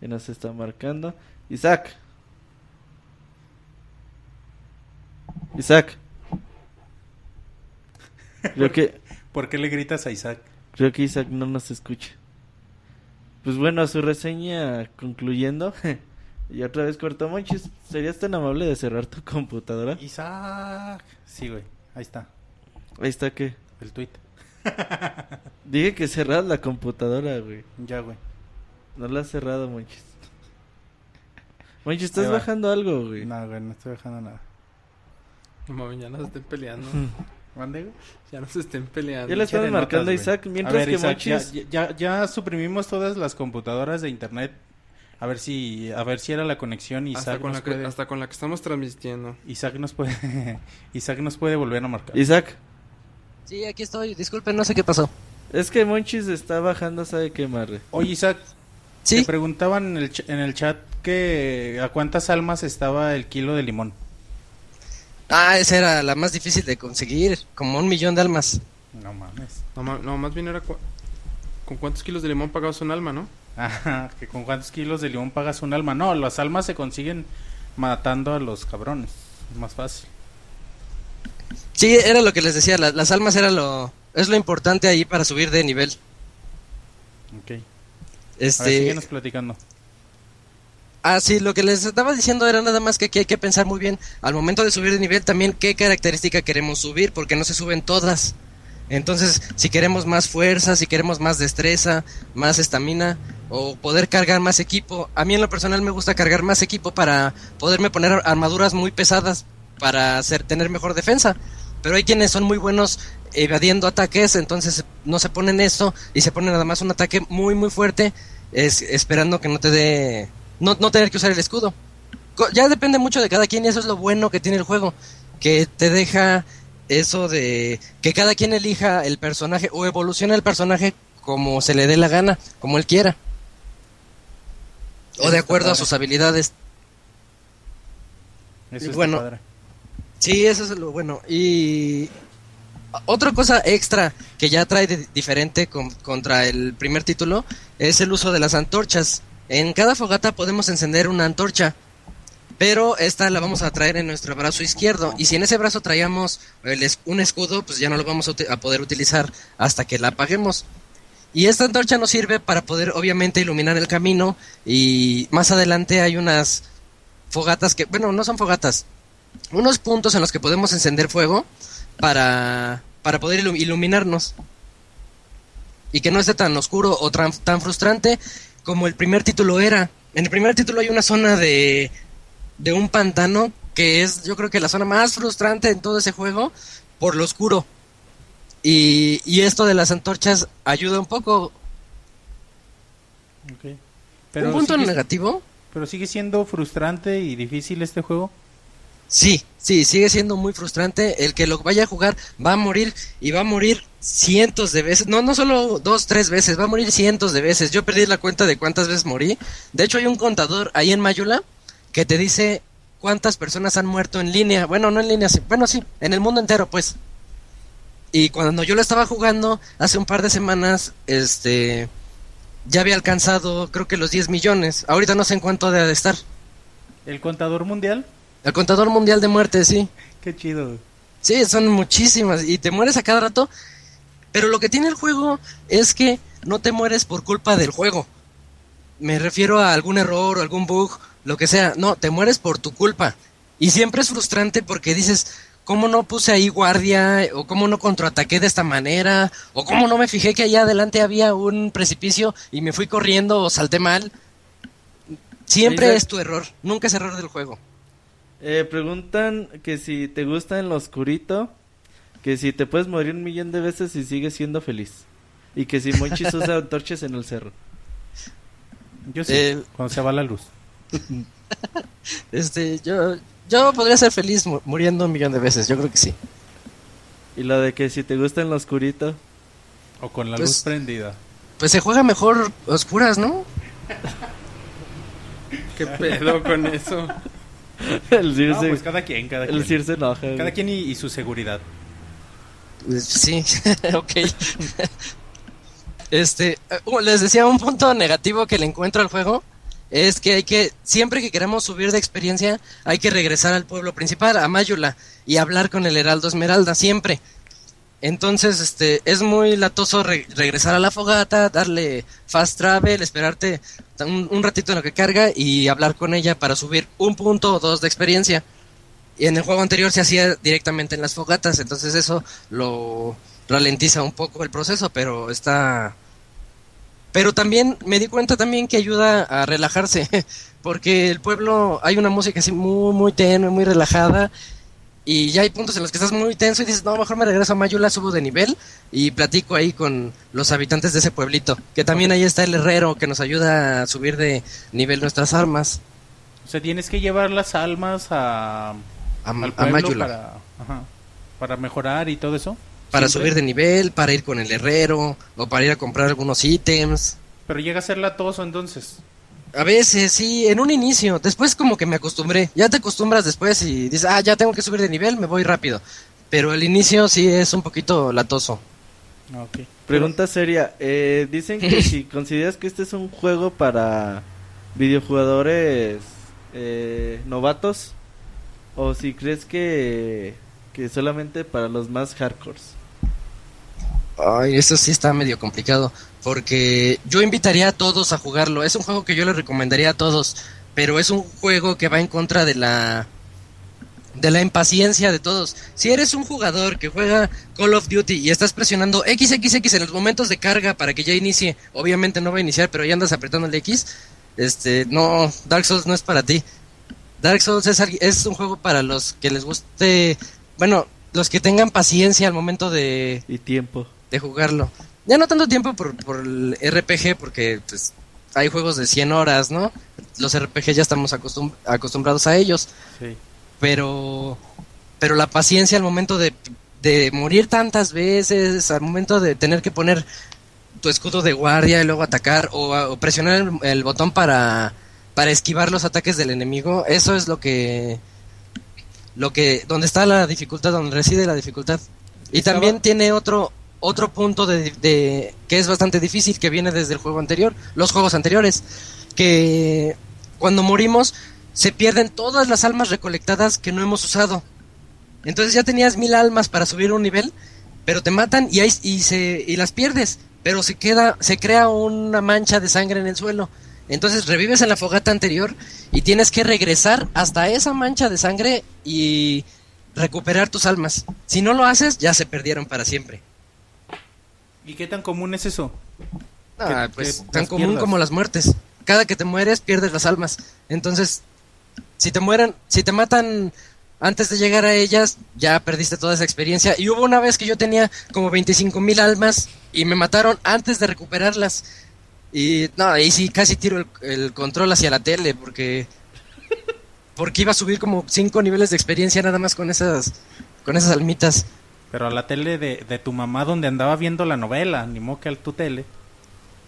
Speaker 2: Y nos está marcando. Isaac. Isaac. Creo que,
Speaker 1: ¿Por qué le gritas a Isaac?
Speaker 2: creo que Isaac no nos escucha. Pues bueno, su reseña concluyendo. y otra vez cortó Monchis. ¿Serías tan amable de cerrar tu computadora?
Speaker 1: Isaac. Sí, güey. Ahí está.
Speaker 2: Ahí está que.
Speaker 1: El tweet.
Speaker 2: Dije que cerras la computadora, güey.
Speaker 1: Ya, güey.
Speaker 2: No la has cerrado, Monchis. Monchis, estás bajando algo, güey.
Speaker 1: No, güey, no estoy dejando nada.
Speaker 3: No mames, ya no se estén peleando.
Speaker 1: ¿Mande,
Speaker 3: ya no se estén peleando.
Speaker 2: Ya le estamos marcando a
Speaker 1: notas.
Speaker 2: Isaac. Mientras
Speaker 1: A ver,
Speaker 2: que
Speaker 1: Isaac, ya,
Speaker 2: Monchis.
Speaker 1: ya, ya suprimimos todas las computadoras de internet. A ver si, a ver si era la conexión. Isaac
Speaker 3: hasta, con
Speaker 1: nos
Speaker 3: la que,
Speaker 1: puede,
Speaker 3: hasta con la que estamos transmitiendo.
Speaker 1: Isaac nos puede, Isaac nos puede volver a marcar.
Speaker 2: Isaac,
Speaker 5: sí, aquí estoy. Disculpen, no sé qué pasó.
Speaker 2: es que Monchis está bajando, ¿sabe qué, Marre?
Speaker 1: Oye, Isaac,
Speaker 5: Sí,
Speaker 1: te preguntaban en el, ch- en el chat que a cuántas almas estaba el kilo de limón.
Speaker 5: Ah, esa era la más difícil de conseguir. Como un millón de almas.
Speaker 1: No mames.
Speaker 3: No, más bien era con cuántos kilos de limón pagabas un alma, ¿no?
Speaker 1: Ajá, que con cuántos kilos de limón pagas un alma. No, las almas se consiguen matando a los cabrones. Es más fácil.
Speaker 5: Sí, era lo que les decía. la- las almas era lo, es lo importante ahí para subir de nivel.
Speaker 1: Ok. A ver,
Speaker 5: Este,
Speaker 1: síguenos platicando.
Speaker 5: Ah, sí, lo que les estaba diciendo era nada más que aquí hay que pensar muy bien al momento de subir de nivel también qué característica queremos subir, porque no se suben todas. Entonces, si queremos más fuerza, si queremos más destreza, más estamina o poder cargar más equipo, a mí en lo personal me gusta cargar más equipo para poderme poner armaduras muy pesadas para hacer tener mejor defensa. pero hay quienes son muy buenos evadiendo ataques, entonces no se ponen eso y se ponen nada más un ataque muy muy fuerte, es, esperando que no te dé, no, no tener que usar el escudo. Ya depende mucho de cada quien y eso es lo bueno que tiene el juego, que te deja eso de que cada quien elija el personaje o evoluciona el personaje como se le dé la gana, como él quiera. O de acuerdo a sus habilidades.
Speaker 1: Eso está
Speaker 5: Bueno,
Speaker 1: padre.
Speaker 5: Sí, eso es lo bueno. Y otra cosa extra que ya trae de diferente con- contra el primer título es el uso de las antorchas. En cada fogata podemos encender una antorcha, pero esta la vamos a traer en nuestro brazo izquierdo. Y si en ese brazo traíamos un escudo, pues ya no lo vamos a, poder utilizar hasta que la apaguemos. Y esta antorcha nos sirve para poder obviamente iluminar el camino y más adelante hay unas fogatas que, bueno, no son fogatas, unos puntos en los que podemos encender fuego para, para poder ilu- iluminarnos. Y que no esté tan oscuro o tan frustrante como el primer título era. En el primer título hay una zona de, de un pantano que es yo creo que la zona más frustrante en todo ese juego por lo oscuro. Y, y esto de las antorchas ayuda un poco.
Speaker 1: Ok.
Speaker 5: un punto
Speaker 1: sigue,
Speaker 5: negativo.
Speaker 1: pero sigue siendo frustrante y difícil este juego.
Speaker 5: Sí, sí, sigue siendo muy frustrante. El que lo vaya a jugar va a morir y va a morir cientos de veces. No, no solo dos, tres veces, va a morir cientos de veces. Yo perdí la cuenta de cuántas veces morí. De hecho, hay un contador ahí en Mayula que te dice cuántas personas han muerto en línea. Bueno, no en línea, sí. bueno, sí, en el mundo entero, pues. Y cuando yo lo estaba jugando hace un par de semanas, este, ya había alcanzado, creo que los 10 millones. Ahorita no sé en cuánto debe de estar.
Speaker 1: El contador mundial.
Speaker 5: El contador mundial de muerte, sí.
Speaker 1: Qué chido.
Speaker 5: Sí, son muchísimas y te mueres a cada rato. Pero lo que tiene el juego es que no te mueres por culpa del juego. Me refiero a algún error o algún bug, lo que sea. No, te mueres por tu culpa. Y siempre es frustrante porque dices, ¿cómo no puse ahí guardia? ¿O cómo no contraataqué de esta manera? ¿O cómo no me fijé que allá adelante había un precipicio y me fui corriendo o salté mal? Siempre es tu error, nunca es error del juego.
Speaker 2: Eh, preguntan que si te gusta en lo oscurito, que si te puedes morir un millón de veces y sigues siendo feliz. Y que si Monchis usa antorchas en el cerro.
Speaker 1: Yo sí,
Speaker 5: Eh,
Speaker 1: cuando se va la luz.
Speaker 5: Este, yo, yo podría ser feliz mu- muriendo un millón de veces, yo creo que sí.
Speaker 2: Y lo de que si te gusta en lo oscurito.
Speaker 1: O con la
Speaker 5: pues-
Speaker 1: luz prendida.
Speaker 5: Pues se juega mejor oscuras, ¿no?
Speaker 3: ¿Qué pedo con eso?
Speaker 2: el
Speaker 1: No,
Speaker 2: se,
Speaker 1: pues cada quien, cada quien.
Speaker 2: Enoja.
Speaker 1: Cada quien y, y su seguridad.
Speaker 5: Sí, ok. Este, uh, les decía, un punto negativo que le encuentro al juego es que hay que, siempre que queramos subir de experiencia, hay que regresar al pueblo principal, a Mayula, y hablar con el Heraldo Esmeralda, siempre. Entonces, este, es muy latoso re- regresar a la fogata, darle fast travel, esperarte un, un ratito en lo que carga y hablar con ella para subir un punto o dos de experiencia. Y en el juego anterior se hacía directamente en las fogatas, entonces eso lo ralentiza un poco el proceso, pero está... Pero también me di cuenta también que ayuda a relajarse, porque el pueblo hay una música así muy, muy tenue, muy relajada, y ya hay puntos en los que estás muy tenso y dices, no, mejor me regreso a Mayula, subo de nivel y platico ahí con los habitantes de ese pueblito, que también ahí está el herrero que nos ayuda a subir de nivel nuestras armas.
Speaker 1: O sea, tienes que llevar las almas a,
Speaker 5: A,
Speaker 1: al
Speaker 5: a Mayula.
Speaker 1: para, ajá, para mejorar y todo eso.
Speaker 5: para
Speaker 1: Siempre.
Speaker 5: subir de nivel, para ir con el herrero o para ir a comprar algunos ítems.
Speaker 1: Pero llega a ser latoso entonces.
Speaker 5: A veces, sí, en un inicio. Después como que me acostumbré. Ya te acostumbras después y dices, ah, ya tengo que subir de nivel, me voy rápido. Pero el inicio sí es un poquito latoso.
Speaker 1: Ah, ok.
Speaker 2: Pregunta seria. Eh, dicen que si consideras que este es un juego para videojugadores eh, novatos o si crees que, que solamente para los más hardcores.
Speaker 5: Ay, eso sí está medio complicado. Porque yo invitaría a todos a jugarlo. Es un juego que yo le recomendaría a todos. Pero es un juego que va en contra de la. de la impaciencia de todos. Si eres un jugador que juega Call of Duty y estás presionando XXX en los momentos de carga para que ya inicie, obviamente no va a iniciar, pero ya andas apretando el X. Este, no, Dark Souls no es para ti. Dark Souls es, es un juego para los que les guste. Bueno, los que tengan paciencia al momento de,
Speaker 2: Y tiempo.
Speaker 5: de jugarlo. Ya no tanto tiempo por, por el RPG, porque pues hay juegos de 100 horas, ¿no? Los RPG ya estamos acostum- acostumbrados a ellos,
Speaker 1: Sí.
Speaker 5: pero pero la paciencia al momento de, de morir tantas veces, al momento de tener que poner tu escudo de guardia y luego atacar o, presionar el, el botón para para esquivar los ataques del enemigo, eso es lo que lo que donde está la dificultad, donde reside la dificultad. Y
Speaker 1: Estaba-
Speaker 5: también tiene otro otro punto de, que es bastante difícil que viene desde el juego anterior, los juegos anteriores, que cuando morimos se pierden todas las almas recolectadas que no hemos usado. Entonces ya tenías mil almas para subir un nivel, pero te matan y, ahí- y, se, y las pierdes, pero se queda, se crea una mancha de sangre en el suelo. Entonces revives en la fogata anterior y tienes que regresar hasta esa mancha de sangre y recuperar tus almas. Si no lo haces, ya se perdieron para siempre.
Speaker 1: ¿Y qué tan común es eso?
Speaker 5: Ah, pues tan común
Speaker 1: pierdas.
Speaker 5: como las muertes. Cada que te mueres pierdes las almas. Entonces, si te mueren, si te matan antes de llegar a ellas, ya perdiste toda esa experiencia. Y hubo una vez que yo tenía como 25 mil almas y me mataron antes de recuperarlas. Y no, ahí sí casi tiro el, el control hacia la tele porque porque iba a subir como 5 niveles de experiencia nada más con esas con esas almitas.
Speaker 1: Pero a la tele de, de tu mamá donde andaba viendo la novela, ni modo que a tu tele.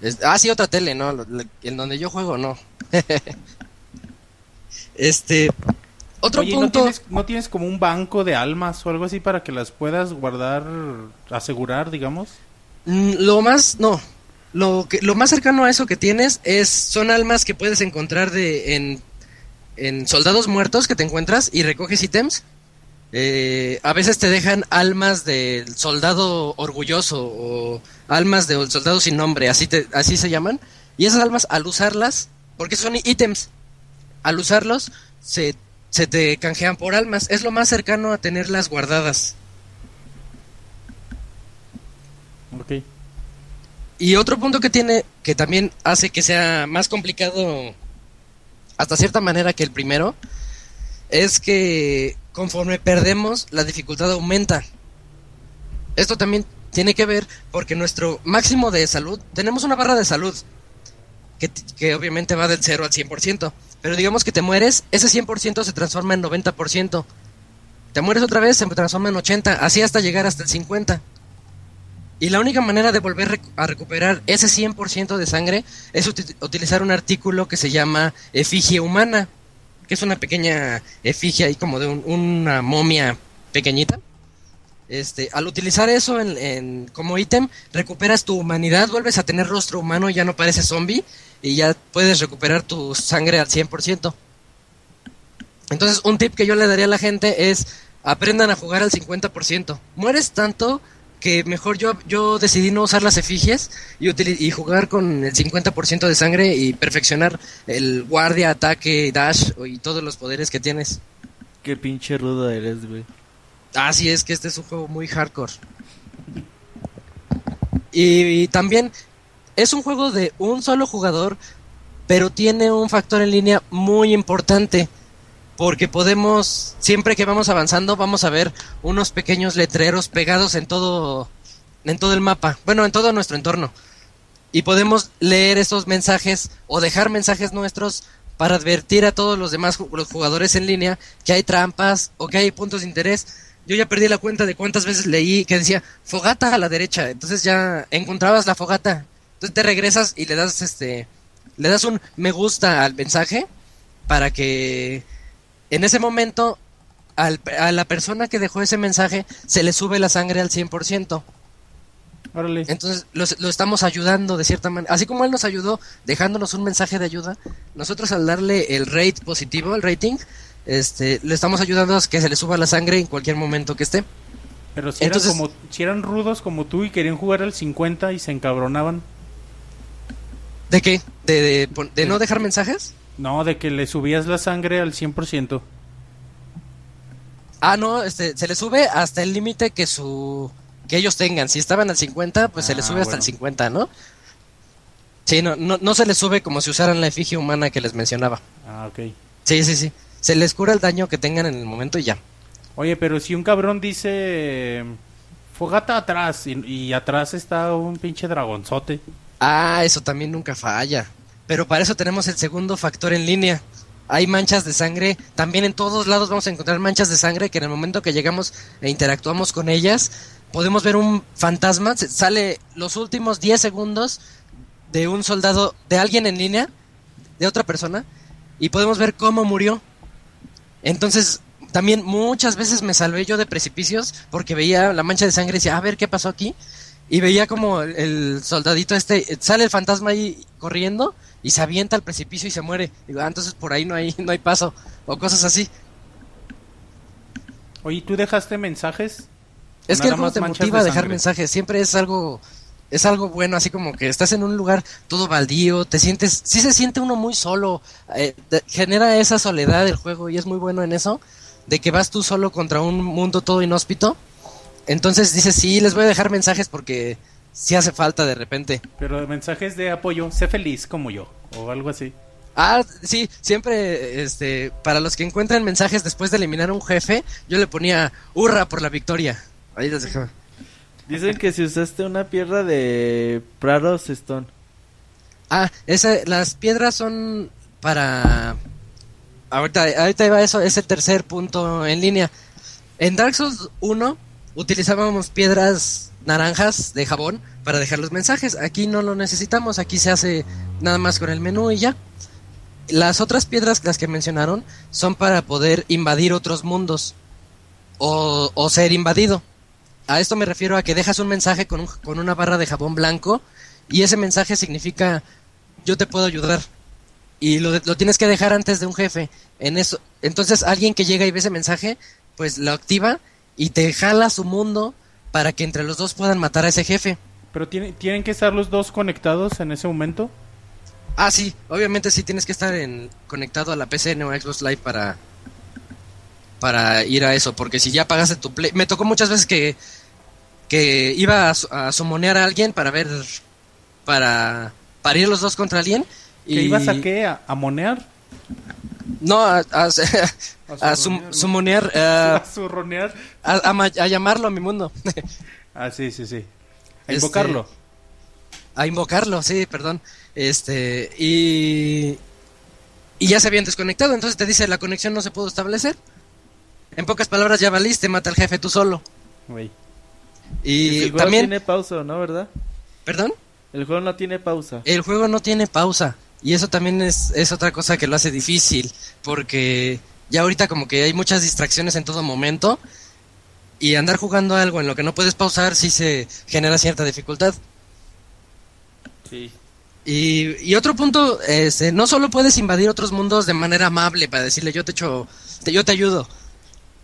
Speaker 5: Es- ah, sí, otra tele, ¿no? En donde yo juego, no. este. Otro
Speaker 1: Oye, ¿no
Speaker 5: punto.
Speaker 1: tienes, ¿no tienes como un banco de almas o algo así para que las puedas guardar, asegurar, digamos?
Speaker 5: Mm, Lo más. No. Lo, que, lo más cercano a eso que tienes es son almas que puedes encontrar de en, en soldados muertos que te encuentras y recoges ítems. Eh, a veces te dejan almas del soldado orgulloso o almas del soldado sin nombre, así, te, así se llaman. Y esas almas, al usarlas, porque son ítems, al usarlos, se, se te canjean por almas. Es lo más cercano a tenerlas guardadas.
Speaker 1: Ok.
Speaker 5: Y otro punto que tiene, que también hace que sea más complicado hasta cierta manera que el primero, es que conforme perdemos, la dificultad aumenta. Esto también tiene que ver porque nuestro máximo de salud, tenemos una barra de salud, que, que obviamente va del 0 al 100%, pero digamos que te mueres, ese 100% se transforma en 90%. Te mueres otra vez, se transforma en 80%, así hasta llegar hasta el 50%. Y la única manera de volver a recuperar ese 100% de sangre es uti- utilizar un artículo que se llama efigie humana, que es una pequeña efigie ahí como de un- una momia pequeñita. Este, al utilizar eso en, como ítem, recuperas tu humanidad, vuelves a tener rostro humano, ya no pareces zombie y ya puedes recuperar tu sangre al 100%. Entonces, un tip que yo le daría a la gente es aprendan a jugar al 50%. Mueres tanto que mejor yo, yo decidí no usar las efigies y, y jugar con el 50% de sangre y perfeccionar el guardia, ataque, dash y todos los poderes que tienes.
Speaker 2: Qué pinche rudo eres, güey.
Speaker 5: Así es que este es un juego muy hardcore. Y, y también es un juego de un solo jugador, pero tiene un factor en línea muy importante. Porque podemos, siempre que vamos avanzando, vamos a ver unos pequeños letreros pegados en todo, en todo el mapa. Bueno, en todo nuestro entorno. Y podemos leer esos mensajes o dejar mensajes nuestros para advertir a todos los demás los jugadores en línea que hay trampas o que hay puntos de interés. Yo ya perdí la cuenta de cuántas veces leí que decía fogata a la derecha. Entonces ya encontrabas la fogata. Entonces te regresas y le das este le das un me gusta al mensaje para que en ese momento al- a la persona que dejó ese mensaje se le sube la sangre al 100%.
Speaker 1: Órale.
Speaker 5: Entonces los- lo estamos ayudando de cierta manera. Así como él nos ayudó dejándonos un mensaje de ayuda, nosotros al darle el rate positivo, el rating, este, le estamos ayudando a que se le suba la sangre en cualquier momento que esté.
Speaker 1: Pero si,
Speaker 5: entonces-
Speaker 1: eran como, si eran rudos como tú y querían jugar al 50 y se encabronaban.
Speaker 5: ¿De qué? ¿De, de, pon- de no dejar mensajes?
Speaker 1: No, de que le subías la sangre al 100%.
Speaker 5: Ah, no, este, se le sube hasta el límite que su que ellos tengan. Si estaban al 50, pues se le
Speaker 1: Ah,
Speaker 5: sube hasta
Speaker 1: bueno.
Speaker 5: el 50, ¿no? Sí, no, no, no se les sube como si usaran la efigie humana que les mencionaba.
Speaker 1: Ah, ok.
Speaker 5: Sí, sí, sí. Se les cura el daño que tengan en el momento y ya.
Speaker 1: Oye, pero si un cabrón dice fogata atrás y, y atrás está un pinche dragonzote.
Speaker 5: Ah, eso también nunca falla. Pero para eso tenemos el segundo factor en línea. Hay manchas de sangre, también en todos lados vamos a encontrar manchas de sangre que en el momento que llegamos e interactuamos con ellas, podemos ver un fantasma, sale los últimos 10 segundos de un soldado, de alguien en línea, de otra persona, y podemos ver cómo murió. Entonces, también muchas veces me salvé yo de precipicios porque veía la mancha de sangre y decía, a ver qué pasó aquí. Y veía como el, el soldadito este, sale el fantasma ahí corriendo y se avienta al precipicio y se muere. Digo, ah, entonces por ahí no hay, no hay paso. O cosas así.
Speaker 1: Oye, ¿tú dejaste mensajes?
Speaker 5: Es que el juego te motiva a
Speaker 1: de
Speaker 5: dejar
Speaker 1: sangre.
Speaker 5: mensajes. Siempre es algo, es algo bueno, así como que estás en un lugar todo baldío, te sientes, sí se siente uno muy solo. eh, te- genera esa soledad el juego y es muy bueno en eso, de que vas tú solo contra un mundo todo inhóspito. Entonces dices, sí, les voy a dejar mensajes porque sí hace falta de repente.
Speaker 1: Pero mensajes de apoyo, sé feliz como yo, o algo así.
Speaker 5: Ah, sí, siempre, este, para los que encuentran mensajes después de eliminar a un jefe, yo le ponía hurra por la victoria. Ahí les dejaba.
Speaker 2: Dicen que si usaste una piedra de Prados Stone.
Speaker 5: Ah, esa, las piedras son para... Ahorita, ahorita iba eso, es el tercer punto en línea. En Dark Souls 1 utilizábamos piedras naranjas de jabón para dejar los mensajes. Aquí no lo necesitamos, aquí se hace nada más con el menú y ya. Las otras piedras, las que mencionaron, son para poder invadir otros mundos o, ser invadido. A esto me refiero a que dejas un mensaje con, un- con una barra de jabón blanco y ese mensaje significa yo te puedo ayudar y lo, lo tienes que dejar antes de un jefe. En eso, entonces alguien que llega y ve ese mensaje, pues lo activa y te jala su mundo para que entre los dos puedan matar a ese jefe.
Speaker 1: Pero tiene- tienen que estar los dos conectados en ese momento.
Speaker 5: Ah, sí, obviamente sí tienes que estar en, conectado a la PCN o Xbox Live para para ir a eso, porque si ya pagaste tu play, me tocó muchas veces que que iba a, a sumonear a alguien para ver para para ir los dos contra alguien
Speaker 1: ¿Que
Speaker 5: y
Speaker 1: ibas a qué? ¿A, a monear?
Speaker 5: No a, a, a sumonear
Speaker 1: ¿A
Speaker 5: a,
Speaker 1: zurronear?
Speaker 5: a- a ma- a llamarlo a mi mundo
Speaker 1: Ah, sí, sí, sí. A
Speaker 5: Este,
Speaker 1: invocarlo.
Speaker 5: a invocarlo, sí, perdón. Este, y. Y ya se habían desconectado, entonces te dice la conexión no se pudo establecer. En pocas palabras, ya valiste, mata al jefe tú solo.
Speaker 1: Güey.
Speaker 5: Y
Speaker 2: el juego
Speaker 5: también,
Speaker 2: tiene pausa, ¿no? ¿Verdad?
Speaker 5: perdón,
Speaker 2: El juego no tiene pausa.
Speaker 5: el juego no tiene pausa. Y eso también es, es otra cosa que lo hace difícil, porque ya ahorita como que hay muchas distracciones en todo momento. Y andar jugando algo en lo que no puedes pausar sí se genera cierta dificultad.
Speaker 2: Sí.
Speaker 5: Y, y otro punto, este, no solo puedes invadir otros mundos de manera amable para decirle yo te echo, te- yo te ayudo,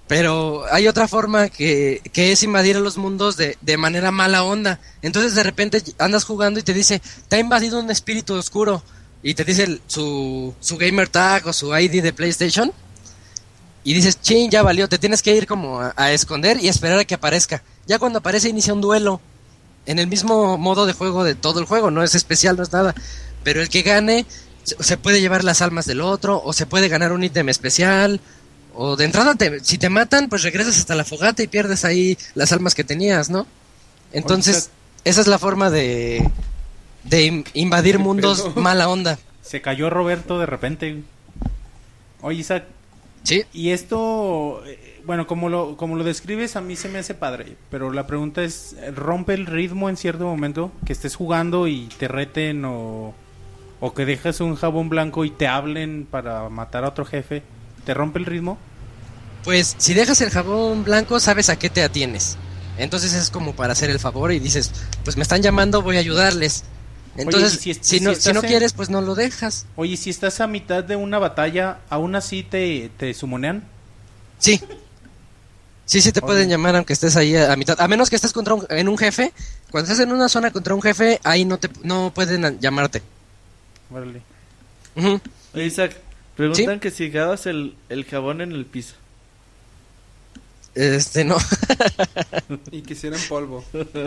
Speaker 5: pero hay otra forma que, que es invadir a los mundos de, de manera mala onda. Entonces de repente andas jugando y te dice, te ha invadido un espíritu oscuro y te dice el- su, su gamer tag o su ID de PlayStation y dices, ching, ya valió, te tienes que ir como a, a esconder y esperar a que aparezca. Ya cuando aparece inicia un duelo en el mismo modo de juego de todo el juego, no es especial, no es nada. Pero el que gane se se puede llevar las almas del otro, o se puede ganar un ítem especial, o de entrada, te- si te matan, pues regresas hasta la fogata y pierdes ahí las almas que tenías, ¿no? Entonces, esa es la forma de, de in- invadir
Speaker 1: ¿Qué
Speaker 5: mundos mala onda.
Speaker 1: Se cayó Roberto de repente. Oye, Isaac,
Speaker 5: Sí,
Speaker 1: y esto, eh, bueno, como lo, como lo describes, a mí se me hace padre. Pero la pregunta es, ¿rompe el ritmo en cierto momento? Que estés jugando y te reten o, o que dejes un jabón blanco y te hablen para matar a otro jefe. ¿Te rompe el ritmo?
Speaker 5: pues si dejas el jabón blanco, sabes a qué te atienes. Entonces es como para hacer el favor y dices, pues me están llamando, voy a ayudarles. Entonces,
Speaker 1: si es-
Speaker 5: si,
Speaker 1: si
Speaker 5: no, si no
Speaker 1: en-
Speaker 5: quieres, pues no lo dejas.
Speaker 1: Oye, si estás a mitad de una batalla, ¿aún así te, te sumonean?
Speaker 5: Sí. Sí, sí te
Speaker 1: Oye.
Speaker 5: pueden llamar aunque estés ahí a, a mitad. A menos que estés contra un, en un jefe. Cuando estás en una zona contra un jefe, ahí no te no pueden llamarte.
Speaker 2: Oye, Isaac, preguntan que si dejabas el, el jabón en el piso.
Speaker 5: Este, no.
Speaker 3: Y quisiera en polvo.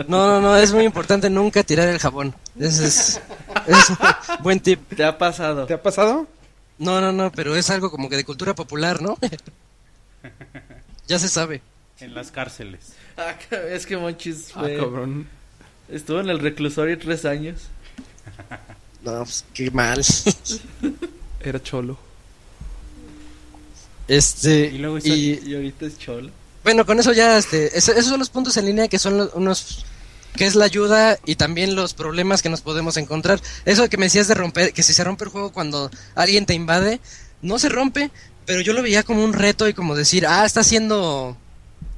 Speaker 5: No, no, no, es muy importante nunca tirar el jabón. Ese es, es un buen tip.
Speaker 2: ¿Te ha pasado?
Speaker 3: ¿Te ha pasado?
Speaker 5: No, no, no, pero es algo como que de cultura popular, ¿no? ya se sabe.
Speaker 1: En las cárceles.
Speaker 2: Ah, es que Monchis
Speaker 3: Ah, cabrón.
Speaker 2: estuvo en el reclusorio tres años.
Speaker 5: No, pues qué mal.
Speaker 3: Era cholo.
Speaker 5: Este,
Speaker 1: Y luego hizo-
Speaker 5: y
Speaker 2: Y ahorita es cholo.
Speaker 5: Bueno, con eso ya, este, esos son los puntos en línea que son los- unos, que es la ayuda y también los problemas que nos podemos encontrar. Eso que me decías de romper, que si se rompe el juego cuando alguien te invade, no se rompe, pero yo lo veía como un reto y como decir, ah, estás haciendo,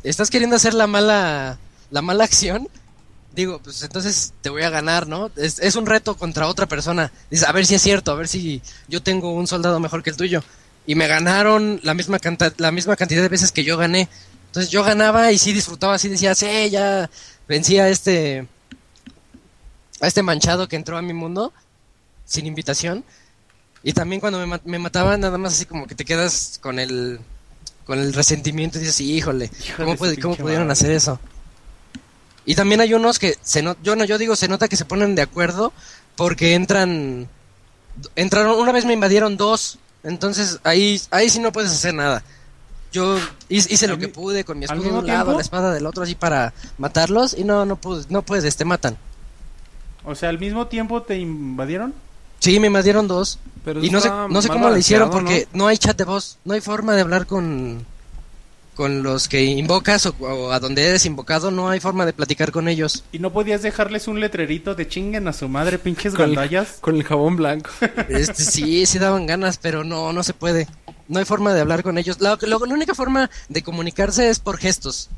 Speaker 5: estás queriendo hacer la mala, la mala acción. Digo, pues entonces te voy a ganar, ¿no? Es, es un reto contra otra persona. Dices, a ver si es cierto, a ver si yo tengo un soldado mejor que el tuyo. Y me ganaron la misma, canta- la misma cantidad de veces que yo gané. Entonces yo ganaba y sí disfrutaba, así decía, sí, ya vencí a este, a este manchado que entró a mi mundo sin invitación. Y también cuando me, me mataban, nada más así como que te quedas con el, con el resentimiento y dices, híjole, ¿cómo, puede- cómo pudieron hacer eso? Y también hay unos que se no, yo no, yo digo, se nota que se ponen de acuerdo porque entran, entraron, una vez me invadieron dos, entonces ahí, ahí sí no puedes hacer nada. Yo hice, lo
Speaker 1: ¿Al
Speaker 5: que pude con mi escudo de un lado, la espada del otro así para matarlos y no, no pude, no puedes, te matan.
Speaker 1: O sea, al mismo tiempo te invadieron.
Speaker 5: Sí, me invadieron dos.
Speaker 3: Pero
Speaker 5: Y no sé, no sé cómo le hicieron porque ¿no? hay chat de voz, no hay forma de hablar con con los que invocas o, o a donde eres invocado, no hay forma de platicar con ellos.
Speaker 1: Y no podías dejarles un letrerito de chinguen a su madre, pinches
Speaker 3: Con
Speaker 1: gandallas.
Speaker 3: Con el jabón blanco.
Speaker 5: Este, sí, sí daban ganas, pero no, no se puede. No hay forma de hablar con ellos. La, única forma de comunicarse es por gestos.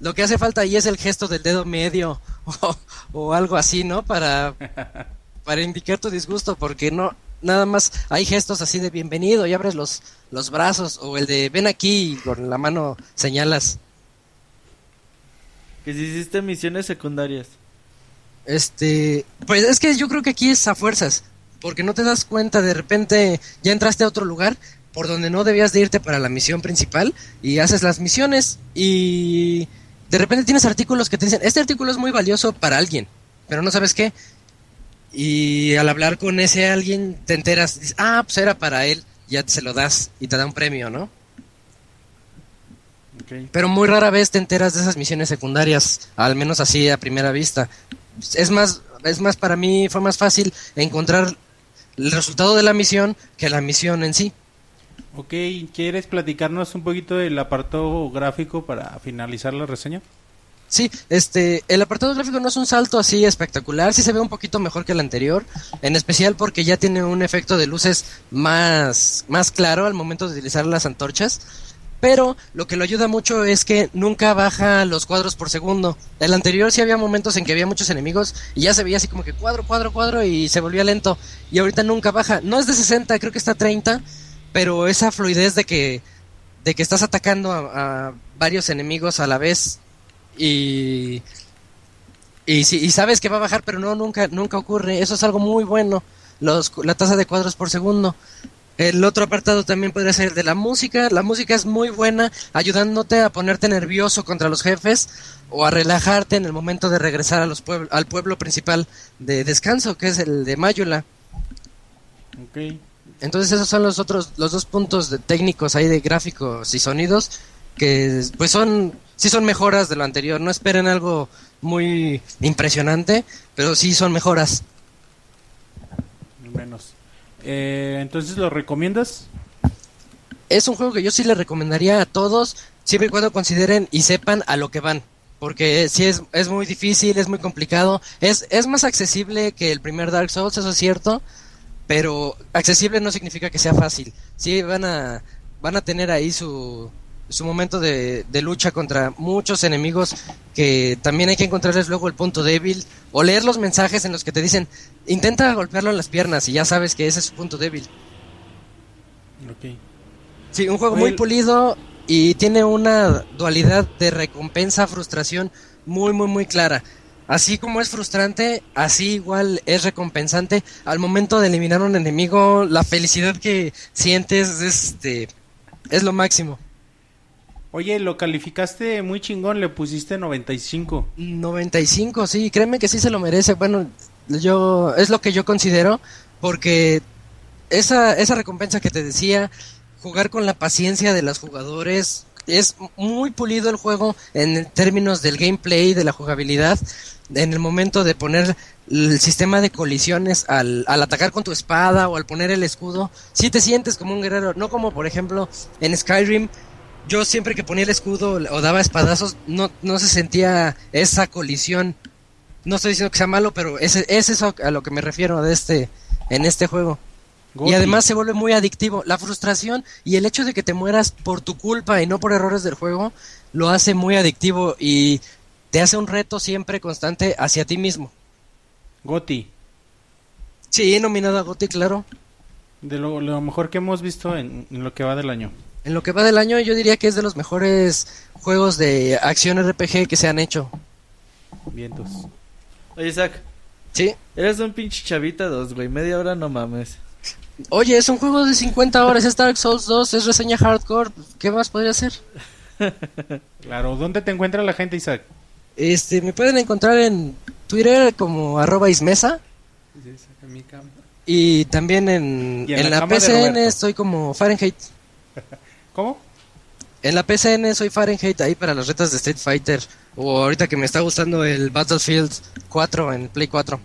Speaker 5: Lo que hace falta ahí es el gesto del dedo medio o, o algo así, ¿no? Para, para indicar tu disgusto, porque no, nada más hay gestos así de bienvenido y abres los, los brazos o el de ven aquí y con la mano señalas.
Speaker 2: Que si hiciste misiones secundarias.
Speaker 5: Este, pues es que yo creo que aquí es a fuerzas, porque no te das cuenta, de repente ya entraste a otro lugar por donde no debías de irte para la misión principal y haces las misiones y de repente tienes artículos que te dicen, este artículo es muy valioso para alguien, pero no sabes qué. Y al hablar con ese alguien te enteras, dices, ah, pues era para él, ya se lo das y te da un premio, ¿no? Pero muy rara vez te enteras de esas misiones secundarias, al menos así a primera vista. Es más, es más para mí fue más fácil encontrar el resultado de la misión que la misión en sí.
Speaker 1: Ok, ¿quieres platicarnos un poquito del apartado gráfico para finalizar la reseña?
Speaker 5: Sí, este, el apartado gráfico no es un salto así espectacular, sí se ve un poquito mejor que el anterior, en especial porque ya tiene un efecto de luces más, más claro al momento de utilizar las antorchas. Pero lo que lo ayuda mucho es que nunca baja los cuadros por segundo. El anterior sí había momentos en que había muchos enemigos y ya se veía así como que cuadro, cuadro, cuadro y se volvía lento. Y ahorita nunca baja. No es de 60, creo que está a 30, pero esa fluidez de que, de que estás atacando a, varios enemigos a la vez y y, sabes que va a bajar pero no nunca nunca ocurre. Eso es algo muy bueno los, la tasa de cuadros por segundo. El otro apartado también podría ser de la música. La música es muy buena ayudándote a ponerte nervioso contra los jefes o a relajarte en el momento de regresar a los puebl- al pueblo principal de descanso que es el de Mayula.
Speaker 1: Ok.
Speaker 5: Entonces esos son los otros, los dos puntos de técnicos ahí de gráficos y sonidos que pues son, sí son mejoras de lo anterior. No esperen algo muy impresionante, pero sí son mejoras.
Speaker 1: Menos. Eh, Entonces, ¿lo recomiendas?
Speaker 5: Es un juego que yo sí le recomendaría a todos, siempre y cuando consideren y sepan a lo que van. Porque sí es, es muy difícil, es muy complicado. Es, es más accesible que el primer Dark Souls, eso es cierto. Pero accesible no significa que sea fácil. Sí van a, van a tener ahí su, su momento de, de lucha contra muchos enemigos que también hay que encontrarles luego el punto débil o leer los mensajes en los que te dicen intenta golpearlo en las piernas y ya sabes que ese es su punto débil.
Speaker 1: Ok.
Speaker 5: Sí, un juego muy pulido y tiene una dualidad de recompensa, frustración muy, muy, muy clara. Así como es frustrante, así igual es recompensante. Al momento de eliminar a un enemigo, la felicidad que sientes es, este, es lo máximo.
Speaker 1: Oye, lo calificaste muy chingón, le pusiste 95.
Speaker 5: 95, sí, créeme que sí se lo merece. Bueno, yo es lo que yo considero porque esa esa recompensa que te decía, jugar con la paciencia de los jugadores, es muy pulido el juego en términos del gameplay, de la jugabilidad, en el momento de poner el sistema de colisiones al, al atacar con tu espada o al poner el escudo, sí te sientes como un guerrero, no como por ejemplo en Skyrim, yo siempre que ponía el escudo o daba espadazos, no, no se sentía esa colisión. No estoy diciendo que sea malo, pero es, es eso a lo que me refiero de este, en este juego. Y además se vuelve muy adictivo. La frustración y el hecho de que te mueras por tu culpa y no por errores del juego lo hace muy adictivo y te hace un reto siempre constante hacia ti mismo.
Speaker 1: Goti,
Speaker 5: Sí, nominado a GOTY, claro.
Speaker 1: de lo, lo mejor que hemos visto en, en lo que va del año.
Speaker 5: En lo que va del año yo diría que es de los mejores juegos de acción RPG que se han hecho.
Speaker 1: Vientos.
Speaker 2: Oye, Isaac,
Speaker 5: Sí.
Speaker 2: eres un pinche chavita dos, güey. Media hora no mames.
Speaker 5: Oye, es un juego de 50 horas, es Dark Souls 2, es reseña hardcore. ¿Qué más podría ser?
Speaker 1: Claro, ¿dónde te encuentra la gente, Isaac?
Speaker 5: Este, me pueden encontrar en Twitter como arroba ismesa y también en,
Speaker 1: Y en
Speaker 5: en
Speaker 1: la
Speaker 5: la, PCN estoy como Fahrenheit.
Speaker 1: ¿Cómo?
Speaker 5: En la PCN soy Fahrenheit ahí para las retas de Street Fighter. O ahorita que me está gustando el Battlefield 4 en Play 4.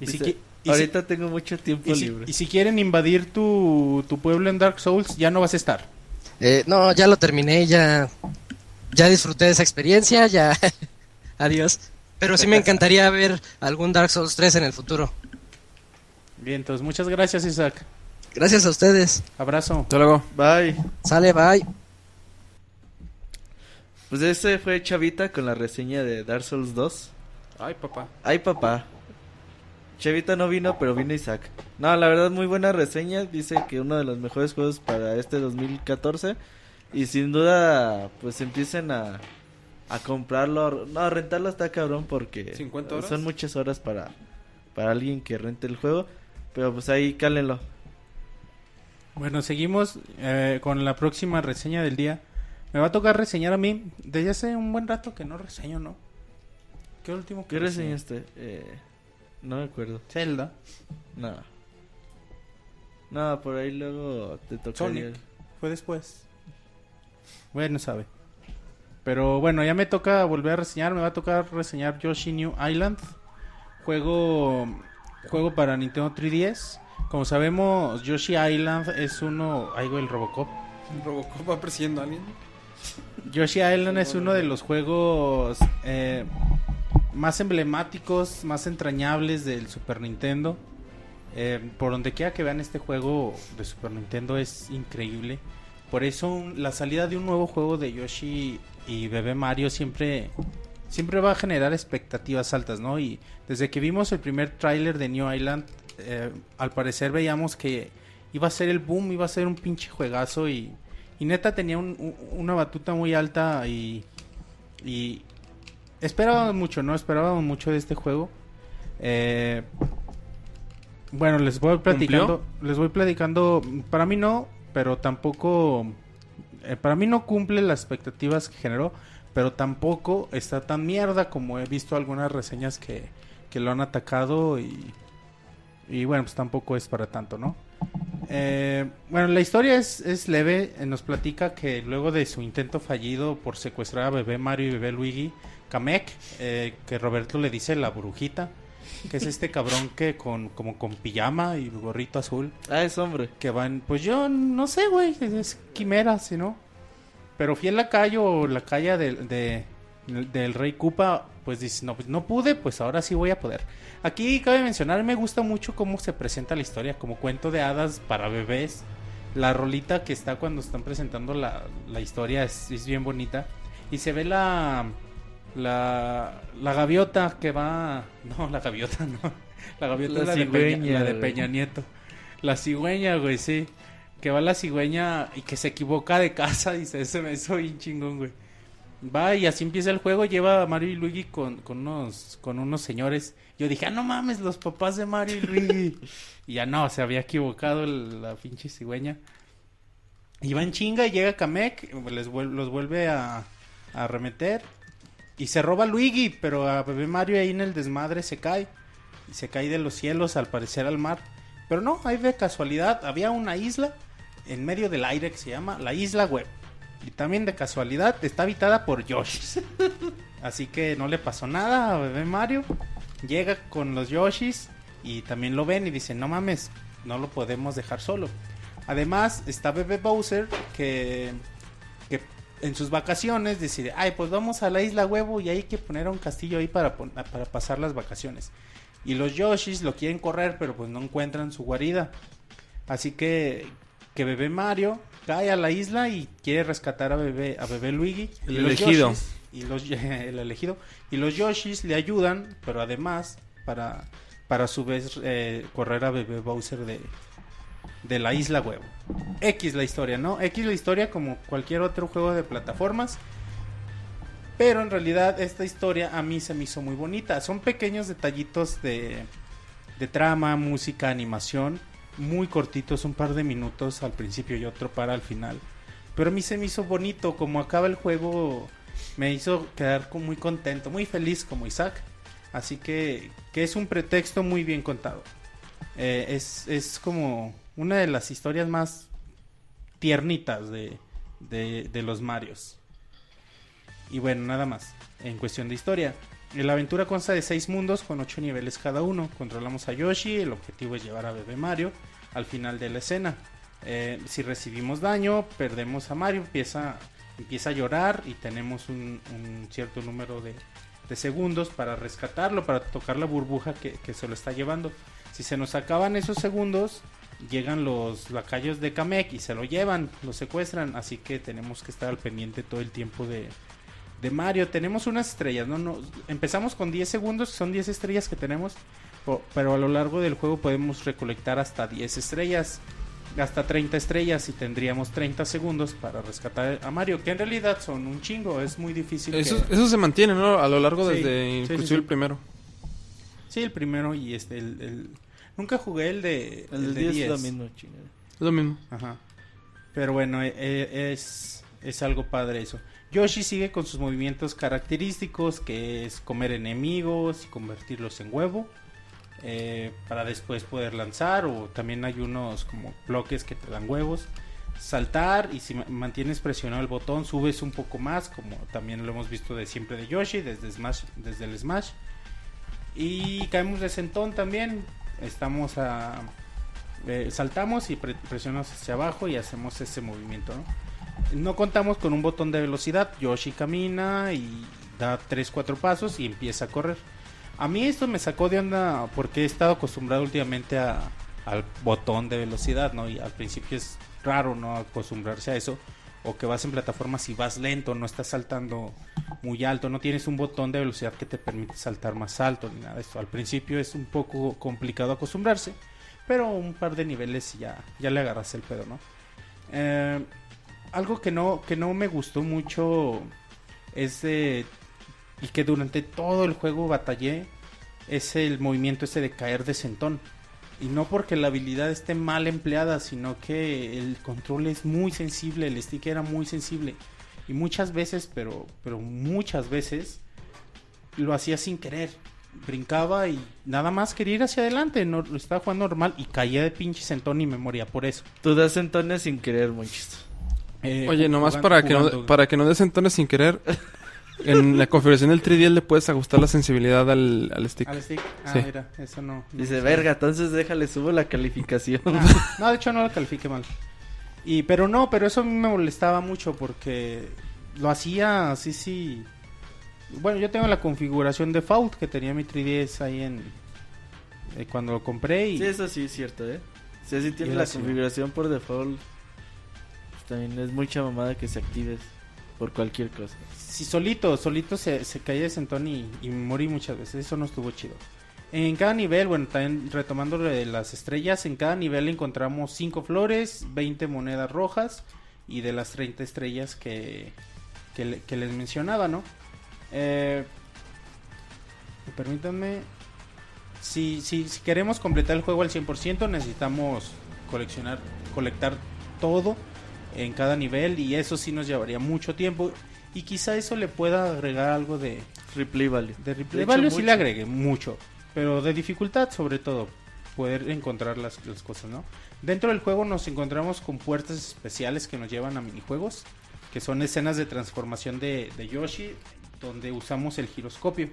Speaker 1: Y si,
Speaker 2: Ahorita tengo mucho tiempo
Speaker 1: y si-
Speaker 2: libre.
Speaker 1: y si quieren invadir tu, tu pueblo en Dark Souls, ya no vas a estar.
Speaker 5: Eh, no, ya lo terminé, ya, ya disfruté de esa experiencia, ya. Adiós. Pero sí me encantaría ver algún Dark Souls 3 en el futuro.
Speaker 1: Bien, entonces muchas gracias, Isaac.
Speaker 5: Gracias a ustedes.
Speaker 1: Abrazo.
Speaker 3: Hasta luego.
Speaker 2: Bye.
Speaker 5: Sale, bye.
Speaker 2: Pues ese fue Chavita con la reseña de Dark Souls 2.
Speaker 3: Ay, papá.
Speaker 2: Ay, papá. Chavita no vino, pero vino Isaac. No, la verdad, muy buena reseña. Dice que uno de los mejores juegos para este 2014. Y sin duda, pues empiecen a, a comprarlo. No, a rentarlo está cabrón porque
Speaker 3: 50 horas.
Speaker 2: son muchas horas para, para alguien que rente el juego. Pero pues ahí cálenlo.
Speaker 1: Bueno, seguimos eh, con la próxima reseña del día. Me va a tocar reseñar a mí. Desde hace un buen rato que no reseño, ¿no? ¿Qué último que
Speaker 2: ¿Qué reseñaste? Eh, no me acuerdo.
Speaker 1: Zelda.
Speaker 2: No. No, por ahí luego te tocaría.
Speaker 1: Sonic. Fue después. Bueno, sabe. Pero bueno, ya me toca volver a reseñar. Me va a tocar reseñar Yoshi New Island. Juego, juego para Nintendo 3DS. Como sabemos, Yoshi Island es uno... Güey, el Robocop.
Speaker 3: Robocop va persiguiendo a alguien.
Speaker 1: Yoshi Island es uno de los juegos eh, más emblemáticos, más entrañables del Super Nintendo. Eh, por donde quiera que vean este juego de Super Nintendo es increíble. Por eso un- la salida de un nuevo juego de Yoshi y Bebé Mario siempre siempre va a generar expectativas altas, ¿no? Y desde que vimos el primer tráiler de New Island, eh, al parecer veíamos que iba a ser el boom, iba a ser un pinche juegazo y, y neta tenía un- un- una batuta muy alta y, y esperábamos mucho, ¿no? Esperábamos mucho de este juego. Eh, bueno, les voy platicando, les voy platicando, para mí no, pero tampoco, eh, para mí no cumple las expectativas que generó, pero tampoco está tan mierda como he visto algunas reseñas que, que lo han atacado y, y bueno, pues tampoco es para tanto, ¿no? Eh, bueno, la historia es, es leve. eh, Nos platica que luego de su intento fallido por secuestrar a bebé Mario y bebé Luigi, Kamek, eh, que Roberto le dice la brujita, que es este cabrón que con como con pijama y gorrito azul,
Speaker 2: Ah, es hombre.
Speaker 1: que van, pues yo no sé, güey, es quimera, si no. Pero fui a la calle o la calle del, de- del Rey Koopa, pues dice, no, pues no pude, pues ahora sí voy a poder. Aquí cabe mencionar, me gusta mucho cómo se presenta la historia, como cuento de hadas para bebés. La rolita que está cuando están presentando la, la historia es, es bien bonita. Y se ve la, la, la gaviota que va... No, la gaviota no. La gaviota
Speaker 2: La
Speaker 1: es la de, Peña,
Speaker 2: cigüeña,
Speaker 1: la de. Peña Nieto. La cigüeña, güey, sí. Que va la cigüeña y que se equivoca de casa se ese me hizo bien chingón, güey. Va y así empieza el juego, lleva a Mario y Luigi con, con unos con unos señores. Yo dije, ah, no mames, los papás de Mario y Luigi. y ya no, se había equivocado el- la pinche cigüeña. Y va en chinga y llega Kamek, les vuel- los vuelve a, a remeter. Y se roba Luigi, pero a bebé Mario ahí en el desmadre se cae. Y se cae de los cielos, al parecer al mar. Pero no, ahí de casualidad había una isla en medio del aire que se llama la Isla Web. Y también de casualidad está habitada por Yoshis. Así que no le pasó nada a bebé Mario. Llega con los Yoshis y también lo ven y dicen, no mames, no lo podemos dejar solo. Además está bebé Bowser que en sus vacaciones decide, ay, pues vamos a la isla huevo y hay que poner un castillo ahí para, para pasar las vacaciones. Y los Yoshis lo quieren correr, pero pues no encuentran su guarida. Así que, que bebé Mario cae a la isla y quiere rescatar a bebé, a bebé Luigi.
Speaker 3: El
Speaker 1: Y los
Speaker 3: elegido.
Speaker 1: Yoshis- y los, el elegido. Y los Yoshis le ayudan, pero además, para, para a su vez eh, correr a bebé Bowser de, de la isla huevo. X la historia, ¿no? X la historia como cualquier otro juego de plataformas. Pero en realidad esta historia a mí se me hizo muy bonita. Son pequeños detallitos de, de trama, música, animación. Muy cortitos, un par de minutos al principio y otro para al final. Pero a mí se me hizo bonito. Como acaba el juego, me hizo quedar muy contento, muy feliz como Isaac. Así que, que es un pretexto muy bien contado. Eh, es, es como una de las historias más tiernitas de, de, los Marios. Y bueno, nada más. En cuestión de historia. La aventura consta de seis mundos con ocho niveles cada uno. Controlamos a Yoshi. El objetivo es llevar a Bebé Mario al final de la escena. Eh, si recibimos daño, perdemos a Mario. Empieza, empieza a llorar y tenemos un, un cierto número de, de segundos para rescatarlo, para tocar la burbuja que, que se lo está llevando. Si se nos acaban esos segundos, llegan los lacayos de Kamek y se lo llevan, lo secuestran. Así que tenemos que estar al pendiente todo el tiempo de, de Mario. Tenemos unas estrellas, ¿no? no empezamos con 10 segundos, son 10 estrellas que tenemos. Pero a lo largo del juego podemos recolectar hasta 10 estrellas. Hasta 30 estrellas y tendríamos 30 segundos para rescatar a Mario. Que en realidad son un chingo. Es muy difícil.
Speaker 3: Eso,
Speaker 1: que-
Speaker 3: eso se mantiene, ¿no? A lo largo
Speaker 1: Sí,
Speaker 3: desde
Speaker 1: sí,
Speaker 3: inclusive
Speaker 1: sí.
Speaker 3: el primero.
Speaker 1: Sí, el primero y este. El, el- Nunca jugué el de.
Speaker 2: El
Speaker 1: de
Speaker 2: del 10 es lo
Speaker 1: 10.
Speaker 2: mismo, chingada.
Speaker 3: Es lo mismo.
Speaker 1: Ajá. Pero bueno, eh, eh, es, es algo padre eso. Yoshi sigue con sus movimientos característicos, que es comer enemigos y convertirlos en huevo. eh, para después poder lanzar. O también hay unos como bloques que te dan huevos. Saltar y si ma- mantienes presionado el botón subes un poco más, como también lo hemos visto de siempre de Yoshi, desde Smash, desde el Smash. Y caemos de sentón también. Estamos a eh, saltamos y pre- presionamos hacia abajo y hacemos ese movimiento, ¿no? No contamos con un botón de velocidad. Yoshi camina y da 3-4 pasos y empieza a correr. A mí esto me sacó de onda porque he estado acostumbrado últimamente a, al botón de velocidad, ¿no? Y al principio es raro no acostumbrarse a eso. O que vas en plataformas y vas lento, no estás saltando muy alto, no tienes un botón de velocidad que te permite saltar más alto ni nada de esto. Al principio es un poco complicado acostumbrarse, pero un par de niveles y ya, ya le agarras el pedo, ¿no? Eh, algo que no, que no me gustó mucho es de- y que durante todo el juego batallé es el movimiento ese de caer de sentón. Y no porque la habilidad esté mal empleada, sino que el control es muy sensible, el stick era muy sensible. Y muchas veces, pero, pero muchas veces, lo hacía sin querer. Brincaba y nada más quería ir hacia adelante. No, estaba jugando normal y caía de pinche sentón y me moría por eso.
Speaker 2: Tú das entones sin querer, Monchis.
Speaker 1: Eh,
Speaker 3: Oye, nomás
Speaker 1: jugando-
Speaker 3: para que, no,
Speaker 1: jugando-
Speaker 3: para que no desentones sin querer, en la configuración del 3D le puedes ajustar la sensibilidad al, al stick.
Speaker 1: ¿Al stick? Ah,
Speaker 3: Sí.
Speaker 1: mira, eso no. no
Speaker 2: Dice, verga, entonces déjale, subo la calificación.
Speaker 1: Ah, no, de hecho no lo califique mal. Y, pero no, pero eso a mí me molestaba mucho porque lo hacía así, sí. Bueno, yo tengo la configuración default que tenía mi 3DS ahí en. eh, cuando lo compré y.
Speaker 2: Sí, eso sí es cierto, ¿eh? Si así tiene la
Speaker 1: así.
Speaker 2: configuración por default, pues también es mucha mamada que se actives por cualquier cosa.
Speaker 1: Sí, solito, solito se, se caía de sentón y, y morí muchas veces. Eso no estuvo chido. En cada nivel, bueno, también retomando las estrellas, en cada nivel encontramos 5 flores, 20 monedas rojas y de las 30 estrellas que, que, que les mencionaba, ¿no? Eh, permítanme. Si, si, si queremos completar el juego al 100%, necesitamos coleccionar, colectar todo en cada nivel y eso sí nos llevaría mucho tiempo y quizá eso le pueda agregar algo de,
Speaker 2: Replay value.
Speaker 1: de replay value sí
Speaker 2: mucho.
Speaker 1: le agregue mucho, pero de dificultad sobre todo poder encontrar las, las cosas, ¿no? Dentro del juego nos encontramos con puertas especiales que nos llevan a minijuegos. que son escenas de transformación de, de Yoshi, donde usamos el giroscopio.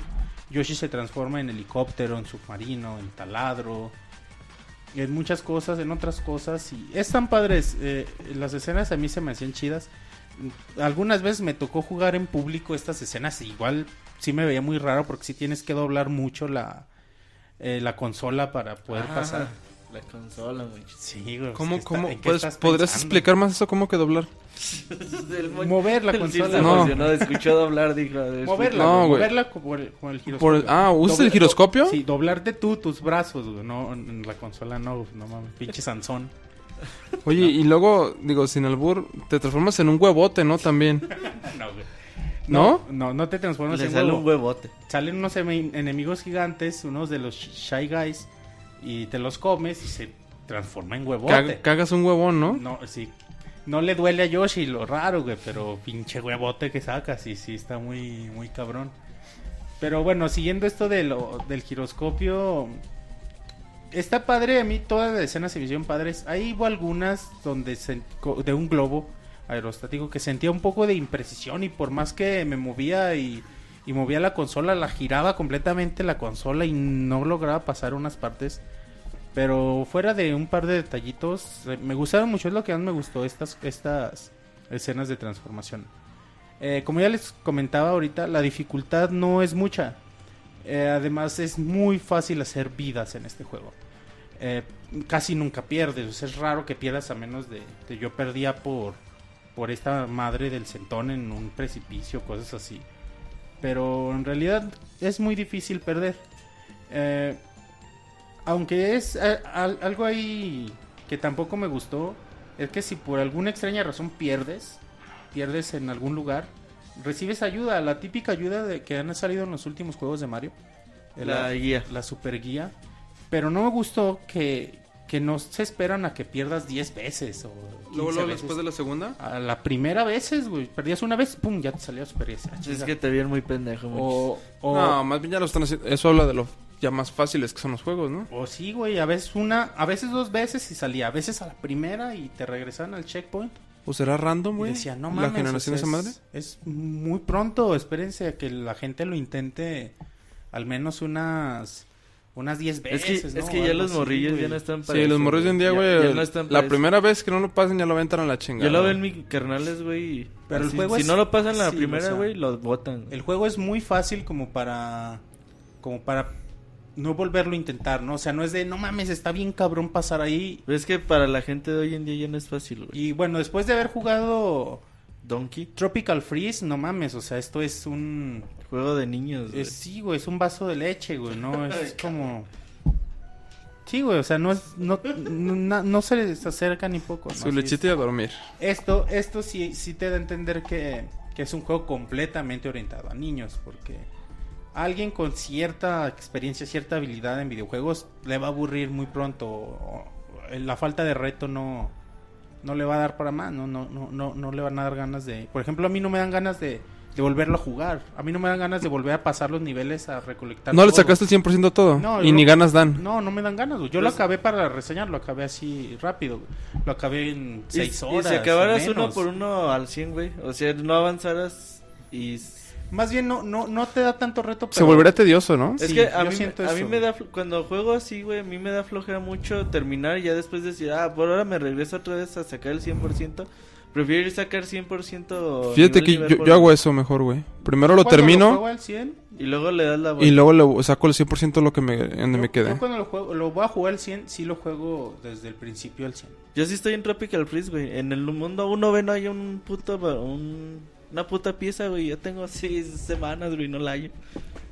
Speaker 1: Yoshi se transforma en helicóptero, en submarino, en taladro, en muchas cosas, en otras cosas. Y están padres. eh, las escenas a mí se me hacían chidas. Algunas veces me tocó jugar en público estas escenas. Igual sí me veía muy raro porque sí tienes que doblar mucho la, eh, la consola para poder
Speaker 2: Ah,
Speaker 1: pasar.
Speaker 2: La consola, güey.
Speaker 1: Sí, güey.
Speaker 3: ¿Cómo, cómo,
Speaker 1: está- ¿en qué
Speaker 3: puedes-
Speaker 1: estás
Speaker 3: ¿Podrías explicar más eso? ¿Cómo que doblar?
Speaker 1: Mover la consola.
Speaker 3: No.
Speaker 2: emocionó, escuchó doblar, dijo.
Speaker 1: Moverla,
Speaker 3: No,
Speaker 1: güey,
Speaker 3: güey.
Speaker 1: moverla como el, como el
Speaker 3: Por
Speaker 1: giroscopio.
Speaker 3: el- ah, ¿usas
Speaker 1: Doble-
Speaker 3: el giroscopio?
Speaker 1: Sí, doblarte tú tus brazos, güey, no en la consola no, no mames, pinche Sansón.
Speaker 3: Oye, y luego, digo, sin albur, te transformas en un huevote, ¿no? También.
Speaker 1: No, güey.
Speaker 3: ¿No?
Speaker 1: No, no te transformas
Speaker 2: Le
Speaker 1: en
Speaker 2: sale
Speaker 1: huevo.
Speaker 2: un huevote.
Speaker 1: Salen unos enemigos gigantes, unos de los Shy Guys, y te los comes y se transforma en huevote.
Speaker 3: Ca- cagas un huevón, ¿no?
Speaker 1: No, sí. No le duele a Yoshi, lo raro, güey, pero pinche huevote que sacas, sí, sí, está muy, muy cabrón. Pero bueno, siguiendo esto de lo, del giroscopio, está padre, a mí todas las escenas se me hicieron padres. Ahí hubo algunas donde de un globo aerostático que sentía un poco de imprecisión y por más que me movía y, y movía la consola, la giraba completamente la consola y no lograba pasar unas partes. Pero fuera de un par de detallitos, eh, me gustaron mucho, es lo que más me gustó, estas, estas escenas de transformación. Eh, como ya les comentaba ahorita, la dificultad no es mucha. Eh, además es muy fácil hacer vidas en este juego. Eh, casi nunca pierdes, es raro que pierdas a menos de, yo perdía por, por esta madre del centón en un precipicio, cosas así. Pero en realidad es muy difícil perder. Eh, aunque es eh, al- algo ahí que tampoco me gustó, es que si por alguna extraña razón pierdes, pierdes en algún lugar, recibes ayuda, la típica ayuda de que han salido en los últimos juegos de Mario.
Speaker 2: La guía.
Speaker 1: La super guía. Pero no me gustó que, que no se esperan a que pierdas 10 veces o 15
Speaker 3: Luego, luego,
Speaker 1: veces.
Speaker 3: después de la segunda.
Speaker 1: A la primera veces, güey. Perdías una vez, pum, ya te salió super guía. Ah,
Speaker 2: Es que te vieron muy pendejo, güey.
Speaker 1: O, o,
Speaker 3: No, más bien ya lo están haciendo. Eso habla de lo ya más fáciles que son los juegos, ¿no?
Speaker 1: o sí, güey. A veces una, a veces dos veces y salía. A veces a la primera y te regresaban al checkpoint.
Speaker 3: ¿O será random, güey?
Speaker 1: decía, no
Speaker 3: La
Speaker 1: mames.
Speaker 3: generación
Speaker 1: o
Speaker 3: de esa madre.
Speaker 1: es, es muy pronto. Espérense a que la gente lo intente al menos unas unas 10
Speaker 2: Es
Speaker 1: veces.
Speaker 2: que,
Speaker 1: ¿no?
Speaker 2: es que ya los morrillos
Speaker 1: güey.
Speaker 2: ya no están para
Speaker 3: Sí, los morros de hoy en día, güey.
Speaker 2: ya no están para
Speaker 3: la
Speaker 2: eso.
Speaker 3: primera vez que no lo pasan ya lo aventan a la chingada.
Speaker 2: Yo lo veo en mis carnales, güey.
Speaker 1: Pero el
Speaker 2: así,
Speaker 1: juego
Speaker 2: si
Speaker 1: es-
Speaker 2: no lo pasan la
Speaker 1: sí,
Speaker 2: primera,
Speaker 1: o sea,
Speaker 2: güey, lo botan.
Speaker 1: El juego es muy fácil como para como para no volverlo a intentar, ¿no? O sea, no es de, no mames, está bien cabrón pasar ahí.
Speaker 2: Pero es que para la gente de hoy en día ya no es fácil, güey.
Speaker 1: Y bueno, después de haber jugado
Speaker 2: Donkey,
Speaker 1: Tropical Freeze, no mames, o sea, esto es un...
Speaker 2: juego de niños, güey.
Speaker 1: Es, sí, güey, es un vaso de leche, güey, ¿no? Es como... Sí, güey, o sea, no es... No, no, se les acerca ni poco. ¿no?
Speaker 3: Su lechita y a dormir.
Speaker 1: Esto, esto sí, sí te da a entender que, que es un juego completamente orientado a niños, porque alguien con cierta experiencia, cierta habilidad en videojuegos le va a aburrir muy pronto. La falta de reto no, no le va a dar para más, no, no, no, no, no le van a dar ganas de... Por ejemplo, a mí no me dan ganas de, de volverlo a jugar. A mí no me dan ganas de volver a pasar los niveles a recolectar.
Speaker 3: No le
Speaker 1: todo.
Speaker 3: sacaste el 100% todo.
Speaker 1: No,
Speaker 3: y ni ganas dan.
Speaker 1: No, no me dan ganas, güey. Yo
Speaker 2: Pues-
Speaker 1: lo acabé para reseñar, lo acabé así rápido. güey. Lo acabé en
Speaker 2: Y-
Speaker 1: seis
Speaker 2: y,
Speaker 1: horas.
Speaker 2: si acabaras uno por uno al 100, güey. O sea, no avanzaras y...
Speaker 1: Más bien no, no, no te da tanto reto.
Speaker 3: Se
Speaker 1: pero-
Speaker 3: volverá tedioso, ¿no?
Speaker 2: Es
Speaker 1: Sí,
Speaker 2: que a
Speaker 1: yo
Speaker 2: mí,
Speaker 1: siento
Speaker 2: a mí
Speaker 1: eso.
Speaker 2: me da... Cuando juego así, güey, a mí me da flojera mucho terminar y ya después decir, ah, por ahora me regreso otra vez a sacar el 100%. Prefiero ir a sacar 100%...
Speaker 3: Fíjate que yo,
Speaker 2: por-
Speaker 3: yo hago eso mejor, güey. Primero lo termino
Speaker 1: juego al 100,
Speaker 2: Y luego le das la vuelta.
Speaker 3: y luego le saco el 100% lo que me, donde
Speaker 1: yo-
Speaker 3: me quedé.
Speaker 1: Yo cuando lo juego, lo voy a jugar al 100, sí lo juego desde el principio al 100.
Speaker 2: Yo sí estoy en Tropical Freeze, güey. En el mundo uno ve no hay un puto... Un, una puta pieza, güey. Yo tengo seis semanas, güey, no la hallo.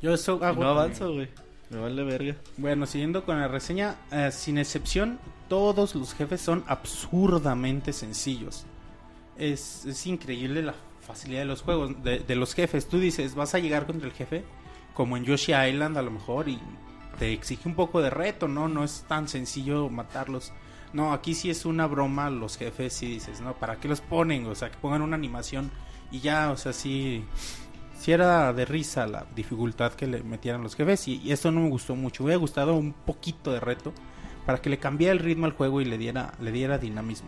Speaker 1: Yo eso
Speaker 2: Y
Speaker 1: hago.
Speaker 2: no avanzo, güey. Me vale verga.
Speaker 1: Bueno, siguiendo con la reseña, eh, sin excepción, todos los jefes son absurdamente sencillos. Es, es increíble la facilidad de los juegos, de, de los jefes. Tú dices, vas a llegar contra el jefe, como en Yoshi Island a lo mejor, y te exige un poco de reto, ¿no? No es tan sencillo matarlos. No, aquí sí es una broma los jefes y dices, ¿no? ¿Para qué los ponen? O sea, que pongan una animación y ya, o sea, sí... Era de risa la dificultad que le metieran los jefes y, y esto no me gustó mucho. Me hubiera gustado un poquito de reto para que le cambiara el ritmo al juego y le diera, le diera dinamismo.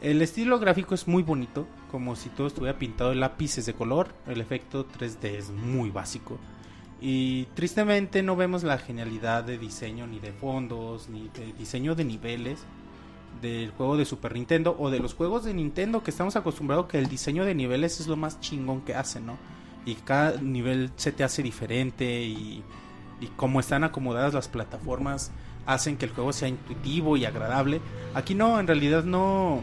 Speaker 1: El estilo gráfico es muy bonito, como si todo estuviera pintado en lápices de color. El efecto 3D es muy básico. Y tristemente no vemos la genialidad de diseño ni de fondos, ni de diseño de niveles del juego de Super Nintendo o de los juegos de Nintendo que estamos acostumbrados que el diseño de niveles es lo más chingón que hacen, ¿no? Y cada nivel se te hace diferente y, y como están acomodadas las plataformas hacen que el juego sea intuitivo y agradable. Aquí no, en realidad no,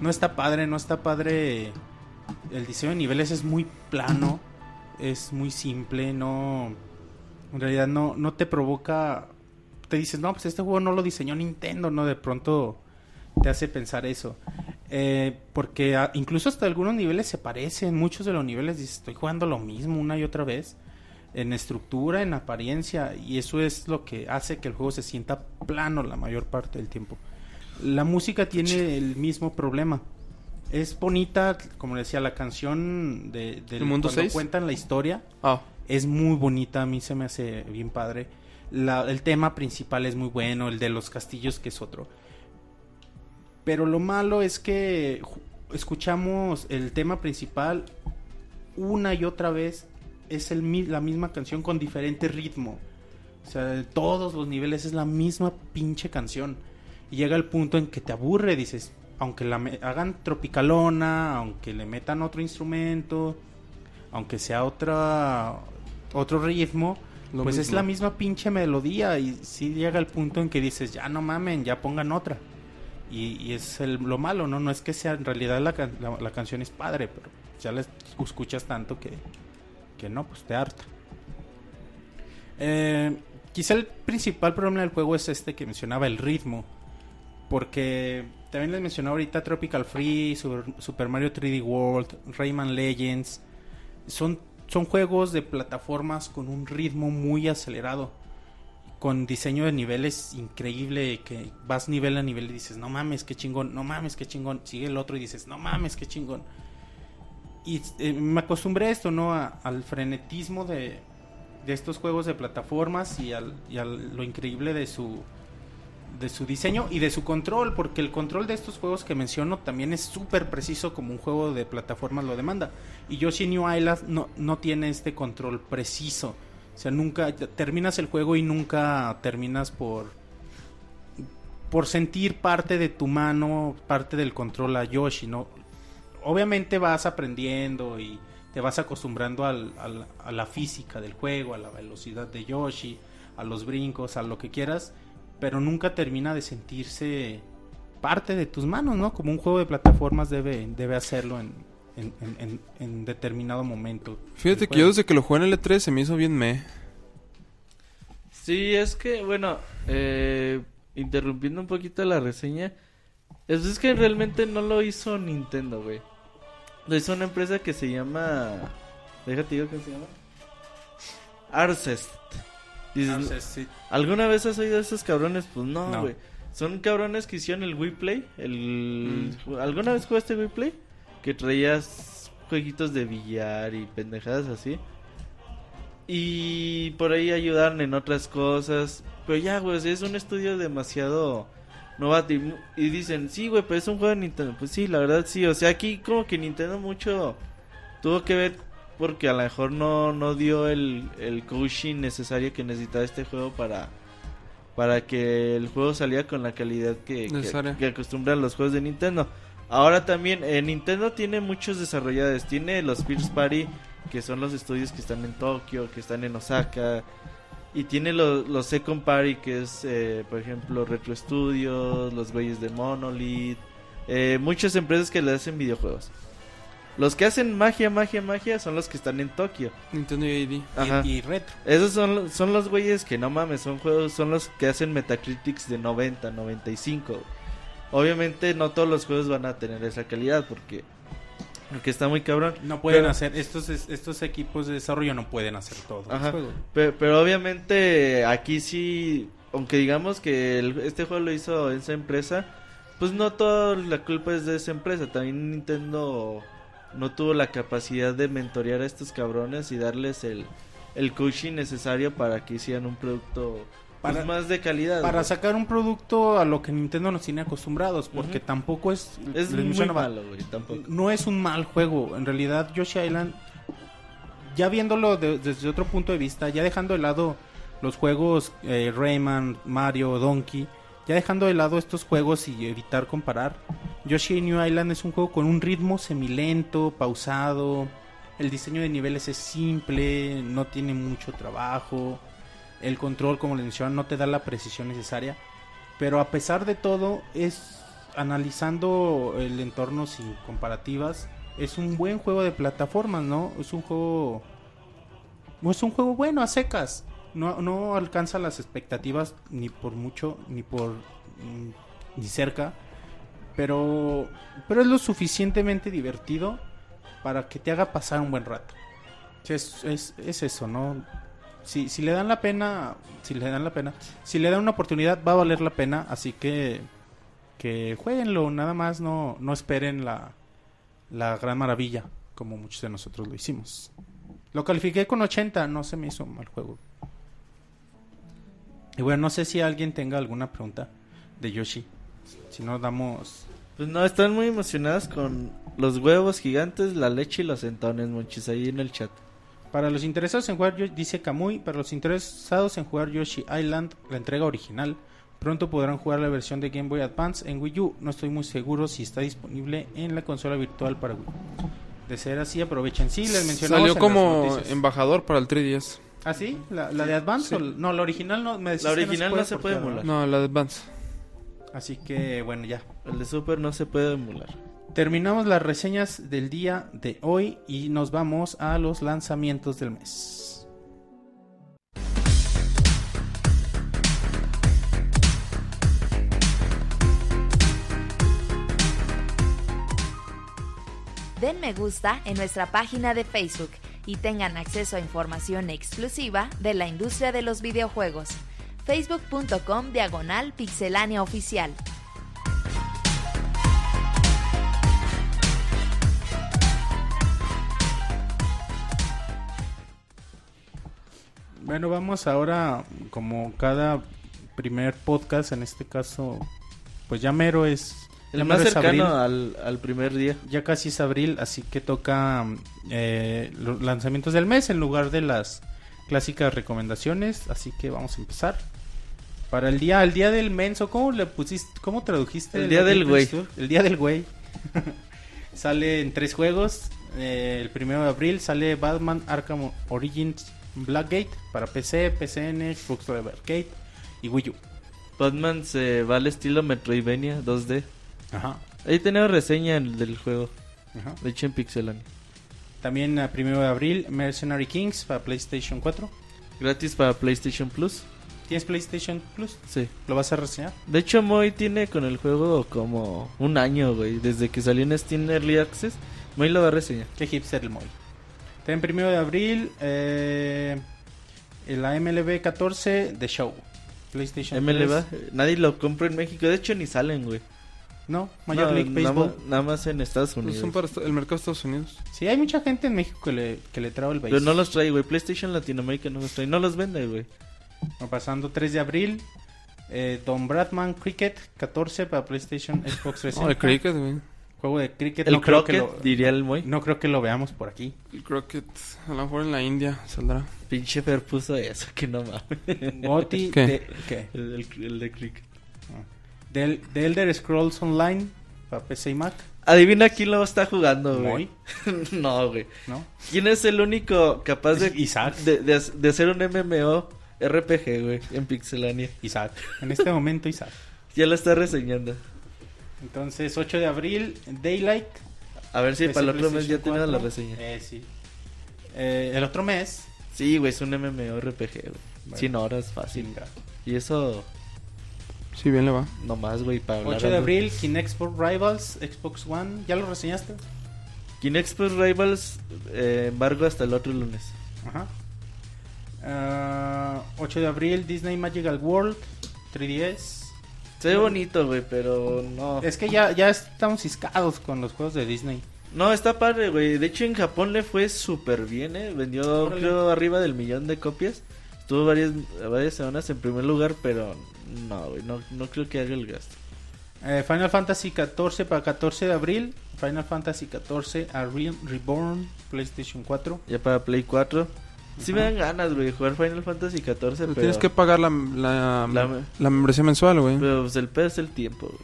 Speaker 1: no está padre, no está padre. El diseño de niveles es muy plano, es muy simple, no. En realidad no, no te provoca. Te dices, no, pues este juego no lo diseñó Nintendo, ¿no? De pronto te hace pensar eso. Eh, porque incluso hasta algunos niveles se parecen, muchos de los niveles dices, estoy jugando lo mismo una y otra vez, en estructura, en apariencia, y eso es lo que hace que el juego se sienta plano la mayor parte del tiempo. La música tiene el mismo problema. Es bonita, como decía, la canción de, del
Speaker 3: ¿El mundo
Speaker 1: cuando
Speaker 3: 6?
Speaker 1: cuentan la historia
Speaker 3: Ah,
Speaker 1: es muy bonita, a mí se me hace bien padre. La- el tema principal es muy bueno, el de los castillos que es otro. Pero lo malo es que escuchamos el tema principal una y otra vez. Es el, la misma canción con diferente ritmo. O sea, de todos los niveles es la misma pinche canción. Y llega el punto en que te aburre, dices, aunque la hagan tropicalona, aunque le metan otro instrumento, aunque sea otra otro ritmo,
Speaker 3: Lo
Speaker 1: pues es la misma pinche melodía y sí llega el punto en que dices, ya no mamen, ya pongan otra. Y, es el- lo malo, ¿no? No es que sea, en realidad la, la, canción es padre, pero ya la escuchas tanto que, que no, pues te harta. Eh, quizá el principal problema del juego es este que mencionaba, el ritmo. Porque también les mencionaba ahorita Tropical Free, Super, Super Mario 3D World, Rayman Legends. Son, son juegos de plataformas con un ritmo muy acelerado. Con diseño de niveles increíble. Que vas nivel a nivel y dices, no mames, qué chingón, no mames, qué chingón. Sigue el otro y dices, no mames, qué chingón. Y eh, me acostumbré a esto, ¿no? A- al frenetismo de, de estos juegos de plataformas y, al, y a lo increíble de su de su diseño y de su control, porque el control de estos juegos que menciono también es súper preciso como un juego de plataformas lo demanda. Y Yoshi New Island no, no tiene este control preciso. O sea, nunca terminas el juego y nunca terminas por por sentir parte de tu mano, parte del control a Yoshi, ¿no? Obviamente vas aprendiendo y te vas acostumbrando al- al- a la física del juego, a la velocidad de Yoshi, a los brincos, a lo que quieras, pero nunca termina de sentirse parte de tus manos, ¿no? Como un juego de plataformas debe, debe hacerlo en, en, en- en- en determinado momento.
Speaker 3: fíjate que yo desde que lo jugué en el E3 se me hizo bien me.
Speaker 2: Sí, es que, bueno, eh, interrumpiendo un poquito la reseña, es, es que realmente no lo hizo Nintendo, güey. Lo hizo una empresa que se llama... Déjate digo cómo se llama. Arcest. Dices,
Speaker 1: Entonces, sí.
Speaker 2: ¿Alguna vez has oído de esos cabrones? Pues no,
Speaker 1: No.
Speaker 2: güey. Son cabrones que hicieron el Wii Play. El... ¿Alguna vez jugaste Wii Play? Que traías jueguitos de billar y pendejadas así. Y por ahí ayudaron en otras cosas. Pero ya, güey, es un estudio demasiado novato. Y, y dicen, sí, güey, pero es un juego de Nintendo. Pues sí, la verdad sí. O sea, aquí como que Nintendo mucho tuvo que ver porque a lo mejor no, no dio el, el coaching necesario que necesitaba este juego para, para que el juego saliera con la calidad que, que, que acostumbran los juegos de Nintendo. Ahora también, eh, Nintendo tiene muchos desarrolladores. Tiene los First Party, que son los estudios que están en Tokio, que están en Osaka. Y tiene los, los Second Party, que es, eh, por ejemplo, Retro Studios, los güeyes de Monolith. eh, muchas empresas que le hacen videojuegos. Los que hacen magia, magia, magia son los que están en Tokio.
Speaker 3: Nintendo ID.
Speaker 2: Ajá.
Speaker 1: Y, y retro.
Speaker 2: Esos son, son los güeyes que no mames, son juegos, son los que hacen Metacritics de 90, 95. Obviamente no todos los juegos van a tener esa calidad porque, porque está muy cabrón.
Speaker 1: No pueden
Speaker 2: Pero-
Speaker 1: hacer, estos, estos equipos de desarrollo no pueden hacer todo.
Speaker 2: Ajá.
Speaker 1: el juego.
Speaker 2: Pe- Pero, obviamente aquí sí, aunque digamos que el- este juego lo hizo esa empresa, pues no toda la culpa es de esa empresa. También Nintendo no tuvo la capacidad de mentorear a estos cabrones y darles el, el coaching necesario para que hicieran un producto Pues
Speaker 1: Para-
Speaker 2: más de calidad.
Speaker 1: Para
Speaker 2: güey.
Speaker 1: sacar un producto a lo que Nintendo nos tiene acostumbrados, porque tampoco es...
Speaker 2: Es muy malo, güey, tampoco.
Speaker 1: No es un mal juego. En realidad, Yoshi Island, ya viéndolo de- desde otro punto de vista, ya dejando de lado los juegos eh, Rayman, Mario, Donkey, ya dejando de lado estos juegos y evitar comparar, Yoshi New Island es un juego con un ritmo semilento, pausado. El diseño de niveles es simple, no tiene mucho trabajo. El control, como les mencionaba, no te da la precisión necesaria. Pero a pesar de todo, es analizando el entorno sin comparativas, es un buen juego de plataformas, ¿no? Es un juego es un juego bueno a secas. No, no alcanza las expectativas ni por mucho ni por mm, ni cerca, pero pero es lo suficientemente divertido para que te haga pasar un buen rato. Es, es, es eso, ¿no? Si, si le dan la pena, si le dan la pena, si le dan una oportunidad va a valer la pena, así que que jueguenlo, nada más no, no esperen la, la gran maravilla, como muchos de nosotros lo hicimos. Lo califiqué con 80, no se me hizo mal juego. Y bueno, no sé si alguien tenga alguna pregunta de Yoshi. Si no, damos...
Speaker 2: Pues no, están muy emocionadas con los huevos gigantes, la leche y los entones, monchis, ahí en el chat.
Speaker 1: Para los interesados en jugar, dice Kamui, para los interesados en jugar Yoshi Island, la entrega original, pronto podrán jugar la versión de Game Boy Advance en Wii U. No estoy muy seguro si está disponible en la consola virtual para Wii. De ser así, aprovechen. Sí, les mencionamos
Speaker 3: Salió
Speaker 1: en
Speaker 3: como
Speaker 1: las
Speaker 3: embajador para el 3DS.
Speaker 1: ¿Ah, sí? ¿La, la de Advance?
Speaker 3: Sí.
Speaker 1: o la- no, la original no. Me
Speaker 2: La original no se puede emular.
Speaker 3: No, la de Advance.
Speaker 1: Así que, bueno, ya.
Speaker 2: El de Super no se puede emular.
Speaker 1: Terminamos las reseñas del día de hoy y nos vamos a los lanzamientos del mes.
Speaker 4: Den me gusta en nuestra página de Facebook y tengan acceso a información exclusiva de la industria de los videojuegos. facebook.com diagonal pixelánea oficial.
Speaker 1: Bueno, vamos ahora, como cada primer podcast, en este caso, pues ya mero es...
Speaker 2: El
Speaker 1: ya
Speaker 2: más cercano
Speaker 1: abril.
Speaker 2: al, al primer día.
Speaker 1: Ya casi es abril, así que toca eh, los lanzamientos del mes en lugar de las clásicas recomendaciones. Así que vamos a empezar. Para el día, el día del menso, ¿cómo le pusiste, cómo tradujiste?
Speaker 2: El día del güey.
Speaker 1: El día del güey. sale en tres juegos. Eh, el primero de abril sale Batman Arkham Origins Blackgate para PC, PCN, Xbox Live Arcade y Wii U.
Speaker 2: Batman se va al estilo Metroidvania 2D.
Speaker 1: Ajá.
Speaker 2: Ahí tenemos reseña del juego.
Speaker 1: ajá.
Speaker 2: De hecho en Pixelania.
Speaker 1: También el primero de abril Mercenary Kings para PlayStation 4.
Speaker 2: Gratis para PlayStation Plus.
Speaker 1: ¿Tienes PlayStation Plus?
Speaker 2: Sí.
Speaker 1: ¿Lo vas a reseñar?
Speaker 2: De hecho, Moy tiene con el juego como un año, güey. Desde que salió en Steam Early Access, Moy lo va a reseñar.
Speaker 1: Qué hipster el móvil. También primero de abril, eh, la MLB 14 de Show. PlayStation
Speaker 2: MLB,
Speaker 1: 3.
Speaker 2: eh, nadie lo compra en México. De hecho, ni salen, güey.
Speaker 1: No, Major
Speaker 2: No,
Speaker 1: League
Speaker 2: nada
Speaker 1: Baseball.
Speaker 2: más- Nada más en Estados
Speaker 3: Pues
Speaker 2: Unidos.
Speaker 3: son para el mercado de Estados Unidos.
Speaker 1: Sí, hay mucha gente en México que le, que le traba el
Speaker 2: Pero
Speaker 1: béisbol.
Speaker 2: no los trae, güey. PlayStation Latinoamérica no los trae. No los vende, güey.
Speaker 1: Pasando 3 de abril, eh, Don Bradman Cricket 14 para PlayStation Xbox 360.
Speaker 3: No, el Cricket, güey.
Speaker 1: Juego de cricket.
Speaker 2: El
Speaker 1: no creo que
Speaker 2: Crockett,
Speaker 1: lo-
Speaker 2: diría el Moy.
Speaker 1: No creo que lo veamos por aquí.
Speaker 3: El Crockett, a lo mejor en la India saldrá.
Speaker 2: Pinche Fer puso eso, que no mames.
Speaker 1: Goti
Speaker 3: ¿Qué?
Speaker 1: de, ¿qué?
Speaker 2: el, el- el de Cricket.
Speaker 1: Del, de Elder Scrolls Online para PC y Mac.
Speaker 2: Adivina quién lo está jugando, güey.
Speaker 1: Moy,
Speaker 2: no, güey.
Speaker 1: ¿no?
Speaker 2: ¿Quién es el único capaz de,
Speaker 1: Isaac.
Speaker 2: de, de, de hacer un MMO RPG, güey, en Pixelania?
Speaker 1: Isaac. En este momento Isaac.
Speaker 2: Ya lo está reseñando.
Speaker 1: Entonces, 8 de abril, Daylight.
Speaker 2: A ver si
Speaker 1: PC,
Speaker 2: para el otro mes ya tenemos la
Speaker 1: 4.
Speaker 2: reseña.
Speaker 1: Eh, sí. Eh, el otro mes.
Speaker 2: Sí, güey, es un MMORPG, güey.
Speaker 1: Bueno.
Speaker 2: 100 horas fácil.
Speaker 1: Chinga.
Speaker 2: Y eso
Speaker 3: Sí, bien le va.
Speaker 2: nomás, güey, para hablar.
Speaker 1: 8 de abril, Kinect Sport Rivals, Xbox One. ¿Ya lo reseñaste?
Speaker 2: Kinexpress Rivals, eh, embargo hasta el otro lunes.
Speaker 1: Ajá. Ah, 8 de abril, Disney Magical World, 3DS.
Speaker 2: Se ve bonito, güey, pero no.
Speaker 1: Es que ya, ya estamos ciscados con los juegos de Disney.
Speaker 2: No, está padre, güey. De hecho, en Japón le fue súper bien, ¿eh? Vendió,
Speaker 1: Órale.
Speaker 2: creo, arriba del millón de copias. Estuvo varias, varias semanas en primer lugar, pero no, güey, no, no creo que haga el gasto.
Speaker 1: Eh, Final Fantasy 14 para 14 de abril. Final Fantasy 14 a Real Reborn PlayStation 4.
Speaker 2: Ya para Play 4. Sí me dan ganas, güey, de jugar Final Fantasy 14,
Speaker 3: Pero
Speaker 2: pero,
Speaker 3: Tienes que pagar la, la,
Speaker 2: La-
Speaker 3: la membresía mensual, güey.
Speaker 2: pero pues el pedo es el tiempo, güey.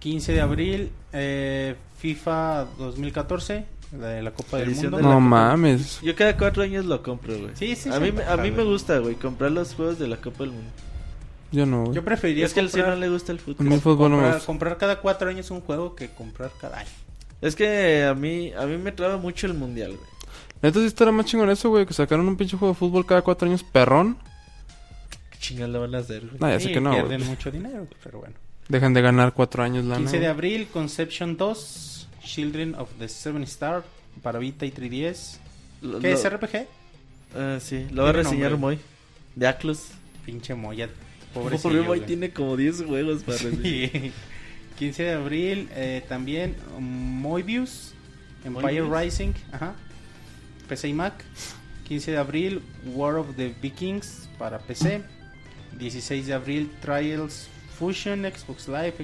Speaker 1: 15 de abril eh, FIFA 2014. La de la Copa del
Speaker 2: Edición
Speaker 1: Mundo.
Speaker 2: de
Speaker 3: No
Speaker 2: Copa.
Speaker 3: mames.
Speaker 2: Yo cada cuatro años lo compro, güey.
Speaker 1: Sí, sí,
Speaker 2: a
Speaker 1: sí,
Speaker 2: mí, me- a mí me gusta, güey, comprar los juegos de la Copa del Mundo.
Speaker 3: Yo no, güey.
Speaker 1: Yo preferiría
Speaker 2: es que al Ciro
Speaker 1: comprar,
Speaker 2: no le gusta el
Speaker 3: A
Speaker 2: fútbol.
Speaker 3: mí el fútbol no me
Speaker 1: comprar,
Speaker 3: gusta.
Speaker 1: comprar cada cuatro años un juego que comprar cada año.
Speaker 2: Es que a mí, a mí me traba mucho el mundial, güey.
Speaker 3: Neta sí estará más chingón eso, güey, que sacaron un pinche juego de fútbol cada cuatro años perrón.
Speaker 2: ¿Qué chingados le van a hacer, güey?
Speaker 3: No, ya sé
Speaker 1: Sí,
Speaker 3: que no, güey.
Speaker 1: pierden mucho dinero, pero bueno.
Speaker 3: Dejan de ganar cuatro años la
Speaker 1: 15 de abril, Conception 2, Children of the Seven Star para Vita y 3DS.
Speaker 2: Lo-
Speaker 1: ¿Qué
Speaker 2: lo-
Speaker 1: es RPG?
Speaker 2: Ah, sí, lo va a reseñar. Moy. De Aclus.
Speaker 1: Pinche Moya, pobre
Speaker 2: Pobre Moy tiene como 10 juegos para reseñar.
Speaker 1: 15 de abril, eh, también um, Moebius, Empire
Speaker 2: Moebius.
Speaker 1: Rising, ajá. PC y Mac. 15 de abril, War of the Vikings para PC. 16 de abril, Trials Fusion, Xbox Live,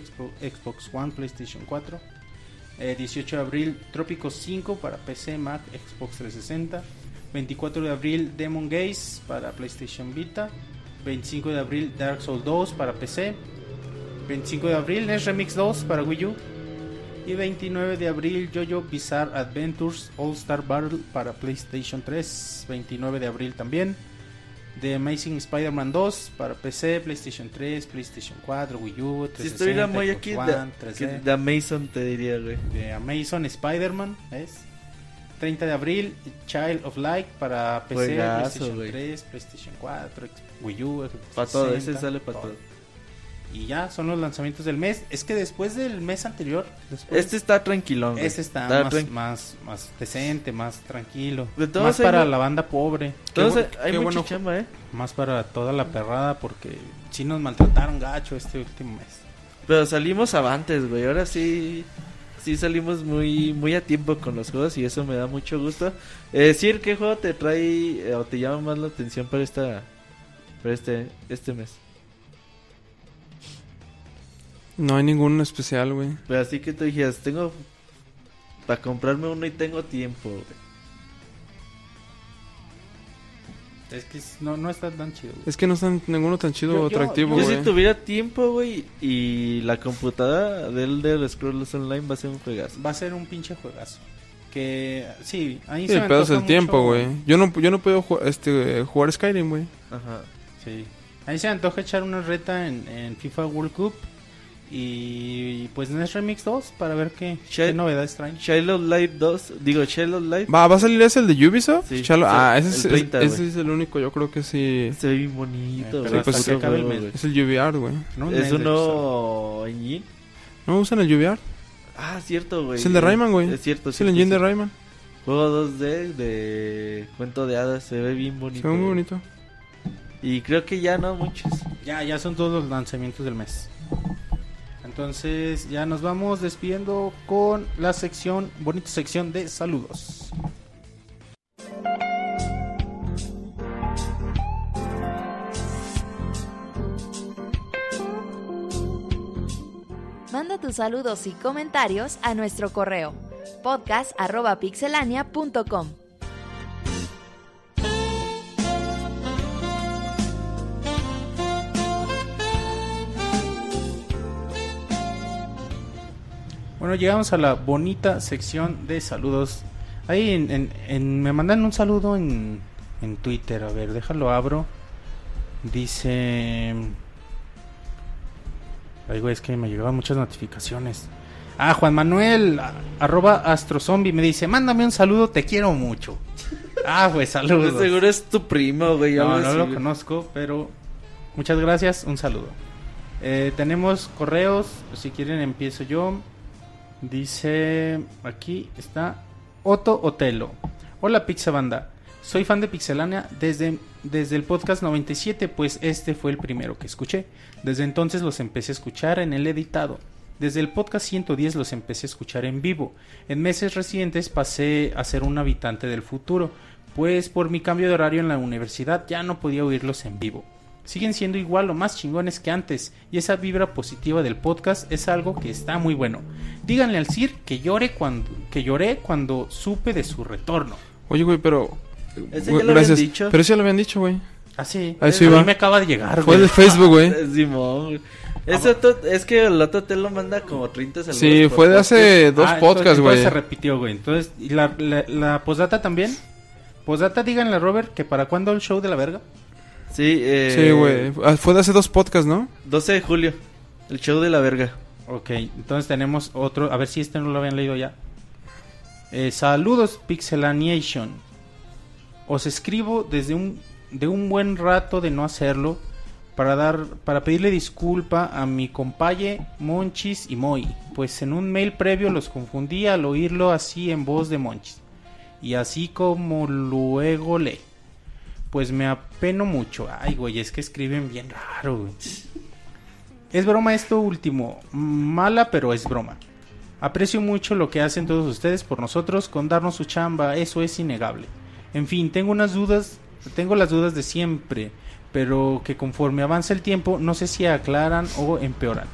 Speaker 1: Xbox, One, PlayStation 4. Eh, 18 de abril, Trópico 5 para PC, Mac, Xbox 360. 24 de abril, Demon Gaze para PlayStation Vita. 25 de abril, Dark Souls 2 para PC. 25 de abril, NES Remix 2 para Wii U. Y 29 de abril, JoJo Bizarre Adventures All Star Battle para PlayStation 3. 29 de abril también. The Amazing Spider-Man 2 para PC, PlayStation 3, PlayStation 4, Wii U, 360,
Speaker 2: Si estuviera
Speaker 1: Xbox
Speaker 2: aquí,
Speaker 1: One,
Speaker 2: de,
Speaker 1: 3D.
Speaker 2: que de Amazon te diría, güey.
Speaker 1: de Amazon Spider-Man, ¿ves? 30 de abril, Child of Light para PC,
Speaker 2: Juegazo,
Speaker 1: PlayStation
Speaker 2: güey.
Speaker 1: 3, PlayStation 4, Wii U,
Speaker 2: Para todo, ese
Speaker 1: 360,
Speaker 2: sale para todo.
Speaker 1: Y ya son los lanzamientos del mes. Es que después del mes anterior, después,
Speaker 2: Este está tranquilón, güey.
Speaker 1: este está,
Speaker 2: Está
Speaker 1: más, más, más decente, más tranquilo.
Speaker 2: De todos
Speaker 1: Más para la banda pobre.
Speaker 2: Todos
Speaker 3: Qué
Speaker 2: hay
Speaker 3: qué bueno.
Speaker 2: chamba, ¿eh?
Speaker 1: Más para toda la perrada porque sí nos maltrataron gacho este último mes.
Speaker 2: Pero salimos avantes, güey. Ahora sí, sí salimos muy, muy a tiempo con los juegos y eso me da mucho gusto. Eh, Sir, ¿qué juego te trae eh, o te llama más la atención para esta, para este, este mes?
Speaker 3: No hay ningún especial, güey.
Speaker 2: Pero así que tú dijeras, tengo para comprarme uno y tengo tiempo, güey.
Speaker 1: Es que no, no está tan chido. güey.
Speaker 3: Es que no está ninguno tan chido
Speaker 1: Yo-
Speaker 3: o
Speaker 1: yo-
Speaker 3: atractivo,
Speaker 2: Yo
Speaker 3: güey.
Speaker 2: si tuviera tiempo, güey, y la computadora del Elder Scrolls Online va a ser un juegazo.
Speaker 1: Va a ser un pinche juegazo. Que sí, ahí
Speaker 3: Sí,
Speaker 1: se me
Speaker 3: pedo es
Speaker 1: antoja
Speaker 3: el tiempo,
Speaker 1: mucho-
Speaker 3: güey. Yo no, yo no puedo ju- este, jugar Skyrim, güey.
Speaker 2: Ajá.
Speaker 1: Sí. Ahí se me antoja echar una reta en, en FIFA World Cup. Y pues NES Remix 2 para ver qué, qué novedades traen.
Speaker 2: Child of Light 2, digo Child of Light,
Speaker 3: ¿Va, ¿Va a salir ese el de Ubisoft?
Speaker 2: Sí,
Speaker 3: Chalo-
Speaker 2: sí,
Speaker 3: ah, ese,
Speaker 2: el
Speaker 3: es,
Speaker 2: 30,
Speaker 3: ese es el único, yo creo que sí.
Speaker 2: se ve bien
Speaker 1: Eh,
Speaker 2: bonito,
Speaker 1: que acabe el mes.
Speaker 2: güey.
Speaker 3: Es el UVR, güey.
Speaker 1: En un
Speaker 2: Es
Speaker 1: mes
Speaker 2: un
Speaker 1: de
Speaker 2: nuevo engine.
Speaker 3: ¿No usan el UVR?
Speaker 2: Ah, cierto, güey.
Speaker 3: Es el de Rayman, güey.
Speaker 2: Es cierto,
Speaker 3: Es el engine de. Rayman.
Speaker 2: Juego 2D de cuento de hadas, se ve bien bonito.
Speaker 3: Se ve muy bonito.
Speaker 2: Y creo que ya no muchos.
Speaker 1: Ya, ya son todos los lanzamientos del mes. Entonces ya nos vamos despidiendo con la sección, bonita sección de saludos.
Speaker 4: Manda tus saludos y comentarios a nuestro correo podcast@pixelania.com.
Speaker 1: Bueno, llegamos a la bonita sección de saludos. Ahí en, en- en- me mandan un saludo en, en Twitter. A ver, déjalo abro. Dice... Ay, güey, es que me llegaban muchas notificaciones. Ah, Juan Manuel, a- arroba astrozombie, me dice, mándame un saludo, te quiero mucho. Ah, pues saludos.
Speaker 2: Seguro es tu primo, güey.
Speaker 1: No, lo
Speaker 2: güey.
Speaker 1: conozco, pero muchas gracias, un saludo. Eh, tenemos correos, si quieren empiezo yo. Dice, aquí está Otto Otelo. Hola Pixabanda, soy fan de Pixelania desde, desde el podcast 97, pues este fue el primero que escuché. Desde entonces los empecé a escuchar en el editado. Desde el podcast 110 los empecé a escuchar en vivo. En meses recientes pasé a ser un habitante del futuro, pues por mi cambio de horario en la universidad ya no podía oírlos en vivo. Siguen siendo igual o más chingones que antes, y esa vibra positiva del podcast es algo que está muy bueno. Díganle al Sir que llore cuando que lloré cuando supe de su retorno.
Speaker 3: Oye, güey, pero.
Speaker 2: Ese
Speaker 3: güey,
Speaker 2: ya lo habían dicho.
Speaker 3: Pero sí ya lo habían dicho, güey.
Speaker 1: Así,
Speaker 3: A eso
Speaker 1: a
Speaker 3: iba.
Speaker 1: mí me acaba de llegar,
Speaker 3: Fue
Speaker 1: güey.
Speaker 3: de Facebook, güey.
Speaker 2: Simón, güey. Ese otro- es que el otro te lo manda como 30 saludos.
Speaker 3: Sí, fue de
Speaker 2: podcast.
Speaker 3: hace dos
Speaker 1: Ah,
Speaker 3: podcasts,
Speaker 1: entonces
Speaker 3: güey.
Speaker 1: se repitió, güey. Entonces, ¿y la, la, la postdata también? Postdata, díganle a Robert que para cuándo el show de la verga.
Speaker 2: Sí, eh,
Speaker 3: Sí, güey. Ah, Fue de hace dos podcasts, ¿no?
Speaker 2: 12 de julio. El show de la verga.
Speaker 1: Ok, entonces tenemos otro. A ver si este no lo habían leído ya. Eh, saludos, Pixelaniation. Os escribo desde un, de un buen rato de no hacerlo. Para, dar, para pedirle disculpa a mi compaye Monchis y Moy. Pues en un mail previo los confundí al oírlo así en voz de Monchis. Y así como luego lee. Pues me apeno mucho. Ay, güey, es que escriben bien raro, güey. Es broma esto último. Mala, pero es broma. Aprecio mucho lo que hacen todos ustedes por nosotros con darnos su chamba, eso es innegable. En fin, tengo unas dudas, tengo las dudas de siempre, pero que conforme avanza el tiempo no sé si aclaran o empeoran.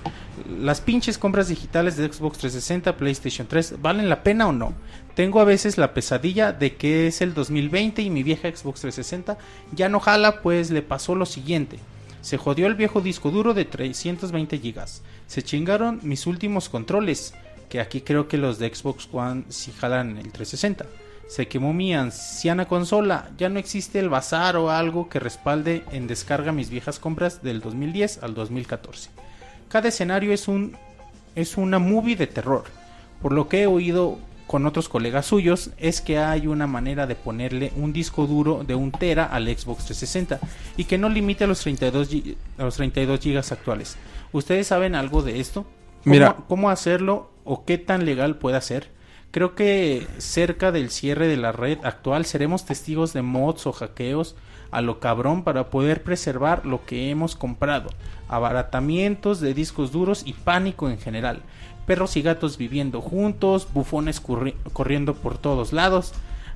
Speaker 1: Las pinches compras digitales de Xbox 360, PlayStation 3, ¿valen la pena o no? Tengo a veces la pesadilla de que es el 2020 y mi vieja Xbox 360 ya no jala, pues le pasó lo siguiente. Se jodió el viejo disco duro de 320 GB. Se chingaron mis últimos controles, que aquí creo que los de Xbox One sí jalan el 360. Se quemó mi anciana consola, ya no existe el bazar o algo que respalde en descarga mis viejas compras del 2010 al 2014. Cada escenario es un es una movie de terror. Por lo que he oído con otros colegas suyos es que hay una manera de ponerle un disco duro de un tera al Xbox 360 y que no limite a los 32 gi- a los 32 gigas actuales. ¿Ustedes saben algo de esto? ¿Cómo,
Speaker 3: Mira.
Speaker 1: cómo hacerlo o qué tan legal puede ser? Creo que cerca del cierre de la red actual seremos testigos de mods o hackeos a lo cabrón para poder preservar lo que hemos comprado, abaratamientos de discos duros y pánico en general, perros y gatos viviendo juntos, bufones corriendo por todos lados.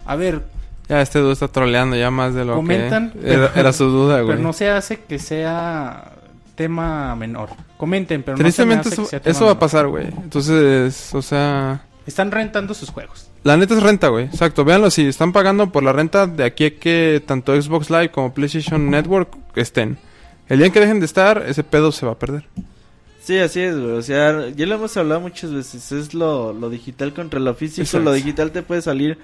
Speaker 1: A ver,
Speaker 3: Ya este dude está troleando ya más de lo
Speaker 1: Comentan,
Speaker 3: que era,
Speaker 1: pero-
Speaker 3: era su duda, güey.
Speaker 1: pero no se hace que sea tema menor. Comenten, pero no se me
Speaker 3: Tristemente
Speaker 1: hace que
Speaker 3: eso,
Speaker 1: sea tema
Speaker 3: eso va a pasar, güey. Entonces, o sea...
Speaker 1: Están rentando sus juegos.
Speaker 3: La neta es renta, güey. Exacto. Véanlo, si están pagando por la renta de aquí a que tanto Xbox Live como PlayStation Network estén. El día en que dejen de estar, ese pedo se va a perder.
Speaker 2: Sí, así es, güey. O sea, ya lo hemos hablado muchas veces. Es lo, lo digital contra lo físico.
Speaker 3: Exacto.
Speaker 2: Lo digital te puede salir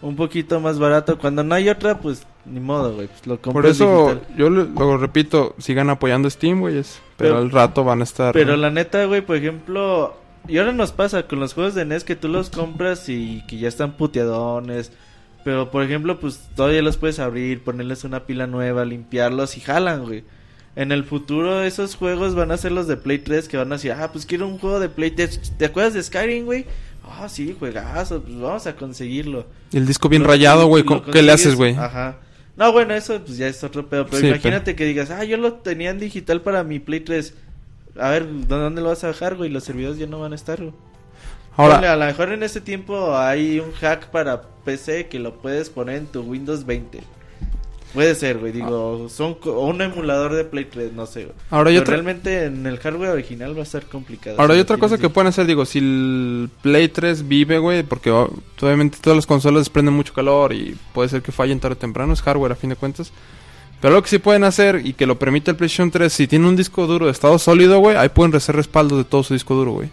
Speaker 2: un poquito más barato. Cuando no hay otra, pues ni modo, güey. Pues lo
Speaker 3: Por eso,
Speaker 2: digital.
Speaker 3: yo lo, lo repito, sigan apoyando Steam. Pero,
Speaker 2: Pero-
Speaker 3: al rato van a estar...
Speaker 2: Pero la neta, güey, por ejemplo, y ahora nos pasa con los juegos de NES que tú los compras y que ya están puteadones. Pero por ejemplo, pues todavía los puedes abrir, ponerles una pila nueva, limpiarlos y jalan, güey. En el futuro esos juegos van a ser los de Play 3 que van a decir, ah, pues quiero un juego de Play 3. ¿Te acuerdas de Skyrim, güey? Ah, sí, juegazo, pues vamos a conseguirlo.
Speaker 3: El disco bien
Speaker 2: Lo-
Speaker 3: rayado, güey.
Speaker 2: lo
Speaker 3: ¿con- ¿Qué le haces, güey?
Speaker 2: Ajá. No, bueno, eso pues ya es otro pedo. Pero
Speaker 3: Sí,
Speaker 2: imagínate que digas, ah, yo lo tenía en digital para mi Play 3. A ver, ¿dó- ¿dónde lo vas a bajar, güey? Los servidores ya no van a estar, güey. Ponle,
Speaker 3: Ahora,
Speaker 2: a lo mejor en este tiempo hay un hack para PC que lo puedes poner en tu Windows 20. Puede ser, güey. Digo, son o un emulador de Play 3, no sé, güey.
Speaker 3: ahora otra...
Speaker 2: realmente en el hardware original va a estar complicado.
Speaker 3: Ahora hay otra cosa que pueden hacer, digo, si el Play 3 vive, güey, porque oh, obviamente todas las consolas desprenden mucho calor y puede ser que fallen tarde o temprano, es hardware a fin de cuentas. Pero lo que sí pueden hacer y que lo permite el PlayStation 3, si tiene un disco duro de estado sólido, güey, ahí pueden hacer respaldos de todo su disco duro, güey.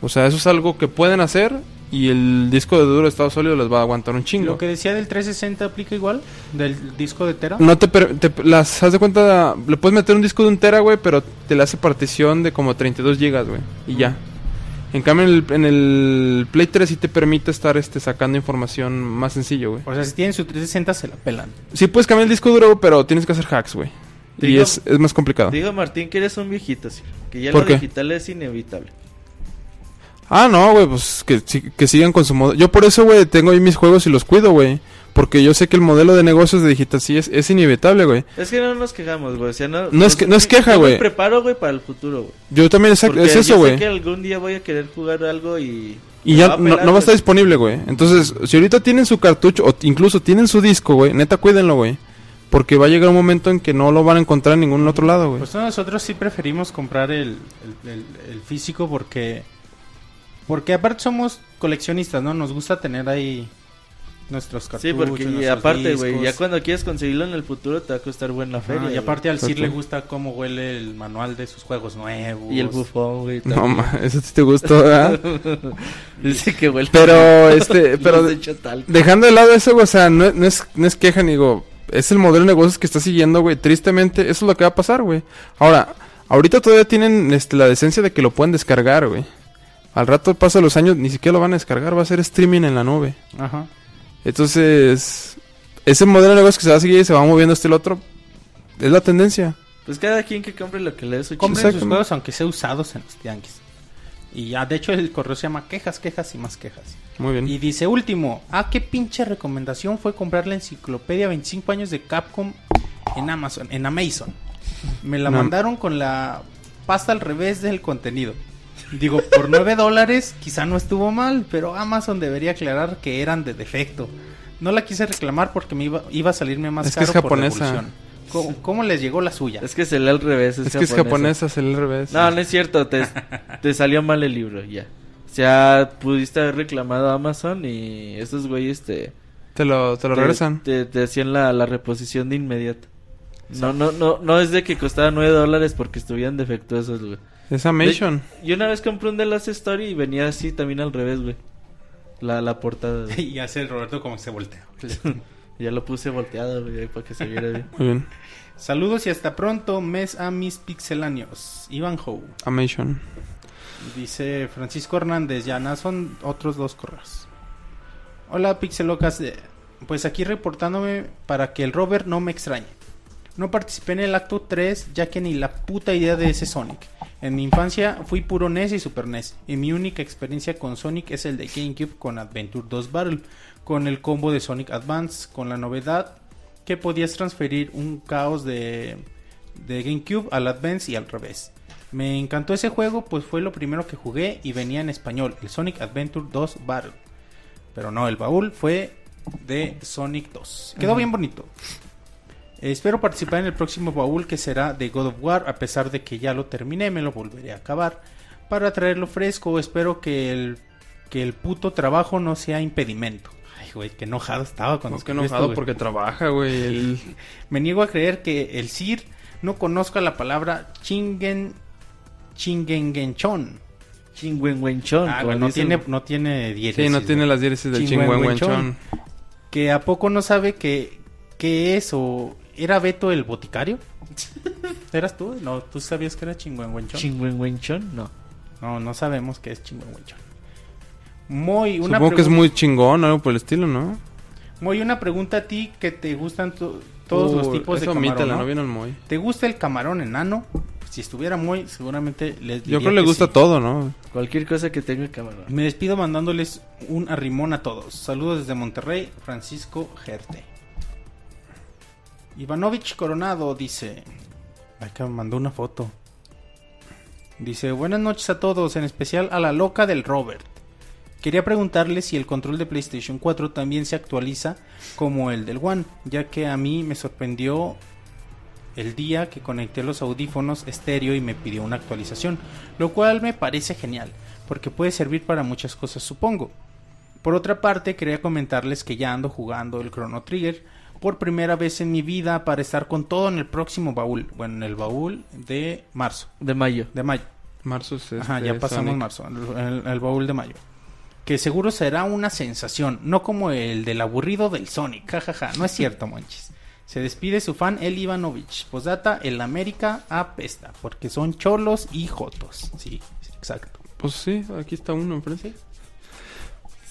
Speaker 3: O sea, eso es algo que pueden hacer y el disco de duro de estado sólido les va a aguantar un chingo.
Speaker 1: Lo que decía del 360 aplica igual, del disco de Tera.
Speaker 3: No te, per- te- las haz de cuenta, le puedes meter un disco de un tera, güey, pero te le hace partición de como 32 gigas, güey, y ya. En cambio en el, en el Play 3 sí te permite estar este sacando información más sencillo, güey.
Speaker 1: O sea, si tienen su 360 se la pelan.
Speaker 3: Sí puedes cambiar el disco duro, pero tienes que hacer hacks, güey. Y
Speaker 2: Digo-
Speaker 3: es, es más complicado.
Speaker 2: Digo, Martín, que eres un viejito, sí. Que ya
Speaker 3: ¿Por
Speaker 2: lo
Speaker 3: qué?
Speaker 2: digital es inevitable.
Speaker 3: Ah, no, güey, pues que, si- que sigan con su modelo. Yo por eso, güey, tengo ahí mis juegos y los cuido, güey. Porque yo sé que el modelo de negocios de digital sí es, es inevitable, güey.
Speaker 2: Es que no nos quejamos, güey. O sea, no,
Speaker 3: No es que- no es queja,
Speaker 2: yo
Speaker 3: güey.
Speaker 2: Me preparo, güey, para el futuro, güey.
Speaker 3: Yo también, exacto, es eso,
Speaker 2: yo
Speaker 3: güey.
Speaker 2: sé que algún día voy a querer jugar algo y
Speaker 3: Y ya
Speaker 2: va
Speaker 3: no, no va a estar disponible, güey. Entonces, si ahorita tienen su cartucho o incluso tienen su disco, güey, neta cuídenlo, güey. Porque va a llegar un momento en que no lo van a encontrar en ningún otro lado, güey.
Speaker 1: Pues nosotros sí preferimos comprar el, el- el- el físico porque... Porque aparte somos coleccionistas, ¿no? Nos gusta tener ahí nuestros cartuchos.
Speaker 2: Sí, porque y aparte, güey, ya cuando quieres conseguirlo en el futuro te va a costar buena
Speaker 1: Ajá,
Speaker 2: feria.
Speaker 1: y aparte al Sir
Speaker 3: Exacto.
Speaker 1: le gusta cómo huele el manual de sus juegos nuevos.
Speaker 2: Y el bufón, güey.
Speaker 3: No, ma, eso sí te gustó, ¿verdad?
Speaker 2: Dice que huele.
Speaker 3: Pero, este, pero
Speaker 2: de hecho tal.
Speaker 3: dejando de lado eso, güey, o sea, no, no es, no es queja, ni digo, es el modelo de negocios que está siguiendo, güey. Tristemente, eso es lo que va a pasar, güey. Ahora, ahorita todavía tienen este, la decencia de que lo pueden descargar, güey. Al rato paso de los años, ni siquiera lo van a descargar, va a ser streaming en la nube.
Speaker 1: Ajá.
Speaker 3: Entonces, ese modelo de negocio que se va a seguir y se va moviendo este el otro, es la tendencia.
Speaker 2: Pues cada quien que compre lo que le dé su
Speaker 1: Compren sus juegos aunque sea usados en los tianguis. Y ya, de hecho, el correo se llama quejas, quejas y más quejas.
Speaker 3: Muy bien.
Speaker 1: Y dice último, ah, qué pinche recomendación fue comprar la enciclopedia 25 años de Capcom en Amazon, en Amazon. Me la
Speaker 3: No.
Speaker 1: mandaron con la pasta al revés del contenido. Digo, por 9 dólares quizá no estuvo mal, pero Amazon debería aclarar que eran de defecto. No la quise reclamar porque me iba, iba a salirme más
Speaker 3: Es que
Speaker 1: caro
Speaker 3: es
Speaker 1: por
Speaker 3: japonesa.
Speaker 1: devolución. ¿Cómo, cómo les llegó la suya?
Speaker 2: Es que se lee al revés. Es,
Speaker 3: es que es japonesa, es el revés.
Speaker 2: No, no es cierto. Te, te salió mal el libro, ya. O sea, pudiste haber reclamado a Amazon y estos güeyes te...
Speaker 3: Te lo, te lo regresan.
Speaker 2: Te, te hacían la, la reposición de inmediato. No, no, no, no es de que costaba 9 dólares porque estuvieran defectuosos, güey.
Speaker 3: Es Amazon.
Speaker 2: Yo una vez compré un The Last Story y venía así también al revés, güey. La, la portada. güey.
Speaker 1: y hace el Roberto como se voltea.
Speaker 2: ya lo puse volteado, güey, para que se viera bien.
Speaker 3: Muy bien.
Speaker 1: Saludos y hasta pronto, mes a mis pixeláneos. Iván Howe.
Speaker 3: Amazon.
Speaker 1: Dice Francisco Hernández, ya nada, son otros dos correos. Hola Pixelocas, eh, pues aquí reportándome para que el Robert no me extrañe. No participé en el acto 3 ya que ni la puta idea de ese Sonic. En mi infancia fui puro NES y Super NES y mi única experiencia con Sonic es el de GameCube con Adventure 2 Battle, con el combo de Sonic Advance, con la novedad que podías transferir un caos de, de GameCube al Advance y al revés. Me encantó ese juego, pues fue lo primero que jugué y venía en español, el Sonic Adventure 2 Battle. Pero no, el baúl fue de Sonic 2. Quedó bien bonito. Espero participar en el próximo baúl que será de God of War, a pesar de que ya lo terminé, me lo volveré a acabar. Para traerlo fresco, espero que el, que el puto trabajo no sea impedimento. Ay, güey, qué enojado estaba cuando
Speaker 3: Pues que
Speaker 1: esto,
Speaker 3: enojado porque trabaja, güey. el-
Speaker 1: Me niego a creer que el Sir no conozca la palabra chingen chingengenchon.
Speaker 2: Chingüengüenchón.
Speaker 1: Ah, güey, no
Speaker 2: dicen.
Speaker 1: tiene no tiene diéresis.
Speaker 3: Sí, no tiene
Speaker 1: güey.
Speaker 3: las diéresis del
Speaker 1: Chingüengüenchón.
Speaker 3: chingüengüenchón.
Speaker 1: Que a poco no sabe que qué es o era Beto el boticario? ¿Eras tú? No, tú sabías que era chingüengüenchón.
Speaker 2: Chingüengüenchón, no.
Speaker 1: no, no sabemos qué es chingüengüenchón. Muy una
Speaker 3: Supongo que es muy chingón, algo por el estilo, ¿no?
Speaker 1: Muy una pregunta a ti que te gustan to- todos los tipos de
Speaker 3: eso
Speaker 1: camarón,
Speaker 3: omítela,
Speaker 1: ¿no?
Speaker 3: no muy.
Speaker 1: ¿Te gusta el camarón enano? Si estuviera muy, seguramente les diría
Speaker 3: Yo creo que le gusta
Speaker 1: sí.
Speaker 3: todo, ¿no?
Speaker 2: Cualquier cosa que tenga camarón.
Speaker 1: Me despido mandándoles un arrimón a todos. Saludos desde Monterrey, Francisco Gerte. Ivanovich Coronado dice... Ay, que me mandó una foto. Dice, buenas noches a todos, en especial a la loca del Robert. Quería preguntarle si el control de PlayStation 4 también se actualiza como el del One, ya que a mí me sorprendió el día que conecté los audífonos estéreo y me pidió una actualización, lo cual me parece genial, porque puede servir para muchas cosas supongo. Por otra parte, quería comentarles que ya ando jugando el Chrono Trigger por primera vez en mi vida para estar con todo en el próximo baúl, bueno, en el baúl de marzo,
Speaker 2: De mayo.
Speaker 1: de mayo.
Speaker 3: Marzo es
Speaker 1: Ajá,
Speaker 3: este,
Speaker 1: ya pasamos
Speaker 3: Sonic.
Speaker 1: marzo, el, el- el baúl de mayo. Que seguro será una sensación, no como el del aburrido del Sonic, jajaja, no es cierto, monchis. Se despide su fan El Ivanovich. Posdata, el América apesta, porque son cholos y jotos. Sí, exacto.
Speaker 3: Pues sí, aquí está uno enfrente.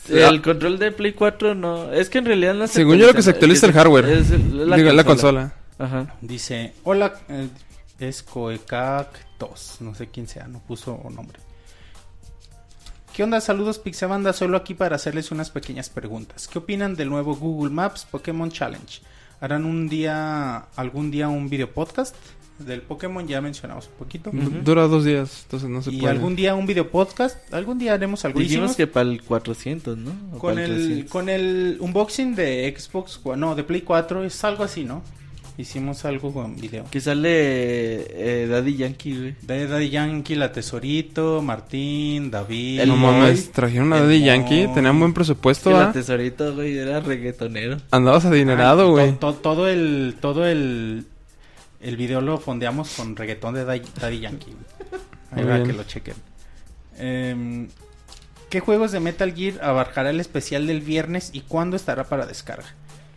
Speaker 2: El control de Play 4 no. Es que en realidad no se
Speaker 3: Según yo lo que se actualiza el hardware.
Speaker 2: Es la,
Speaker 3: Digo,
Speaker 2: consola.
Speaker 3: la consola.
Speaker 2: Ajá.
Speaker 1: Dice, hola, eh, es Coecactos, no sé quién sea, no puso nombre. ¿Qué onda? Saludos Pixabanda, solo aquí para hacerles unas pequeñas preguntas. ¿Qué opinan del nuevo Google Maps Pokémon Challenge? ¿Harán un día, algún día un video podcast? Del Pokémon ya mencionamos un poquito.
Speaker 2: Ujú.
Speaker 3: Dura dos días, entonces no se
Speaker 1: Y
Speaker 3: puede.
Speaker 1: algún día un video podcast, algún día haremos algo.
Speaker 2: Dijimos
Speaker 1: Hicimos
Speaker 2: que para el 400, ¿no? O
Speaker 1: con el
Speaker 2: 300.
Speaker 1: con el unboxing de Xbox, no, de Play 4 es algo así, ¿no? Hicimos algo con video.
Speaker 2: Que sale eh, Daddy Yankee, güey.
Speaker 1: Daddy Yankee, La Tesorito, Martín, David.
Speaker 2: El
Speaker 3: No mames, trajeron a Daddy Yankee, tenían buen
Speaker 2: Que
Speaker 3: presupuesto,
Speaker 2: la
Speaker 3: ¿ah?
Speaker 2: tesorito, güey, era reggaetonero.
Speaker 3: Andabas adinerado, güey.
Speaker 1: to- to- todo el todo el el video lo fondeamos con reggaetón de Daddy, Yankee. Ahí va que lo chequen. Em, ¿Qué juegos de Metal Gear abarcará el especial del viernes y cuándo estará para descarga?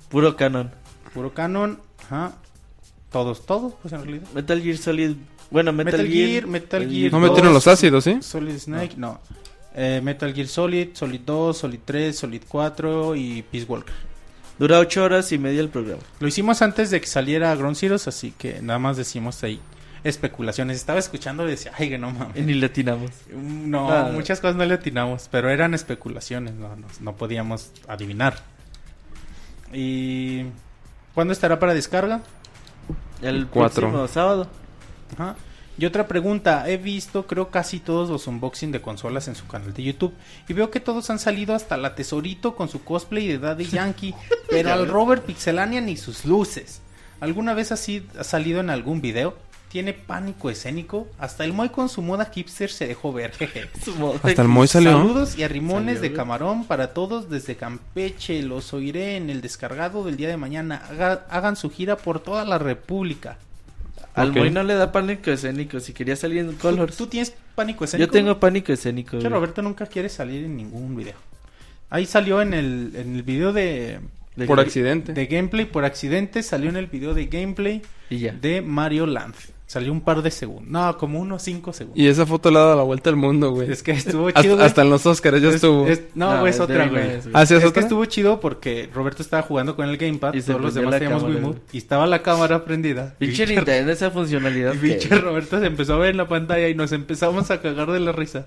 Speaker 2: Puro canon.
Speaker 1: Puro canon, ajá. Todos, todos, pues en realidad.
Speaker 2: Metal Gear Solid. Bueno, Metal,
Speaker 1: Metal
Speaker 2: Gear.
Speaker 1: Gear, Metal Gear
Speaker 3: No metieron los ácidos, ¿sí?
Speaker 1: Solid Snake, no. Eh, Metal Gear Solid, Solid 2, Solid 3, Solid 4 y Peace Walker.
Speaker 2: Dura ocho horas y media el programa.
Speaker 1: Lo hicimos antes de que saliera Ground Zeroes, así que nada más decimos ahí especulaciones. Estaba escuchando y decía, ay, que no
Speaker 2: Y
Speaker 1: mames.
Speaker 2: ni le atinamos.
Speaker 1: No,
Speaker 2: Ah.
Speaker 1: muchas cosas no le atinamos, pero eran especulaciones, no, no, no podíamos adivinar. ¿Y cuándo estará para descarga?
Speaker 2: El
Speaker 3: Cuatro.
Speaker 2: próximo sábado.
Speaker 1: Ajá. Y otra pregunta, he visto creo casi todos los unboxing de consolas en su canal de YouTube y veo que todos han salido hasta la Tesorito con su cosplay de Daddy Yankee, pero al Robert Pixelania ni sus luces. ¿Alguna vez así ha salido en algún video? Tiene pánico escénico, hasta el Moy con su moda hipster se dejó ver, jeje.
Speaker 3: Hasta el Moy salió.
Speaker 1: Saludos y arrimones
Speaker 2: Salió,
Speaker 1: de camarón para todos desde Campeche. Los oiré en el descargado del día de mañana. Haga- hagan su gira por toda la República.
Speaker 2: Al
Speaker 3: Ok.
Speaker 2: Moy no le da pánico escénico. Si quería salir en
Speaker 1: ¿Tú,
Speaker 2: Colors.
Speaker 1: tú tienes pánico escénico?
Speaker 2: Yo tengo pánico escénico.
Speaker 1: Que. Roberto nunca quiere salir en ningún video. Ahí salió en el, en el video de,
Speaker 2: De
Speaker 3: Por accidente.
Speaker 1: de gameplay, por accidente salió en el video de gameplay
Speaker 2: Y ya.
Speaker 1: de Mario Land. Salió un par de segundos. No, como unos 5 segundos.
Speaker 3: Y esa foto le ha dado la vuelta al mundo, güey.
Speaker 1: Es que estuvo chido.
Speaker 3: hasta en los Oscars ya
Speaker 1: Es-
Speaker 3: estuvo.
Speaker 1: es- no,
Speaker 2: No,
Speaker 1: güey, es otra, güey.
Speaker 3: ¿Ah, sí es
Speaker 1: Es que
Speaker 3: otra?
Speaker 1: estuvo chido porque Roberto estaba jugando con el gamepad,
Speaker 2: Y
Speaker 1: todos los demás teníamos
Speaker 2: cámara,
Speaker 1: Wiimote y estaba la cámara prendida.
Speaker 2: Pinche Nintendo, esa funcionalidad.
Speaker 1: Y pinche Roberto se empezó a ver en la pantalla y nos empezamos a cagar de la risa.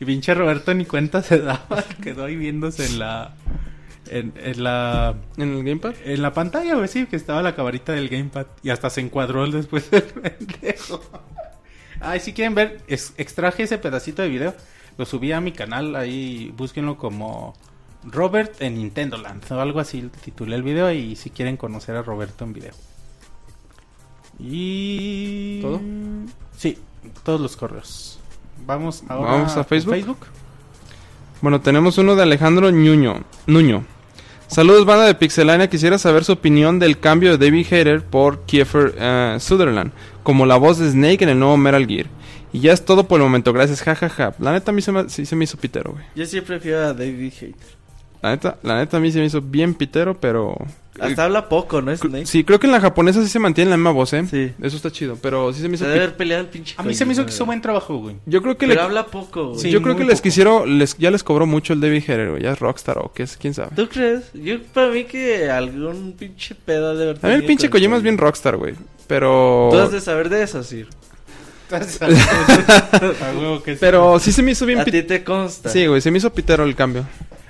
Speaker 1: Y pinche Roberto ni cuenta se daba, quedó ahí viéndose en la en, en la
Speaker 3: ¿En el Gamepad?
Speaker 1: en la pantalla, güey, sí, que estaba la camarita del gamepad y hasta se encuadró después del pendejo. Ay, si quieren ver, es- extraje ese pedacito de video, lo subí a mi canal, ahí búsquenlo como Robert en Nintendo Land o algo así, titulé el video y si quieren conocer a Roberto en video. Y
Speaker 3: ¿Todo?
Speaker 1: Sí, todos los correos. Vamos ahora
Speaker 3: Vamos a Facebook. Bueno, tenemos uno de Alejandro Ñuño. Nuño. Saludos, banda de Pixelania. Quisiera saber su opinión del cambio de David Hayter por Kiefer eh, Sutherland como la voz de Snake en el nuevo Metal Gear. Y ya es todo por el momento. Gracias, jajaja. La neta a mí se me, sí se me hizo pitero, güey.
Speaker 2: Yo sí prefiero a David Hater.
Speaker 3: La neta, la neta a mí se me hizo bien pitero, pero...
Speaker 2: Hasta habla poco, ¿no? Snake.
Speaker 3: Sí, creo que en la japonesa sí se mantiene la misma voz, ¿eh?
Speaker 2: Sí.
Speaker 3: Eso está chido, pero sí se me hizo
Speaker 2: Se debe haber peleado el pinche
Speaker 1: A mí se me hizo que hizo buen trabajo, güey.
Speaker 3: Yo creo que
Speaker 2: Pero
Speaker 3: le...
Speaker 2: habla poco, güey.
Speaker 1: Sí,
Speaker 3: yo creo que les
Speaker 1: poco.
Speaker 3: quisieron, les, ya les cobró mucho el David Hayter, güey. Ya es Rockstar o qué es, quién sabe.
Speaker 2: ¿Tú crees? Yo para mí que algún pinche pedo de haber
Speaker 3: A mí el pinche
Speaker 2: con
Speaker 3: Kojima es bien rockstar, güey. Pero...
Speaker 2: Tú has de saber de eso, Sir.
Speaker 1: Sí.
Speaker 3: Pero sí se me hizo bien...
Speaker 2: A ti te consta.
Speaker 3: Sí, güey, se me hizo pitero el cambio.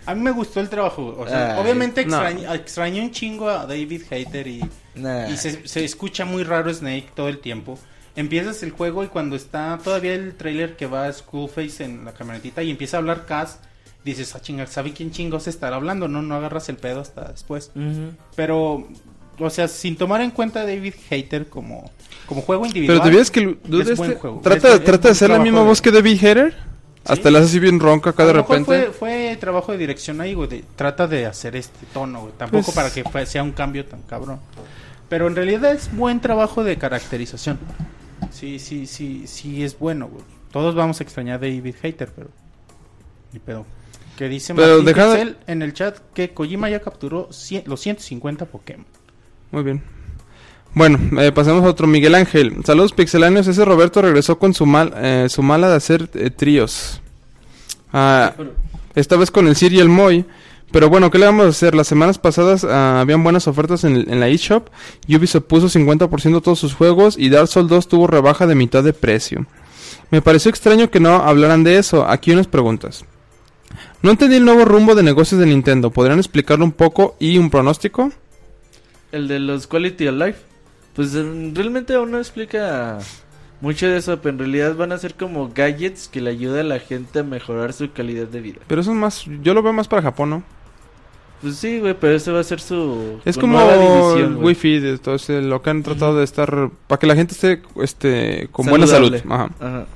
Speaker 1: A mí me gustó el trabajo. O sea,
Speaker 2: Ay,
Speaker 1: obviamente
Speaker 3: no.
Speaker 1: extrañé, un chingo a David Hater y,
Speaker 2: Nah.
Speaker 1: y se, se escucha muy raro Snake todo el tiempo. Empiezas el juego y cuando está todavía el trailer que va a Skullface en la camionetita y empieza a hablar Cass, dices, ah, chinga, ¿sabe quién chingos estará hablando? No, no agarras el pedo hasta después. Pero, o sea, sin tomar en cuenta a David Hater como, como juego individual.
Speaker 3: Pero te que el
Speaker 1: es buen
Speaker 3: este
Speaker 1: juego.
Speaker 3: trata,
Speaker 1: Es- es
Speaker 3: trata de hacer la misma
Speaker 1: de-
Speaker 3: voz que David Hayter. Hasta le hace así bien ronca acá
Speaker 1: A
Speaker 3: de
Speaker 1: lo mejor
Speaker 3: repente.
Speaker 1: Fue, fue trabajo de dirección ahí, güey. de- trata de hacer este tono, güey. Tampoco
Speaker 3: Pues-
Speaker 1: para que fue- sea un cambio tan cabrón. Pero en realidad es buen trabajo de caracterización. Sí, sí, sí, sí es bueno, güey. Todos vamos a extrañar a David Hater, pero... Ni pedo. Que dice
Speaker 3: Pero
Speaker 1: Martín
Speaker 3: deja de-
Speaker 1: en el chat que Kojima ya capturó cien- los 150 Pokémon.
Speaker 3: Muy bien. Bueno, eh, pasamos a otro. Miguel Ángel. Saludos pixeláneos. Ese Roberto regresó con su mal eh, su mala de hacer eh, tríos. Ah, esta vez con el Sir y el Moy. Pero bueno, ¿qué le vamos a hacer? Las semanas pasadas ah, habían buenas ofertas en, en la eShop. Ubisoft puso 50% de todos sus juegos y Dark Souls 2 tuvo rebaja de mitad de precio. Me pareció extraño que no hablaran de eso. Aquí unas preguntas. No entendí el nuevo rumbo de negocios de Nintendo. ¿Podrían explicarlo un poco y un pronóstico?
Speaker 2: El de los Quality of Life. Pues realmente aún no explica mucho de eso, pero en realidad van a ser como gadgets que le ayuden a la gente a mejorar su calidad de vida.
Speaker 3: Pero eso es más, yo lo veo más para Japón, ¿no?
Speaker 2: Pues sí, güey, pero ese va a ser su
Speaker 3: Es
Speaker 2: su
Speaker 3: como
Speaker 2: división,
Speaker 3: el wifi, de todo ese- lo que han tratado de estar, para que la gente esté, este, con buena salud. Ajá.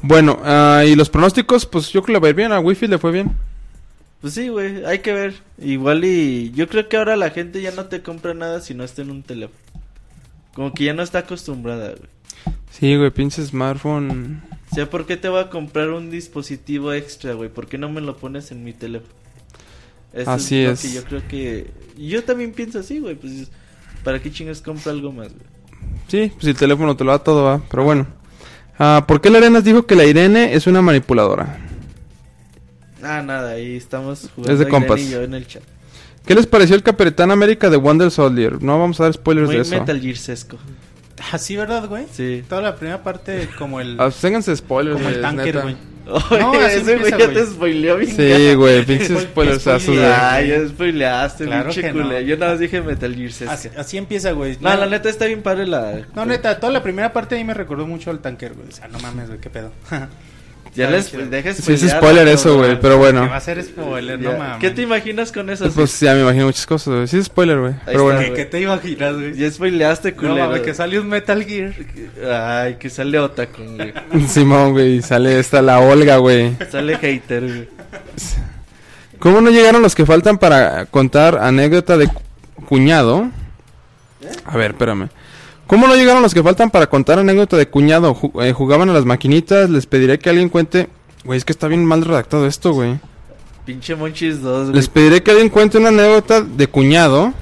Speaker 3: Bueno, ah, y los pronósticos, pues yo creo que le va a ir bien, a wifi le fue bien.
Speaker 2: Pues sí, güey, hay que ver. Igual y yo creo que ahora la gente ya no te compra nada si no está en un teléfono. Como que ya no está acostumbrada, güey.
Speaker 3: Sí, güey, pinche smartphone.
Speaker 2: O sea, ¿por qué te voy a comprar un dispositivo extra, güey? ¿Por qué no me lo pones en mi teléfono? Eso
Speaker 3: Así
Speaker 2: lo
Speaker 3: es.
Speaker 2: que yo creo que... Yo también pienso así, güey. Pues, ¿para qué chingas compra algo más, güey?
Speaker 3: Sí, pues el teléfono te lo da todo, va. Pero bueno. Ah, ¿Por qué la Arenas dijo que la Irene es una manipuladora?
Speaker 2: Ah, nada, ahí estamos jugando
Speaker 3: Es de compas.
Speaker 2: y yo en el chat.
Speaker 3: ¿Qué les pareció el Capitán América de Wonder Soldier? No vamos a dar spoilers
Speaker 2: Muy
Speaker 3: de eso.
Speaker 2: Metal Gear sesco.
Speaker 1: Así, ¿verdad, güey?
Speaker 2: Sí.
Speaker 1: Toda la primera parte como el...
Speaker 3: Absténganse spoilers,
Speaker 1: como el tanker, güey.
Speaker 2: Oye,
Speaker 1: así
Speaker 2: ese güey
Speaker 1: empieza,
Speaker 2: ya te spoileó bien
Speaker 3: Sí, güey, pinches
Speaker 1: Spoil-
Speaker 3: spoilers.
Speaker 1: spoileé.
Speaker 2: Ay, ya spoileaste,
Speaker 1: Claro
Speaker 2: pinche
Speaker 1: que no.
Speaker 2: culé. Yo nada más dije Metal Gear Sesco.
Speaker 1: Así, así empieza, güey.
Speaker 2: No, la neta está bien padre la...
Speaker 1: No, neta, toda la primera parte ahí me recordó mucho al tanker, güey. O sea, no mames, güey, qué pedo.
Speaker 2: Ya les
Speaker 1: chido.
Speaker 2: dejes
Speaker 3: Sí, es spoiler eso, güey, pero
Speaker 1: Que
Speaker 3: bueno.
Speaker 1: va a ser spoiler, no mames.
Speaker 2: ¿Qué te imaginas con eso?
Speaker 3: Pues ya me imagino muchas cosas, güey. Sí, es spoiler, güey. Pero
Speaker 2: está,
Speaker 3: bueno.
Speaker 1: ¿Qué, qué te imaginas, güey?
Speaker 2: Ya spoileaste,
Speaker 1: No
Speaker 2: culero.
Speaker 1: mames, que salió un Metal Gear.
Speaker 2: Ay, que sale Otaku, güey.
Speaker 3: Simón, güey. Sale esta la Olga, güey.
Speaker 2: Sale hater, güey.
Speaker 3: ¿Cómo no llegaron los que faltan para contar anécdota de cu- cuñado? A ver, espérame. ¿Cómo no llegaron los que faltan para contar anécdota de cuñado? Eh, jugaban a las maquinitas, les pediré que alguien cuente... Güey, es que está bien mal redactado esto, güey.
Speaker 2: Pinche Monchis 2, güey.
Speaker 3: Les pediré que alguien cuente una anécdota de cuñado.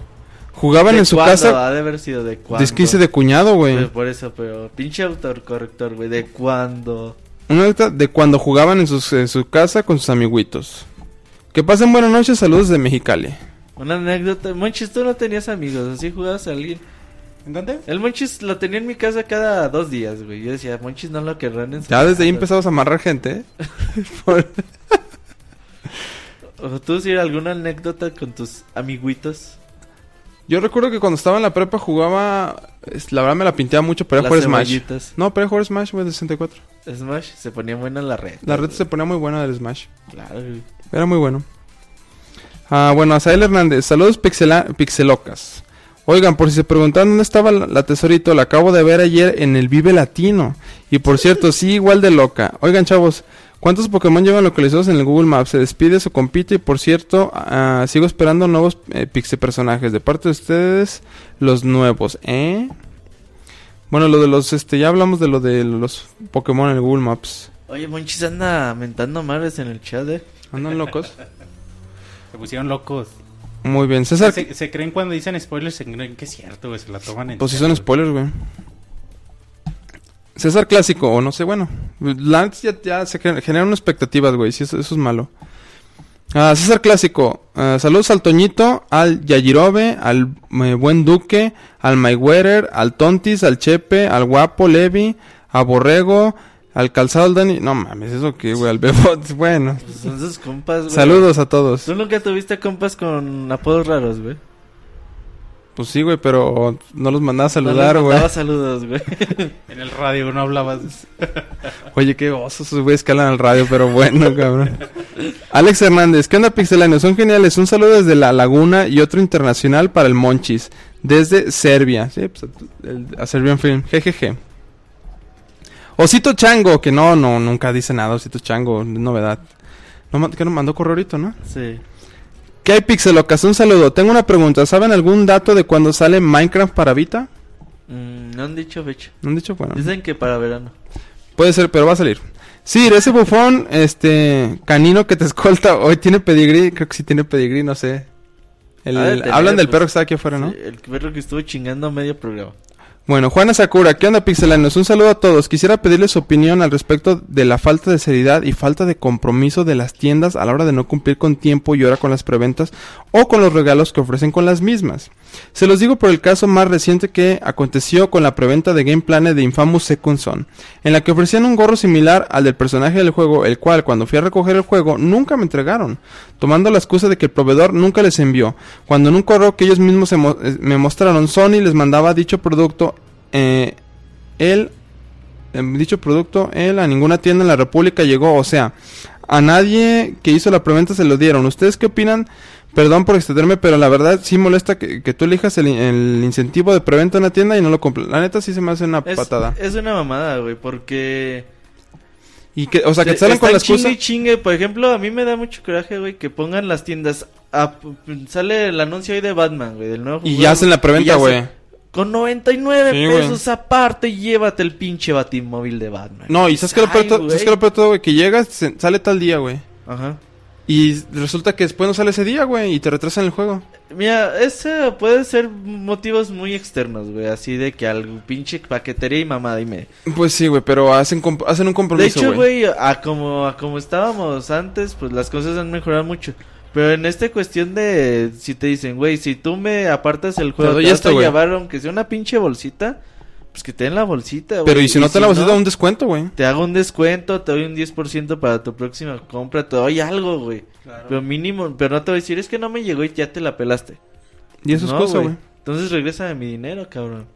Speaker 3: Jugaban
Speaker 2: ¿De
Speaker 3: en su
Speaker 2: cuándo?
Speaker 3: casa...
Speaker 2: Ha de haber sido de cuándo.
Speaker 3: Es que hice de cuñado,
Speaker 2: Pues
Speaker 3: güey.
Speaker 2: por eso, pero pinche autor corrector, güey. ¿De cuándo?
Speaker 3: Una anécdota de cuando jugaban en, sus- en su casa con sus amiguitos. Que pasen buenas noches, saludos de Mexicali.
Speaker 2: Una anécdota. Monchis, tú no tenías amigos, así jugabas a alguien.
Speaker 1: ¿En dónde?
Speaker 2: El Monchis lo tenía en mi casa cada dos días, güey. Yo decía, Monchis no lo querrán en su
Speaker 3: Ya desde ahí
Speaker 2: casa".
Speaker 3: empezamos a amarrar gente, ¿eh? Por-
Speaker 2: ¿O tú sí alguna anécdota con tus amiguitos?
Speaker 3: Yo recuerdo que cuando estaba en la prepa jugaba... La verdad me la pinteaba mucho, pero era jugar Smash. No, pero era jugar Smash, güey, de 64.
Speaker 2: Smash, se ponía buena la red.
Speaker 3: La red se ponía muy buena del Smash.
Speaker 2: Claro, güey.
Speaker 3: Era muy bueno. Ah, bueno, Asael Hernández. Saludos pixela- pixelocas. Oigan, por si se preguntan dónde estaba la, tesorito, la acabo de ver ayer en el Vive Latino. Y por cierto, sí, igual de loca. Oigan, chavos, ¿cuántos Pokémon llevan localizados en el Google Maps? Se despide su compite y por cierto, ah, sigo esperando nuevos eh, pixel personajes. De parte de ustedes, los nuevos, ¿eh? Bueno, lo de los, este, ya hablamos de lo de los Pokémon en el Google Maps.
Speaker 2: Oye, Monchis anda mentando madres en el chat, eh.
Speaker 3: ¿Andan locos?
Speaker 1: Se pusieron locos.
Speaker 3: Muy bien, César.
Speaker 1: Se, se creen cuando dicen spoilers, se creen que es cierto, güey. Se la toman en
Speaker 3: Pues si son spoilers, güey. César Clásico, o no sé, bueno. La neta ya, ya se gen- generan unas expectativas, güey. Sí, eso, eso es malo. Ah, César Clásico. ah, saludos al Toñito, al Yajirobe, al eh, Buen Duque, al Mayweather, al Tontis, al Chepe, al Guapo Levi, a Borrego, al Calzado al Dani. No mames, eso que, güey, al Bebot. Bueno.
Speaker 2: Pues son sus compas, güey.
Speaker 3: Saludos a todos.
Speaker 2: ¿Tú nunca tuviste compas con apodos raros, güey?
Speaker 3: Pues sí, güey, pero no los mandaba a
Speaker 2: No
Speaker 3: saludar, güey.
Speaker 2: mandaba saludos, güey.
Speaker 1: En el radio no hablabas.
Speaker 3: Oye, qué osos esos güeyes que hablan al radio, pero bueno, cabrón. Alex Hernández, ¿qué onda, pixelanios? Son geniales. Un saludo desde La Laguna y otro internacional para el Monchis. Desde Serbia. Sí, pues el- a Serbian Film. Jejeje. Osito Chango, que no, no, nunca dice nada. Osito Chango, novedad. No, que nos mandó correo ahorita, ¿no?
Speaker 2: Sí.
Speaker 3: ¿Qué hay, Pixelocas? Un saludo. Tengo una pregunta. ¿Saben algún dato de cuándo sale Minecraft para Vita?
Speaker 2: Mm, no han dicho fecha.
Speaker 3: ¿No han dicho? Bueno.
Speaker 2: Dicen que para verano.
Speaker 3: Puede ser, pero va a salir. Sí, ese bufón, este, canino que te escolta, hoy tiene pedigrí, creo que sí tiene pedigrí, no sé. El-
Speaker 2: tener,
Speaker 3: hablan del
Speaker 2: pues,
Speaker 3: perro que está aquí afuera, ¿no?
Speaker 2: Sí, el perro que estuvo chingando medio programa.
Speaker 3: Bueno, Juana Sakura, ¿qué onda pixelanos? Un saludo a todos. Quisiera pedirles su opinión al respecto de la falta de seriedad y falta de compromiso de las tiendas a la hora de no cumplir con tiempo y hora con las preventas o con los regalos que ofrecen con las mismas. Se los digo por el caso más reciente que aconteció con la preventa de Game Planet de Infamous Second Son, en la que ofrecían un gorro similar al del personaje del juego, el cual cuando fui a recoger el juego nunca me entregaron, tomando la excusa de que el proveedor nunca les envió, cuando en un correo que ellos mismos eh, me mostraron Sony les mandaba dicho producto eh, él, dicho producto, él a ninguna tienda en la República llegó, o sea, a nadie que hizo la preventa se lo dieron. ¿Ustedes qué opinan? Perdón por extenderme, pero la verdad sí molesta que, que tú elijas el, el incentivo de preventa en la tienda y no lo compres. La neta sí se me hace una
Speaker 2: Es,
Speaker 3: patada.
Speaker 2: es una mamada, güey, porque...
Speaker 3: Y que, o sea, que te salen con
Speaker 2: están
Speaker 3: la excusa.
Speaker 2: chingue chingue. Por ejemplo, a mí me da mucho coraje, güey, que pongan las tiendas... a- sale el anuncio hoy de Batman, güey, del nuevo
Speaker 3: Y ya hacen la preventa, güey.
Speaker 2: Con 99
Speaker 3: Sí, güey.
Speaker 2: pesos aparte, llévate el pinche batimóvil de Batman.
Speaker 3: No, y sabes que lo peor, ¿sabes qué lo peor todo, güey? Que llegas, sale tal día, güey.
Speaker 2: Ajá.
Speaker 3: Y resulta que después no sale ese día, güey, y te retrasan el juego.
Speaker 2: Mira, ese puede ser motivos muy externos, güey. Así de que al pinche paquetería y mamá, dime.
Speaker 3: Pues sí, güey, pero hacen, hacen un
Speaker 2: De
Speaker 3: compromiso,
Speaker 2: hecho,
Speaker 3: güey.
Speaker 2: güey, a como, a como estábamos antes, pues las cosas han mejorado mucho. Pero en esta cuestión de si te dicen, güey, si tú me apartas el juego,
Speaker 3: doy
Speaker 2: te vas
Speaker 3: esto,
Speaker 2: a
Speaker 3: güey.
Speaker 2: llevar aunque sea una pinche bolsita, pues que te den la bolsita, güey.
Speaker 3: Pero y si no te la vas a
Speaker 2: no,
Speaker 3: dar un descuento, güey.
Speaker 2: Te hago un descuento, te doy un 10% para tu próxima compra, te doy algo, güey. Pero mínimo, pero no te voy a decir, es que no me llegó y ya te la pelaste.
Speaker 3: Y eso es
Speaker 2: No,
Speaker 3: cosa, güey.
Speaker 2: Entonces regresa mi dinero, cabrón.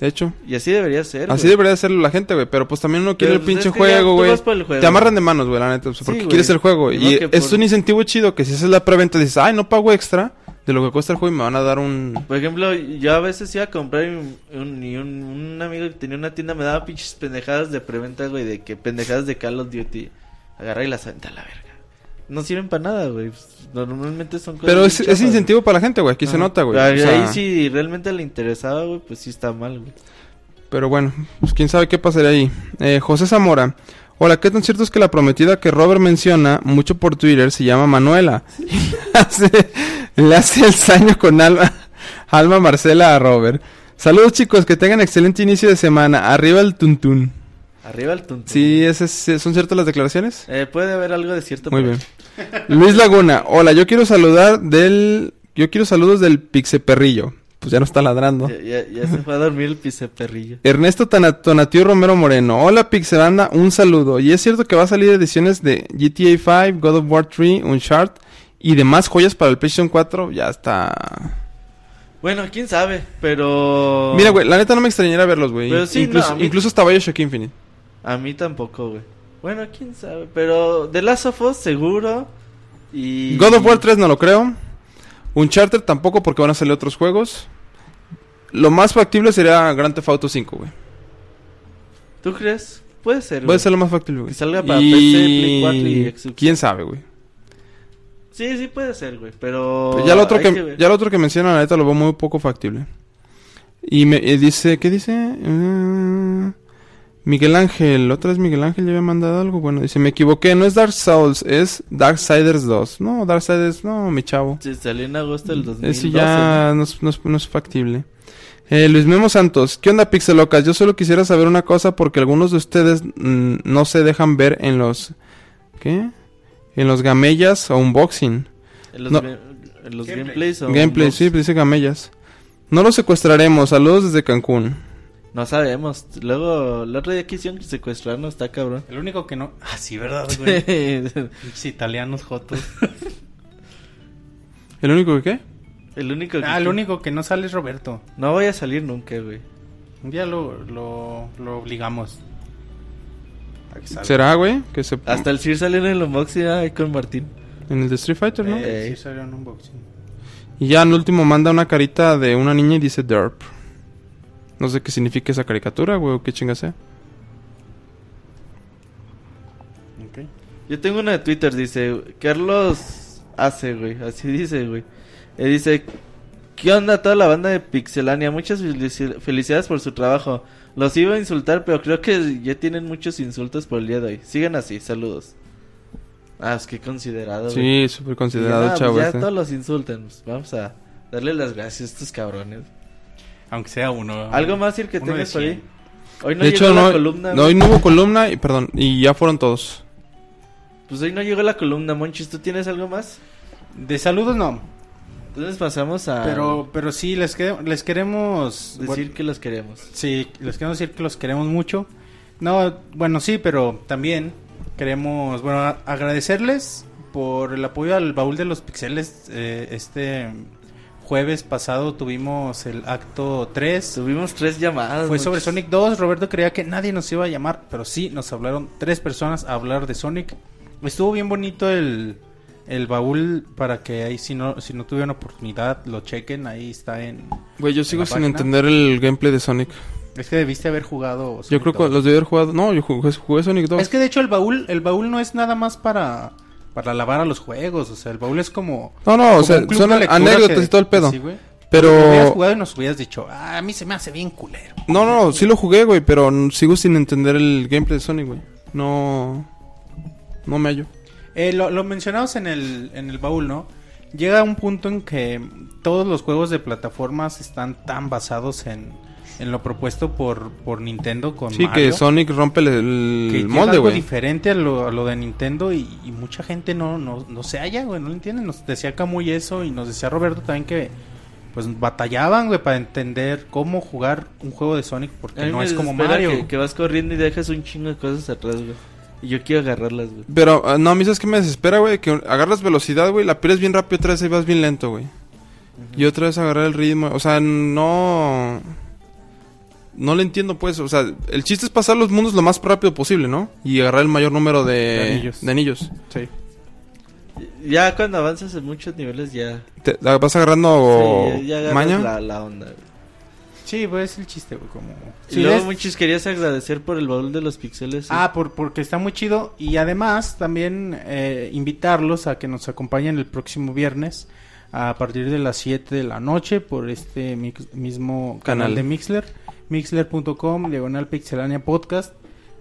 Speaker 3: De hecho.
Speaker 2: Y así debería ser.
Speaker 3: Así
Speaker 2: güey.
Speaker 3: debería hacerlo la gente, güey. Pero pues también uno quiere
Speaker 2: Pero,
Speaker 3: el
Speaker 2: pues,
Speaker 3: pinche juego, güey. Te amarran de manos, güey, la neta. pues, porque quieres el juego. Y es
Speaker 2: por-
Speaker 3: un incentivo chido que si haces la preventa dices, ay, no pago extra de lo que cuesta el juego y me van a dar un...
Speaker 2: Por ejemplo, yo a veces iba a comprar y un, un, un amigo que tenía una tienda me daba pinches pendejadas de preventa, güey, de que pendejadas de Call of Duty. Agarra y las aventa a la verga. No sirven para nada, güey. Pues, Normalmente son cosas
Speaker 3: Pero es, incentivo para la gente, güey. Aquí se nota, güey.
Speaker 2: Pero
Speaker 3: O sea,
Speaker 2: Ahí si realmente le interesaba, güey, pues sí está mal, güey.
Speaker 3: Pero bueno, pues quién sabe qué pasaría ahí. Eh, José Zamora. Hola, ¿qué tan cierto es que la prometida que Robert menciona mucho por Twitter se llama Manuela? Y le hace, le hace el saño con Alma, Alma Marcela a Robert. Saludos chicos, que tengan excelente inicio de semana. Arriba el tuntún.
Speaker 2: Arriba el tonto.
Speaker 3: Sí, ese es- ¿son ciertas las declaraciones?
Speaker 2: Eh, puede haber algo de cierto.
Speaker 3: Muy bien. Luis Laguna. Hola, yo quiero saludar del... Yo quiero saludos del Pixeperrillo. Pues ya no está ladrando.
Speaker 2: Ya, ya, ya se fue a dormir el piseperrillo.
Speaker 3: Ernesto Tonatiu Romero Moreno. Hola Pixelanda, un saludo. Y es cierto que va a salir ediciones de GTA 5, God of War 3, Uncharted y demás joyas para el PlayStation 4. Ya está.
Speaker 2: Bueno, quién sabe, pero...
Speaker 3: Mira, güey, la neta no me extrañaría verlos, güey.
Speaker 2: Pero sí,
Speaker 3: incluso,
Speaker 2: no, mí-
Speaker 3: incluso hasta Bioshock Infinite.
Speaker 2: A mí tampoco, güey. Bueno, quién sabe, pero The Last of Us seguro. Y...
Speaker 3: God of War 3 no lo creo. Uncharted tampoco porque van a salir otros juegos. Lo más factible sería Grand Theft Auto 5, güey.
Speaker 2: ¿Tú crees? Puede ser, güey.
Speaker 3: Puede ser lo más factible, güey.
Speaker 2: Que salga para PC, Play 4 y Xbox.
Speaker 3: quién sabe, güey.
Speaker 2: Sí, sí puede ser, güey, pero...
Speaker 3: Pero ya lo otro que, ya lo otro que menciona la neta lo veo muy poco factible. Y me eh, dice, ¿qué dice? Eh, Miguel Ángel, otra vez Miguel Ángel ya había mandado algo. Bueno, dice, me equivoqué, no es Dark Souls, es Darksiders 2. No, Darksiders, no, mi chavo.
Speaker 2: Sí, salió en agosto del 2012.
Speaker 3: Ese ya no es, no es- no es factible. Eh, Luis Memo Santos, ¿qué onda Pixelocas? Yo solo quisiera saber una cosa porque algunos de ustedes no se dejan ver en los... ¿Qué? En los gamellas o unboxing.
Speaker 2: En los,
Speaker 3: No.
Speaker 2: ga- en los gameplays o...
Speaker 3: Gameplay,
Speaker 2: unbox-
Speaker 3: sí, dice gamellas. No lo secuestraremos. Saludos desde Cancún.
Speaker 2: No sabemos. Luego, el otro día quisieron secuestrarnos, está cabrón.
Speaker 1: El único que no. Ah, sí, ¿verdad, güey? Pinches italianos jotos.
Speaker 3: ¿El único que qué?
Speaker 2: el único que...
Speaker 1: Ah, el único que no sale es Roberto.
Speaker 2: No voy a salir nunca, güey.
Speaker 1: Un día lo, lo, lo obligamos. A que salga.
Speaker 3: ¿Será, güey? Que se...
Speaker 2: Hasta el Sir salió en el unboxing ahí con Martín.
Speaker 3: En el de Street Fighter, ¿no?
Speaker 1: Eh, sí salió en un unboxing.
Speaker 3: Y ya en último manda una carita de una niña y dice Derp. No sé qué significa esa caricatura, güey, o qué chinga sea.
Speaker 1: Ok.
Speaker 2: Yo tengo una de Twitter, dice, Carlos hace, güey, así dice, güey. Eh, dice, ¿qué onda toda la banda de Pixelania? Muchas felici- felicidades por su trabajo. Los iba a insultar, pero creo que ya tienen muchos insultos por el día de hoy. Sigan así, saludos. Ah, es que considerado, güey.
Speaker 3: Sí, súper considerado,
Speaker 2: ya, pues
Speaker 3: chavo.
Speaker 2: ya
Speaker 3: este.
Speaker 2: todos los insultan. pues, vamos a darle las gracias a estos cabrones.
Speaker 1: Aunque sea uno.
Speaker 2: ¿Algo más, el que tengas?
Speaker 1: 100.
Speaker 2: Hoy no
Speaker 3: de
Speaker 2: llegó
Speaker 3: hecho,
Speaker 2: la
Speaker 3: no,
Speaker 2: columna.
Speaker 3: no, hoy no hubo columna y perdón, y ya fueron todos.
Speaker 2: Pues hoy no llegó la columna, Monchis. ¿Tú tienes algo más?
Speaker 1: De saludos no.
Speaker 2: Entonces pasamos a
Speaker 1: Pero, pero sí, les, que- les queremos...
Speaker 2: decir
Speaker 1: bueno,
Speaker 2: que los queremos.
Speaker 1: sí, les queremos decir que los queremos mucho. No, bueno, sí, pero también queremos, bueno, agradecerles por el apoyo al baúl de los pixeles. eh, este jueves pasado tuvimos el acto 3.
Speaker 2: Tuvimos tres llamadas.
Speaker 1: Fue sobre. Sonic 2. Roberto creía que nadie nos iba a llamar, pero sí, nos hablaron tres personas a hablar de Sonic. Estuvo bien bonito el, el baúl para que ahí si no, si no tuvieron oportunidad lo chequen. Ahí está en...
Speaker 3: Güey, yo sigo sin
Speaker 1: página?
Speaker 3: entender el gameplay de Sonic.
Speaker 1: Es que debiste haber jugado.
Speaker 3: Yo creo que
Speaker 1: 2.
Speaker 3: los debí haber jugado. No, yo jugué, jugué Sonic 2.
Speaker 1: Es que de hecho el baúl, el baúl no es nada más para, para lavar a los juegos. O sea, el baúl es como...
Speaker 3: No, no,
Speaker 1: como
Speaker 3: o sea, son anécdotas y todo el pedo.
Speaker 1: Sí, güey.
Speaker 3: pero.
Speaker 1: Hubieras jugado y nos hubieras dicho, "Ah, a mí se me hace bien culero.
Speaker 3: No, no, sí lo jugué, güey, pero sigo sin entender el gameplay de Sonic, güey. No. No me hallo.
Speaker 1: Eh, lo, lo mencionamos en el, en el baúl, ¿no? Llega un punto en que todos los juegos de plataformas están tan basados en, en lo propuesto por, por Nintendo con
Speaker 3: Sí,
Speaker 1: Mario,
Speaker 3: que Sonic rompe el, el
Speaker 1: que
Speaker 3: molde,
Speaker 1: algo
Speaker 3: güey.
Speaker 1: diferente a lo, a lo de Nintendo y, y mucha gente no, no, no se halla, güey, no lo entienden. Nos decía Camuy eso y nos decía Roberto también que pues batallaban, güey, para entender cómo jugar un juego de Sonic porque no es como Mario.
Speaker 2: Que, que vas corriendo y dejas un chingo de cosas atrás, güey. Y yo quiero agarrarlas, güey.
Speaker 3: Pero, ah, no, a mí sabes que me desespera, güey, que agarras velocidad, güey, la pierdes bien rápido, otra vez ahí vas bien lento, güey. Y otra vez agarrar el ritmo, o sea, no... No le entiendo, pues, o sea, el chiste es pasar los mundos lo más rápido posible, ¿no? Y agarrar el mayor número de,
Speaker 1: De anillos.
Speaker 3: de anillos.
Speaker 1: Sí.
Speaker 2: Ya cuando avanzas en muchos niveles ya...
Speaker 3: Te- la vas agarrando
Speaker 2: sí, ya agarras
Speaker 3: maña.
Speaker 2: la, la onda, güey.
Speaker 1: Sí, pues es el chiste, güey, como...
Speaker 2: Y
Speaker 1: Sí,
Speaker 2: luego,
Speaker 1: es-
Speaker 2: muchos querías agradecer por el baúl de los pixeles. sí.
Speaker 1: Ah, por, porque está muy chido. Y además también eh, invitarlos a que nos acompañen el próximo viernes a partir de las 7 de la noche por este mix- mismo canal,
Speaker 3: Canal.
Speaker 1: de Mixler. Mixler.com, diagonal pixelania podcast.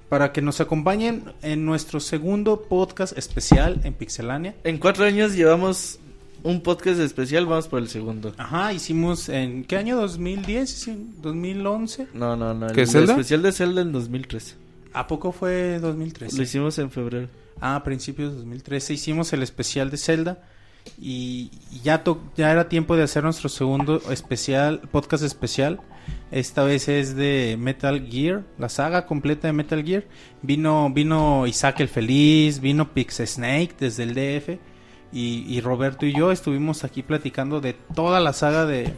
Speaker 1: Para que nos acompañen en nuestro segundo podcast especial en Pixelania.
Speaker 2: En cuatro años llevamos un podcast especial, vamos por el segundo.
Speaker 1: Ajá, hicimos en... ¿Qué año? ¿2010? Sí, ¿2011?
Speaker 2: No, no, no.
Speaker 3: ¿Qué,
Speaker 2: el
Speaker 3: Zelda?
Speaker 2: especial de Zelda en 2013.
Speaker 1: ¿A poco fue 2013?
Speaker 2: Lo hicimos en febrero.
Speaker 1: Ah, a principios de 2013 hicimos el especial de Zelda y y ya to- ya era tiempo de hacer nuestro segundo especial podcast especial. Esta vez es de Metal Gear, la saga completa de Metal Gear. Vino vino Isaac el Feliz, vino Pix Snake desde el DF y, y Roberto y yo estuvimos aquí platicando de toda la saga de,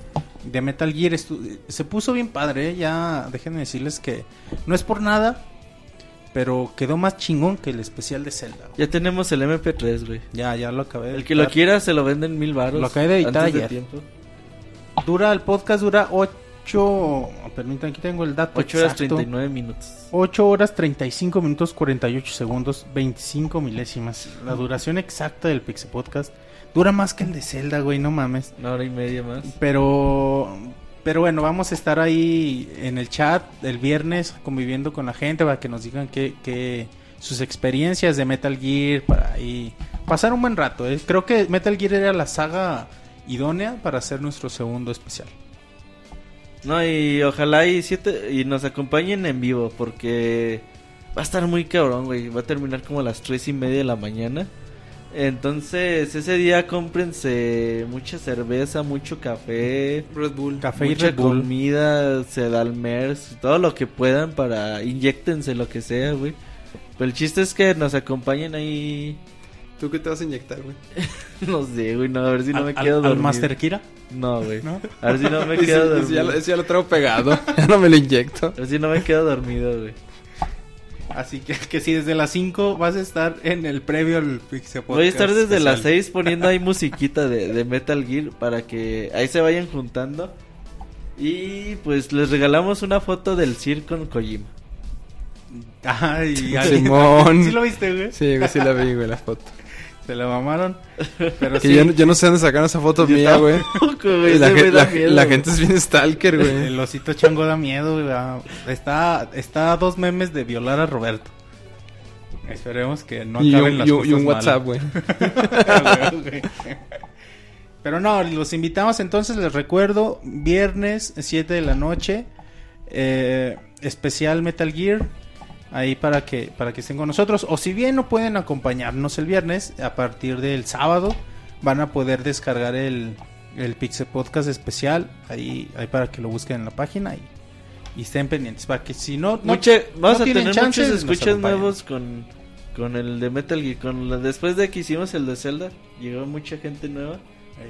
Speaker 1: de Metal Gear. Estu- se puso bien padre, ¿eh? ya déjenme decirles que no es por nada, pero quedó más chingón que el especial de Zelda. güey.
Speaker 2: Ya tenemos el MP3, güey.
Speaker 1: Ya, ya lo acabé de
Speaker 2: El que lo quiera se lo venden mil baros.
Speaker 1: Lo acabé de editar
Speaker 2: antes de
Speaker 1: ayer.
Speaker 2: tiempo.
Speaker 1: Dura, el podcast dura 8... Permítanme, aquí tengo el dato
Speaker 2: 8 horas
Speaker 1: exacto.
Speaker 2: 39 minutos.
Speaker 1: 8 horas 35 minutos 48 segundos 25 milésimas. La duración exacta del Pixel Podcast. Dura más que el de Zelda, güey, no mames.
Speaker 2: Una hora y media más.
Speaker 1: Pero... Pero bueno, vamos a estar ahí en el chat el viernes conviviendo con la gente para que nos digan que, que sus experiencias de Metal Gear para ahí pasar un buen rato. ¿eh? Creo que Metal Gear era la saga idónea para hacer nuestro segundo especial.
Speaker 2: No, y ojalá y, siete, y nos acompañen en vivo porque va a estar muy cabrón, güey. Va a terminar como a las tres y media de la mañana. Entonces, ese día cómprense mucha cerveza, mucho café,
Speaker 3: Red Bull.
Speaker 1: Café y
Speaker 2: mucha
Speaker 1: Red Bull.
Speaker 2: comida, sedalmers, todo lo que puedan para inyectense lo que sea, güey. Pero el chiste es que nos acompañen ahí.
Speaker 3: ¿Tú qué te vas a inyectar, güey?
Speaker 2: No sé, güey, no, a ver si no
Speaker 1: al,
Speaker 2: me
Speaker 1: al-
Speaker 2: quedo
Speaker 1: al
Speaker 2: dormido.
Speaker 1: Master Kira,
Speaker 2: No, güey.
Speaker 1: ¿no?
Speaker 2: A ver si no me quedo
Speaker 3: ya,
Speaker 2: dormido.
Speaker 3: lo- ese ya lo traigo pegado. ya no me lo inyecto.
Speaker 2: A ver si no me quedo dormido, güey.
Speaker 1: Así que, que si desde las 5 vas a estar en el previo al Pixel Podcast.
Speaker 2: Voy a estar desde las
Speaker 1: especial.
Speaker 2: 6 poniendo ahí musiquita de, de Metal Gear para que ahí se vayan juntando. Y pues les regalamos una foto del circo con Kojima.
Speaker 1: Ay,
Speaker 3: Simón.
Speaker 1: ¿Sí lo viste, güey?
Speaker 3: Sí, güey, sí la vi, güey, la foto.
Speaker 1: Se la mamaron. Pero
Speaker 3: Que
Speaker 1: sí,
Speaker 3: yo, no- yo no sé dónde sacaron esa foto
Speaker 2: Yo
Speaker 3: mía, güey. Y La, gente es bien stalker, güey.
Speaker 1: el osito chango da miedo, güey. Está, está a dos memes de violar a Roberto. Esperemos que no
Speaker 3: y
Speaker 1: acaben
Speaker 3: un,
Speaker 1: las
Speaker 3: y
Speaker 1: cosas
Speaker 3: y un
Speaker 1: mal.
Speaker 3: WhatsApp, güey.
Speaker 1: güey. Pero no, los invitamos entonces, les recuerdo, viernes 7 de la noche, eh, especial Metal Gear, ahí para que, para que estén con nosotros. O si bien no pueden acompañarnos el viernes, a partir del sábado van a poder descargar el, el Pixel Podcast especial, ahí, ahí para que lo busquen en la página y, y estén pendientes, para que si no... no
Speaker 2: Mucha-
Speaker 1: no
Speaker 2: a tener
Speaker 1: chance,
Speaker 2: muchos escuchas nuevos con, con el de Metal Gear. Con la- después de que hicimos el de Zelda, llegó mucha gente nueva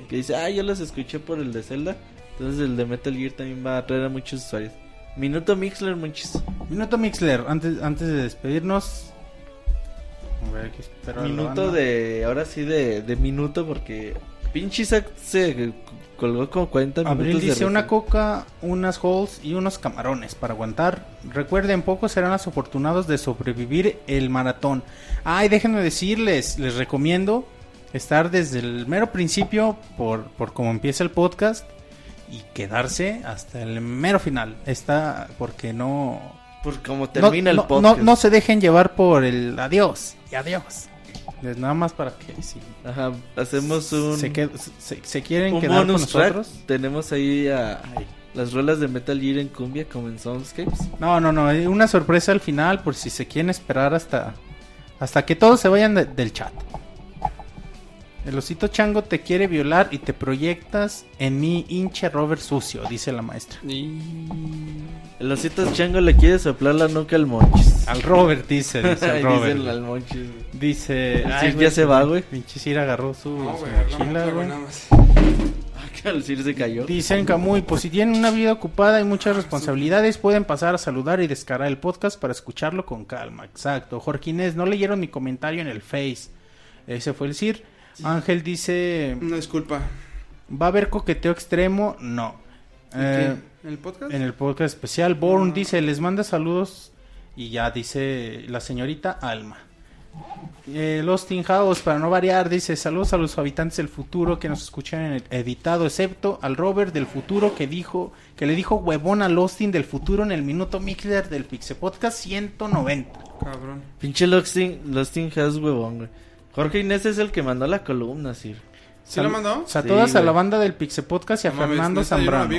Speaker 2: que dice, ah, yo los escuché por el de Zelda. Entonces el de Metal Gear también va a atraer a muchos usuarios. Minuto Mixler, muchos.
Speaker 1: Minuto Mixler, antes, antes de despedirnos. A ver, aquí
Speaker 2: Minuto de, ahora sí de, de minuto porque pinche Isaac se colgó como 40 minutos.
Speaker 1: Abril
Speaker 2: de
Speaker 1: dice una coca, unas holes y unos camarones para aguantar. Recuerden, pocos serán los afortunados de sobrevivir el maratón. Ay, déjenme decirles, les recomiendo estar desde el mero principio por, por cómo empieza el podcast y quedarse hasta el mero final. Está porque no...
Speaker 2: Por como termina
Speaker 1: no,
Speaker 2: el podcast.
Speaker 1: No, no se dejen llevar por el adiós y adiós. Es nada más para que
Speaker 2: Ajá, hacemos un...
Speaker 1: se, qued- se, se quieren
Speaker 2: un
Speaker 1: quedar con
Speaker 2: track.
Speaker 1: nosotros.
Speaker 2: Tenemos ahí a, las rolas de Metal Gear en cumbia como en Soundscapes.
Speaker 1: No, no, no, hay una sorpresa al final por si se quieren esperar hasta hasta que todos se vayan de- del chat. El osito chango te quiere violar y te proyectas en mi hinche Robert sucio, dice la maestra.
Speaker 2: El osito chango le quiere soplar la nuca al Monchis.
Speaker 1: Al Robert dice, dice al Robert.
Speaker 2: dicen al Monchis.
Speaker 1: Dice,
Speaker 2: El
Speaker 1: ay,
Speaker 2: Sir ya se va, güey.
Speaker 1: Pinche Sir agarró su,
Speaker 3: No,
Speaker 1: su
Speaker 3: güey, no,
Speaker 1: mochila,
Speaker 3: no,
Speaker 1: güey.
Speaker 3: nada más.
Speaker 2: Que al Sir se cayó.
Speaker 1: Dicen Camuy, pues si tienen una vida ocupada y muchas responsabilidades, pueden pasar a saludar y descargar el podcast para escucharlo con calma. Exacto. Jorge Inés, no leyeron mi comentario en el Face. Ese fue el Sir. Ángel dice,
Speaker 3: Una disculpa.
Speaker 1: ¿va a haber coqueteo extremo? No.
Speaker 3: ¿En
Speaker 1: Eh,
Speaker 3: qué? ¿En el podcast?
Speaker 1: en el podcast especial, Born
Speaker 3: No.
Speaker 1: dice, les manda saludos y ya dice la señorita Alma. Eh, Lost in House, para no variar, dice saludos a los habitantes del futuro que nos escuchan en el editado, excepto al Robert del futuro que dijo que le dijo huevón a Lostin del futuro en el minuto Mixler del Pixe Podcast 190.
Speaker 3: Cabrón.
Speaker 2: Pinche Losting, Losting House, huevón, güey. Jorge Inés es el que mandó la columna, Sir.
Speaker 3: ¿Sí lo mandó?
Speaker 1: O sea,
Speaker 2: Sí,
Speaker 1: todas a la banda del Pixe Podcast y a
Speaker 3: No
Speaker 1: Fernando Zambrano.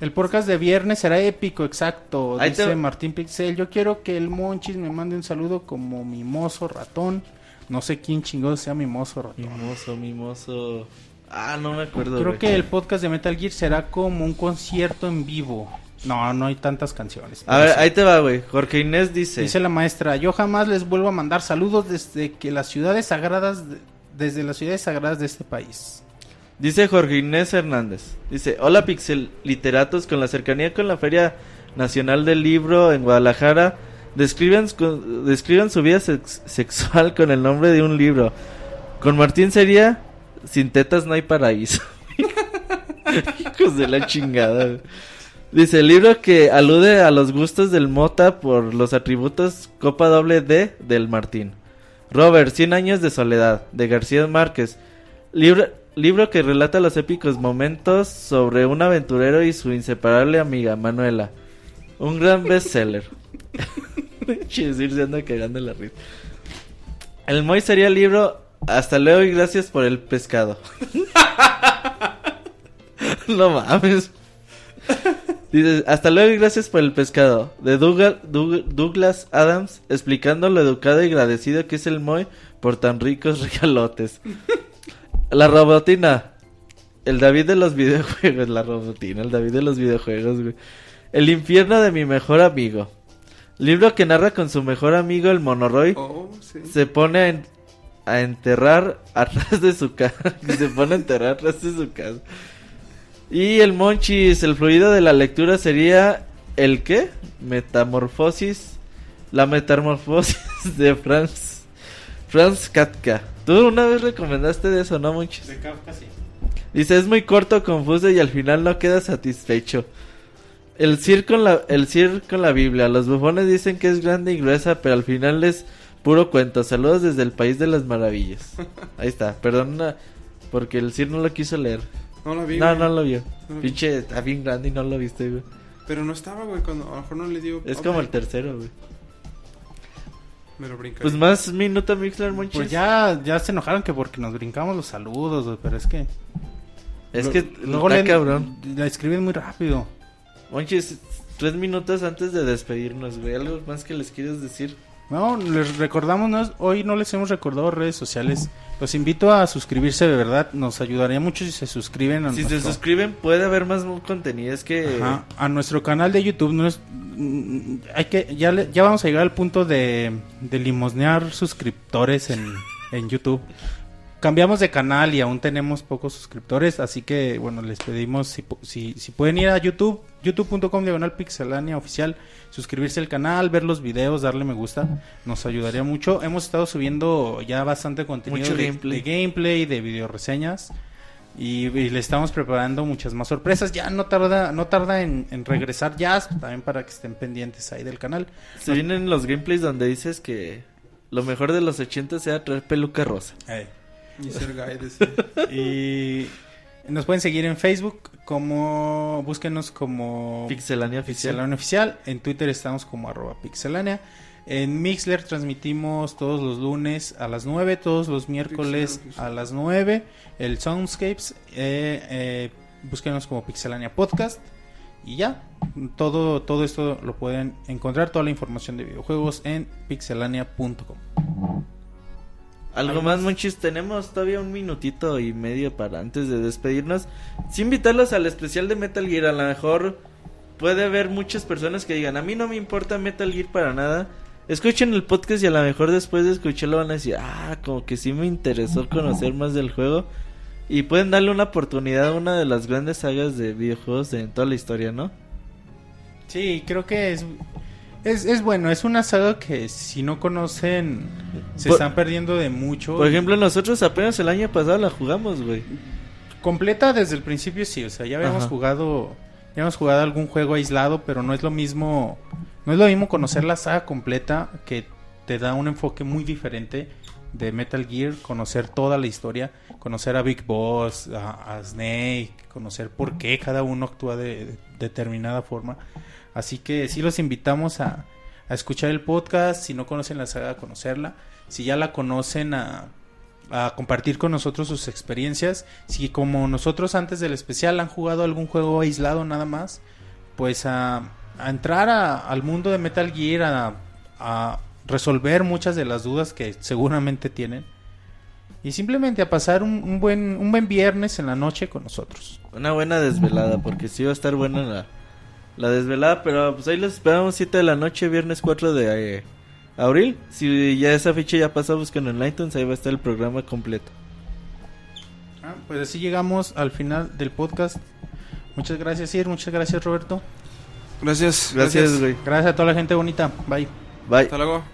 Speaker 1: El podcast de viernes será épico, exacto.
Speaker 2: Ahí
Speaker 1: dice
Speaker 2: te-
Speaker 1: Martín Pixel. Yo quiero que el Monchis me mande un saludo como mimoso ratón. No sé quién chingado sea mimoso ratón.
Speaker 2: Mimoso, mimoso. Ah, no me acuerdo.
Speaker 1: Creo
Speaker 2: güey.
Speaker 1: que el podcast de Metal Gear será como un concierto en vivo. No, no hay tantas canciones.
Speaker 2: A ver,
Speaker 1: sí.
Speaker 2: ahí te va, güey. Jorge Inés dice.
Speaker 1: Dice la maestra, yo jamás les vuelvo a mandar saludos desde que las ciudades sagradas, de- desde las ciudades sagradas de este país.
Speaker 2: Dice Jorge Inés Hernández. Dice, hola Pixel Literatos, con la cercanía con la Feria Nacional del Libro en Guadalajara, describan, su- describan su vida sex- sexual con el nombre de un libro. Con Martín sería, sin tetas no hay paraíso. Hijos de la chingada. Dice, el libro que alude a los gustos del Mota por los atributos Copa Doble D del Martín. Robert, Cien años de soledad, de García Márquez. Libro, libro que relata los épicos momentos sobre un aventurero y su inseparable amiga, Manuela. Un gran bestseller. Se anda cagando la risa. El Moy sería el libro Hasta luego y gracias por el pescado. no mames. Hasta luego y gracias por el pescado. De Dougal- Doug- Douglas Adams, explicando lo educado y agradecido que es el Moy por tan ricos regalotes. La robotina. El David de los videojuegos. La robotina, el David de los videojuegos, güey. El infierno de mi mejor amigo. Libro que narra con su mejor amigo, el Monoroy.
Speaker 3: Oh, sí.
Speaker 2: Se pone a, en- a enterrar atrás de su casa. se pone a enterrar atrás de su casa. Y el Monchis, el fluido de la lectura sería. ¿El qué? Metamorfosis. La metamorfosis de Franz. Franz Katka. Tú una vez recomendaste de eso, ¿no, Monchis?
Speaker 1: De Kafka, sí.
Speaker 2: Dice, es muy corto, confuso y al final no queda satisfecho. El Sir con la, el Sir con la Biblia. Los bufones dicen que es grande y gruesa, pero al final es puro cuento. Saludos desde el país de las maravillas. Ahí está, perdona, porque el Sir no lo quiso leer.
Speaker 3: No la vi,
Speaker 2: No,
Speaker 3: güey.
Speaker 2: no lo vio.
Speaker 3: No lo vi.
Speaker 2: Pinche, está bien grande y no lo viste, güey.
Speaker 3: Pero no estaba, güey, cuando a lo mejor no le dio...
Speaker 2: Es como el tercero, güey.
Speaker 3: Me lo brincaría.
Speaker 2: Pues más minuto Mixler, Monchis.
Speaker 1: Pues ya, ya se enojaron que porque nos brincamos los saludos, güey, pero es que...
Speaker 2: Es
Speaker 1: lo-
Speaker 2: que
Speaker 1: luego
Speaker 2: está
Speaker 1: le,
Speaker 2: cabrón.
Speaker 1: la escriben muy rápido.
Speaker 2: Monchis, tres minutos antes de despedirnos, güey. ¿Algo más que les quieres decir?
Speaker 1: No, les recordamos, no, hoy no les hemos recordado redes sociales. Los invito a suscribirse, de verdad. Nos ayudaría mucho si se suscriben a
Speaker 2: Si se suscriben, puede haber más contenido. Es que.
Speaker 1: Ajá, a nuestro canal de YouTube. No es, mm, hay que, ya, le- ya vamos a llegar al punto de, de limosnear suscriptores en, en YouTube. Cambiamos de canal y aún tenemos pocos suscriptores, así que bueno, les pedimos si, si, si pueden ir a YouTube, youtube.com diagonal pixelania oficial, suscribirse al canal, ver los videos, darle me gusta, nos ayudaría mucho. Hemos estado subiendo ya bastante contenido
Speaker 2: Mucho
Speaker 1: de,
Speaker 2: gameplay.
Speaker 1: de gameplay, de video reseñas. Y, y le estamos preparando muchas más sorpresas. Ya no tarda, no tarda en, en regresar Jazz, también para que estén pendientes ahí del canal.
Speaker 2: Se vienen los gameplays donde dices que lo mejor de los 80 sea traer peluca rosa.
Speaker 3: Ser guide, sí.
Speaker 1: Y nos pueden seguir en Facebook como búsquenos como
Speaker 2: Pixelania oficial.
Speaker 1: Pixelania Oficial. En Twitter estamos como arroba Pixelania. En Mixler transmitimos todos los lunes a las 9, todos los miércoles
Speaker 3: Pixelania
Speaker 1: a las 9. El Soundscapes, eh, eh, búsquenos como Pixelania Podcast. Y ya, todo, todo esto lo pueden encontrar, toda la información de videojuegos en pixelania.com.
Speaker 2: Algo
Speaker 1: ¿Algo
Speaker 2: más? Monchis. Tenemos todavía un minutito y medio para antes de despedirnos. Sí, invitarlos al especial de Metal Gear. A lo mejor puede haber muchas personas que digan: A mí no me importa Metal Gear para nada. Escuchen el podcast y a lo mejor después de escucharlo van a decir: Ah, como que sí me interesó conocer más del juego. Y pueden darle una oportunidad a una de las grandes sagas de videojuegos de toda la historia, ¿no?
Speaker 1: Sí, creo que es, es, es bueno, es una saga que si no conocen se
Speaker 2: Por-
Speaker 1: están perdiendo de mucho.
Speaker 2: Por ejemplo, nosotros apenas el año pasado la jugamos, güey.
Speaker 1: completa desde el principio sí, o sea, ya habíamos
Speaker 2: Ajá.
Speaker 1: jugado, ya habíamos jugado algún juego aislado, pero no es lo mismo, no es lo mismo conocer la saga completa que te da un enfoque muy diferente de Metal Gear, conocer toda la historia, conocer a Big Boss, a, a Snake, conocer por qué cada uno actúa de, de determinada forma. Así que sí los invitamos a, escuchar el podcast, si no conocen la saga, a conocerla, si ya la conocen a, compartir con nosotros sus experiencias, si como nosotros antes del especial han jugado algún juego aislado nada más, pues a, entrar al mundo de Metal Gear, a, resolver muchas de las dudas que seguramente tienen. Y simplemente a pasar un, un buen, un buen viernes en la noche con nosotros.
Speaker 2: Una buena desvelada, porque sí va a estar buena la, la desvelada, pero pues ahí los esperamos 7 de la noche, viernes 4 de eh, abril. Si ya esa fecha ya pasa, buscan en iTunes, ahí va a estar el programa completo.
Speaker 1: Ah, pues así llegamos al final del podcast. Muchas gracias, Ir. Muchas gracias, Roberto.
Speaker 3: Gracias.
Speaker 2: Gracias, güey.
Speaker 1: Gracias a toda la gente bonita. Bye.
Speaker 2: Bye.
Speaker 3: Hasta luego.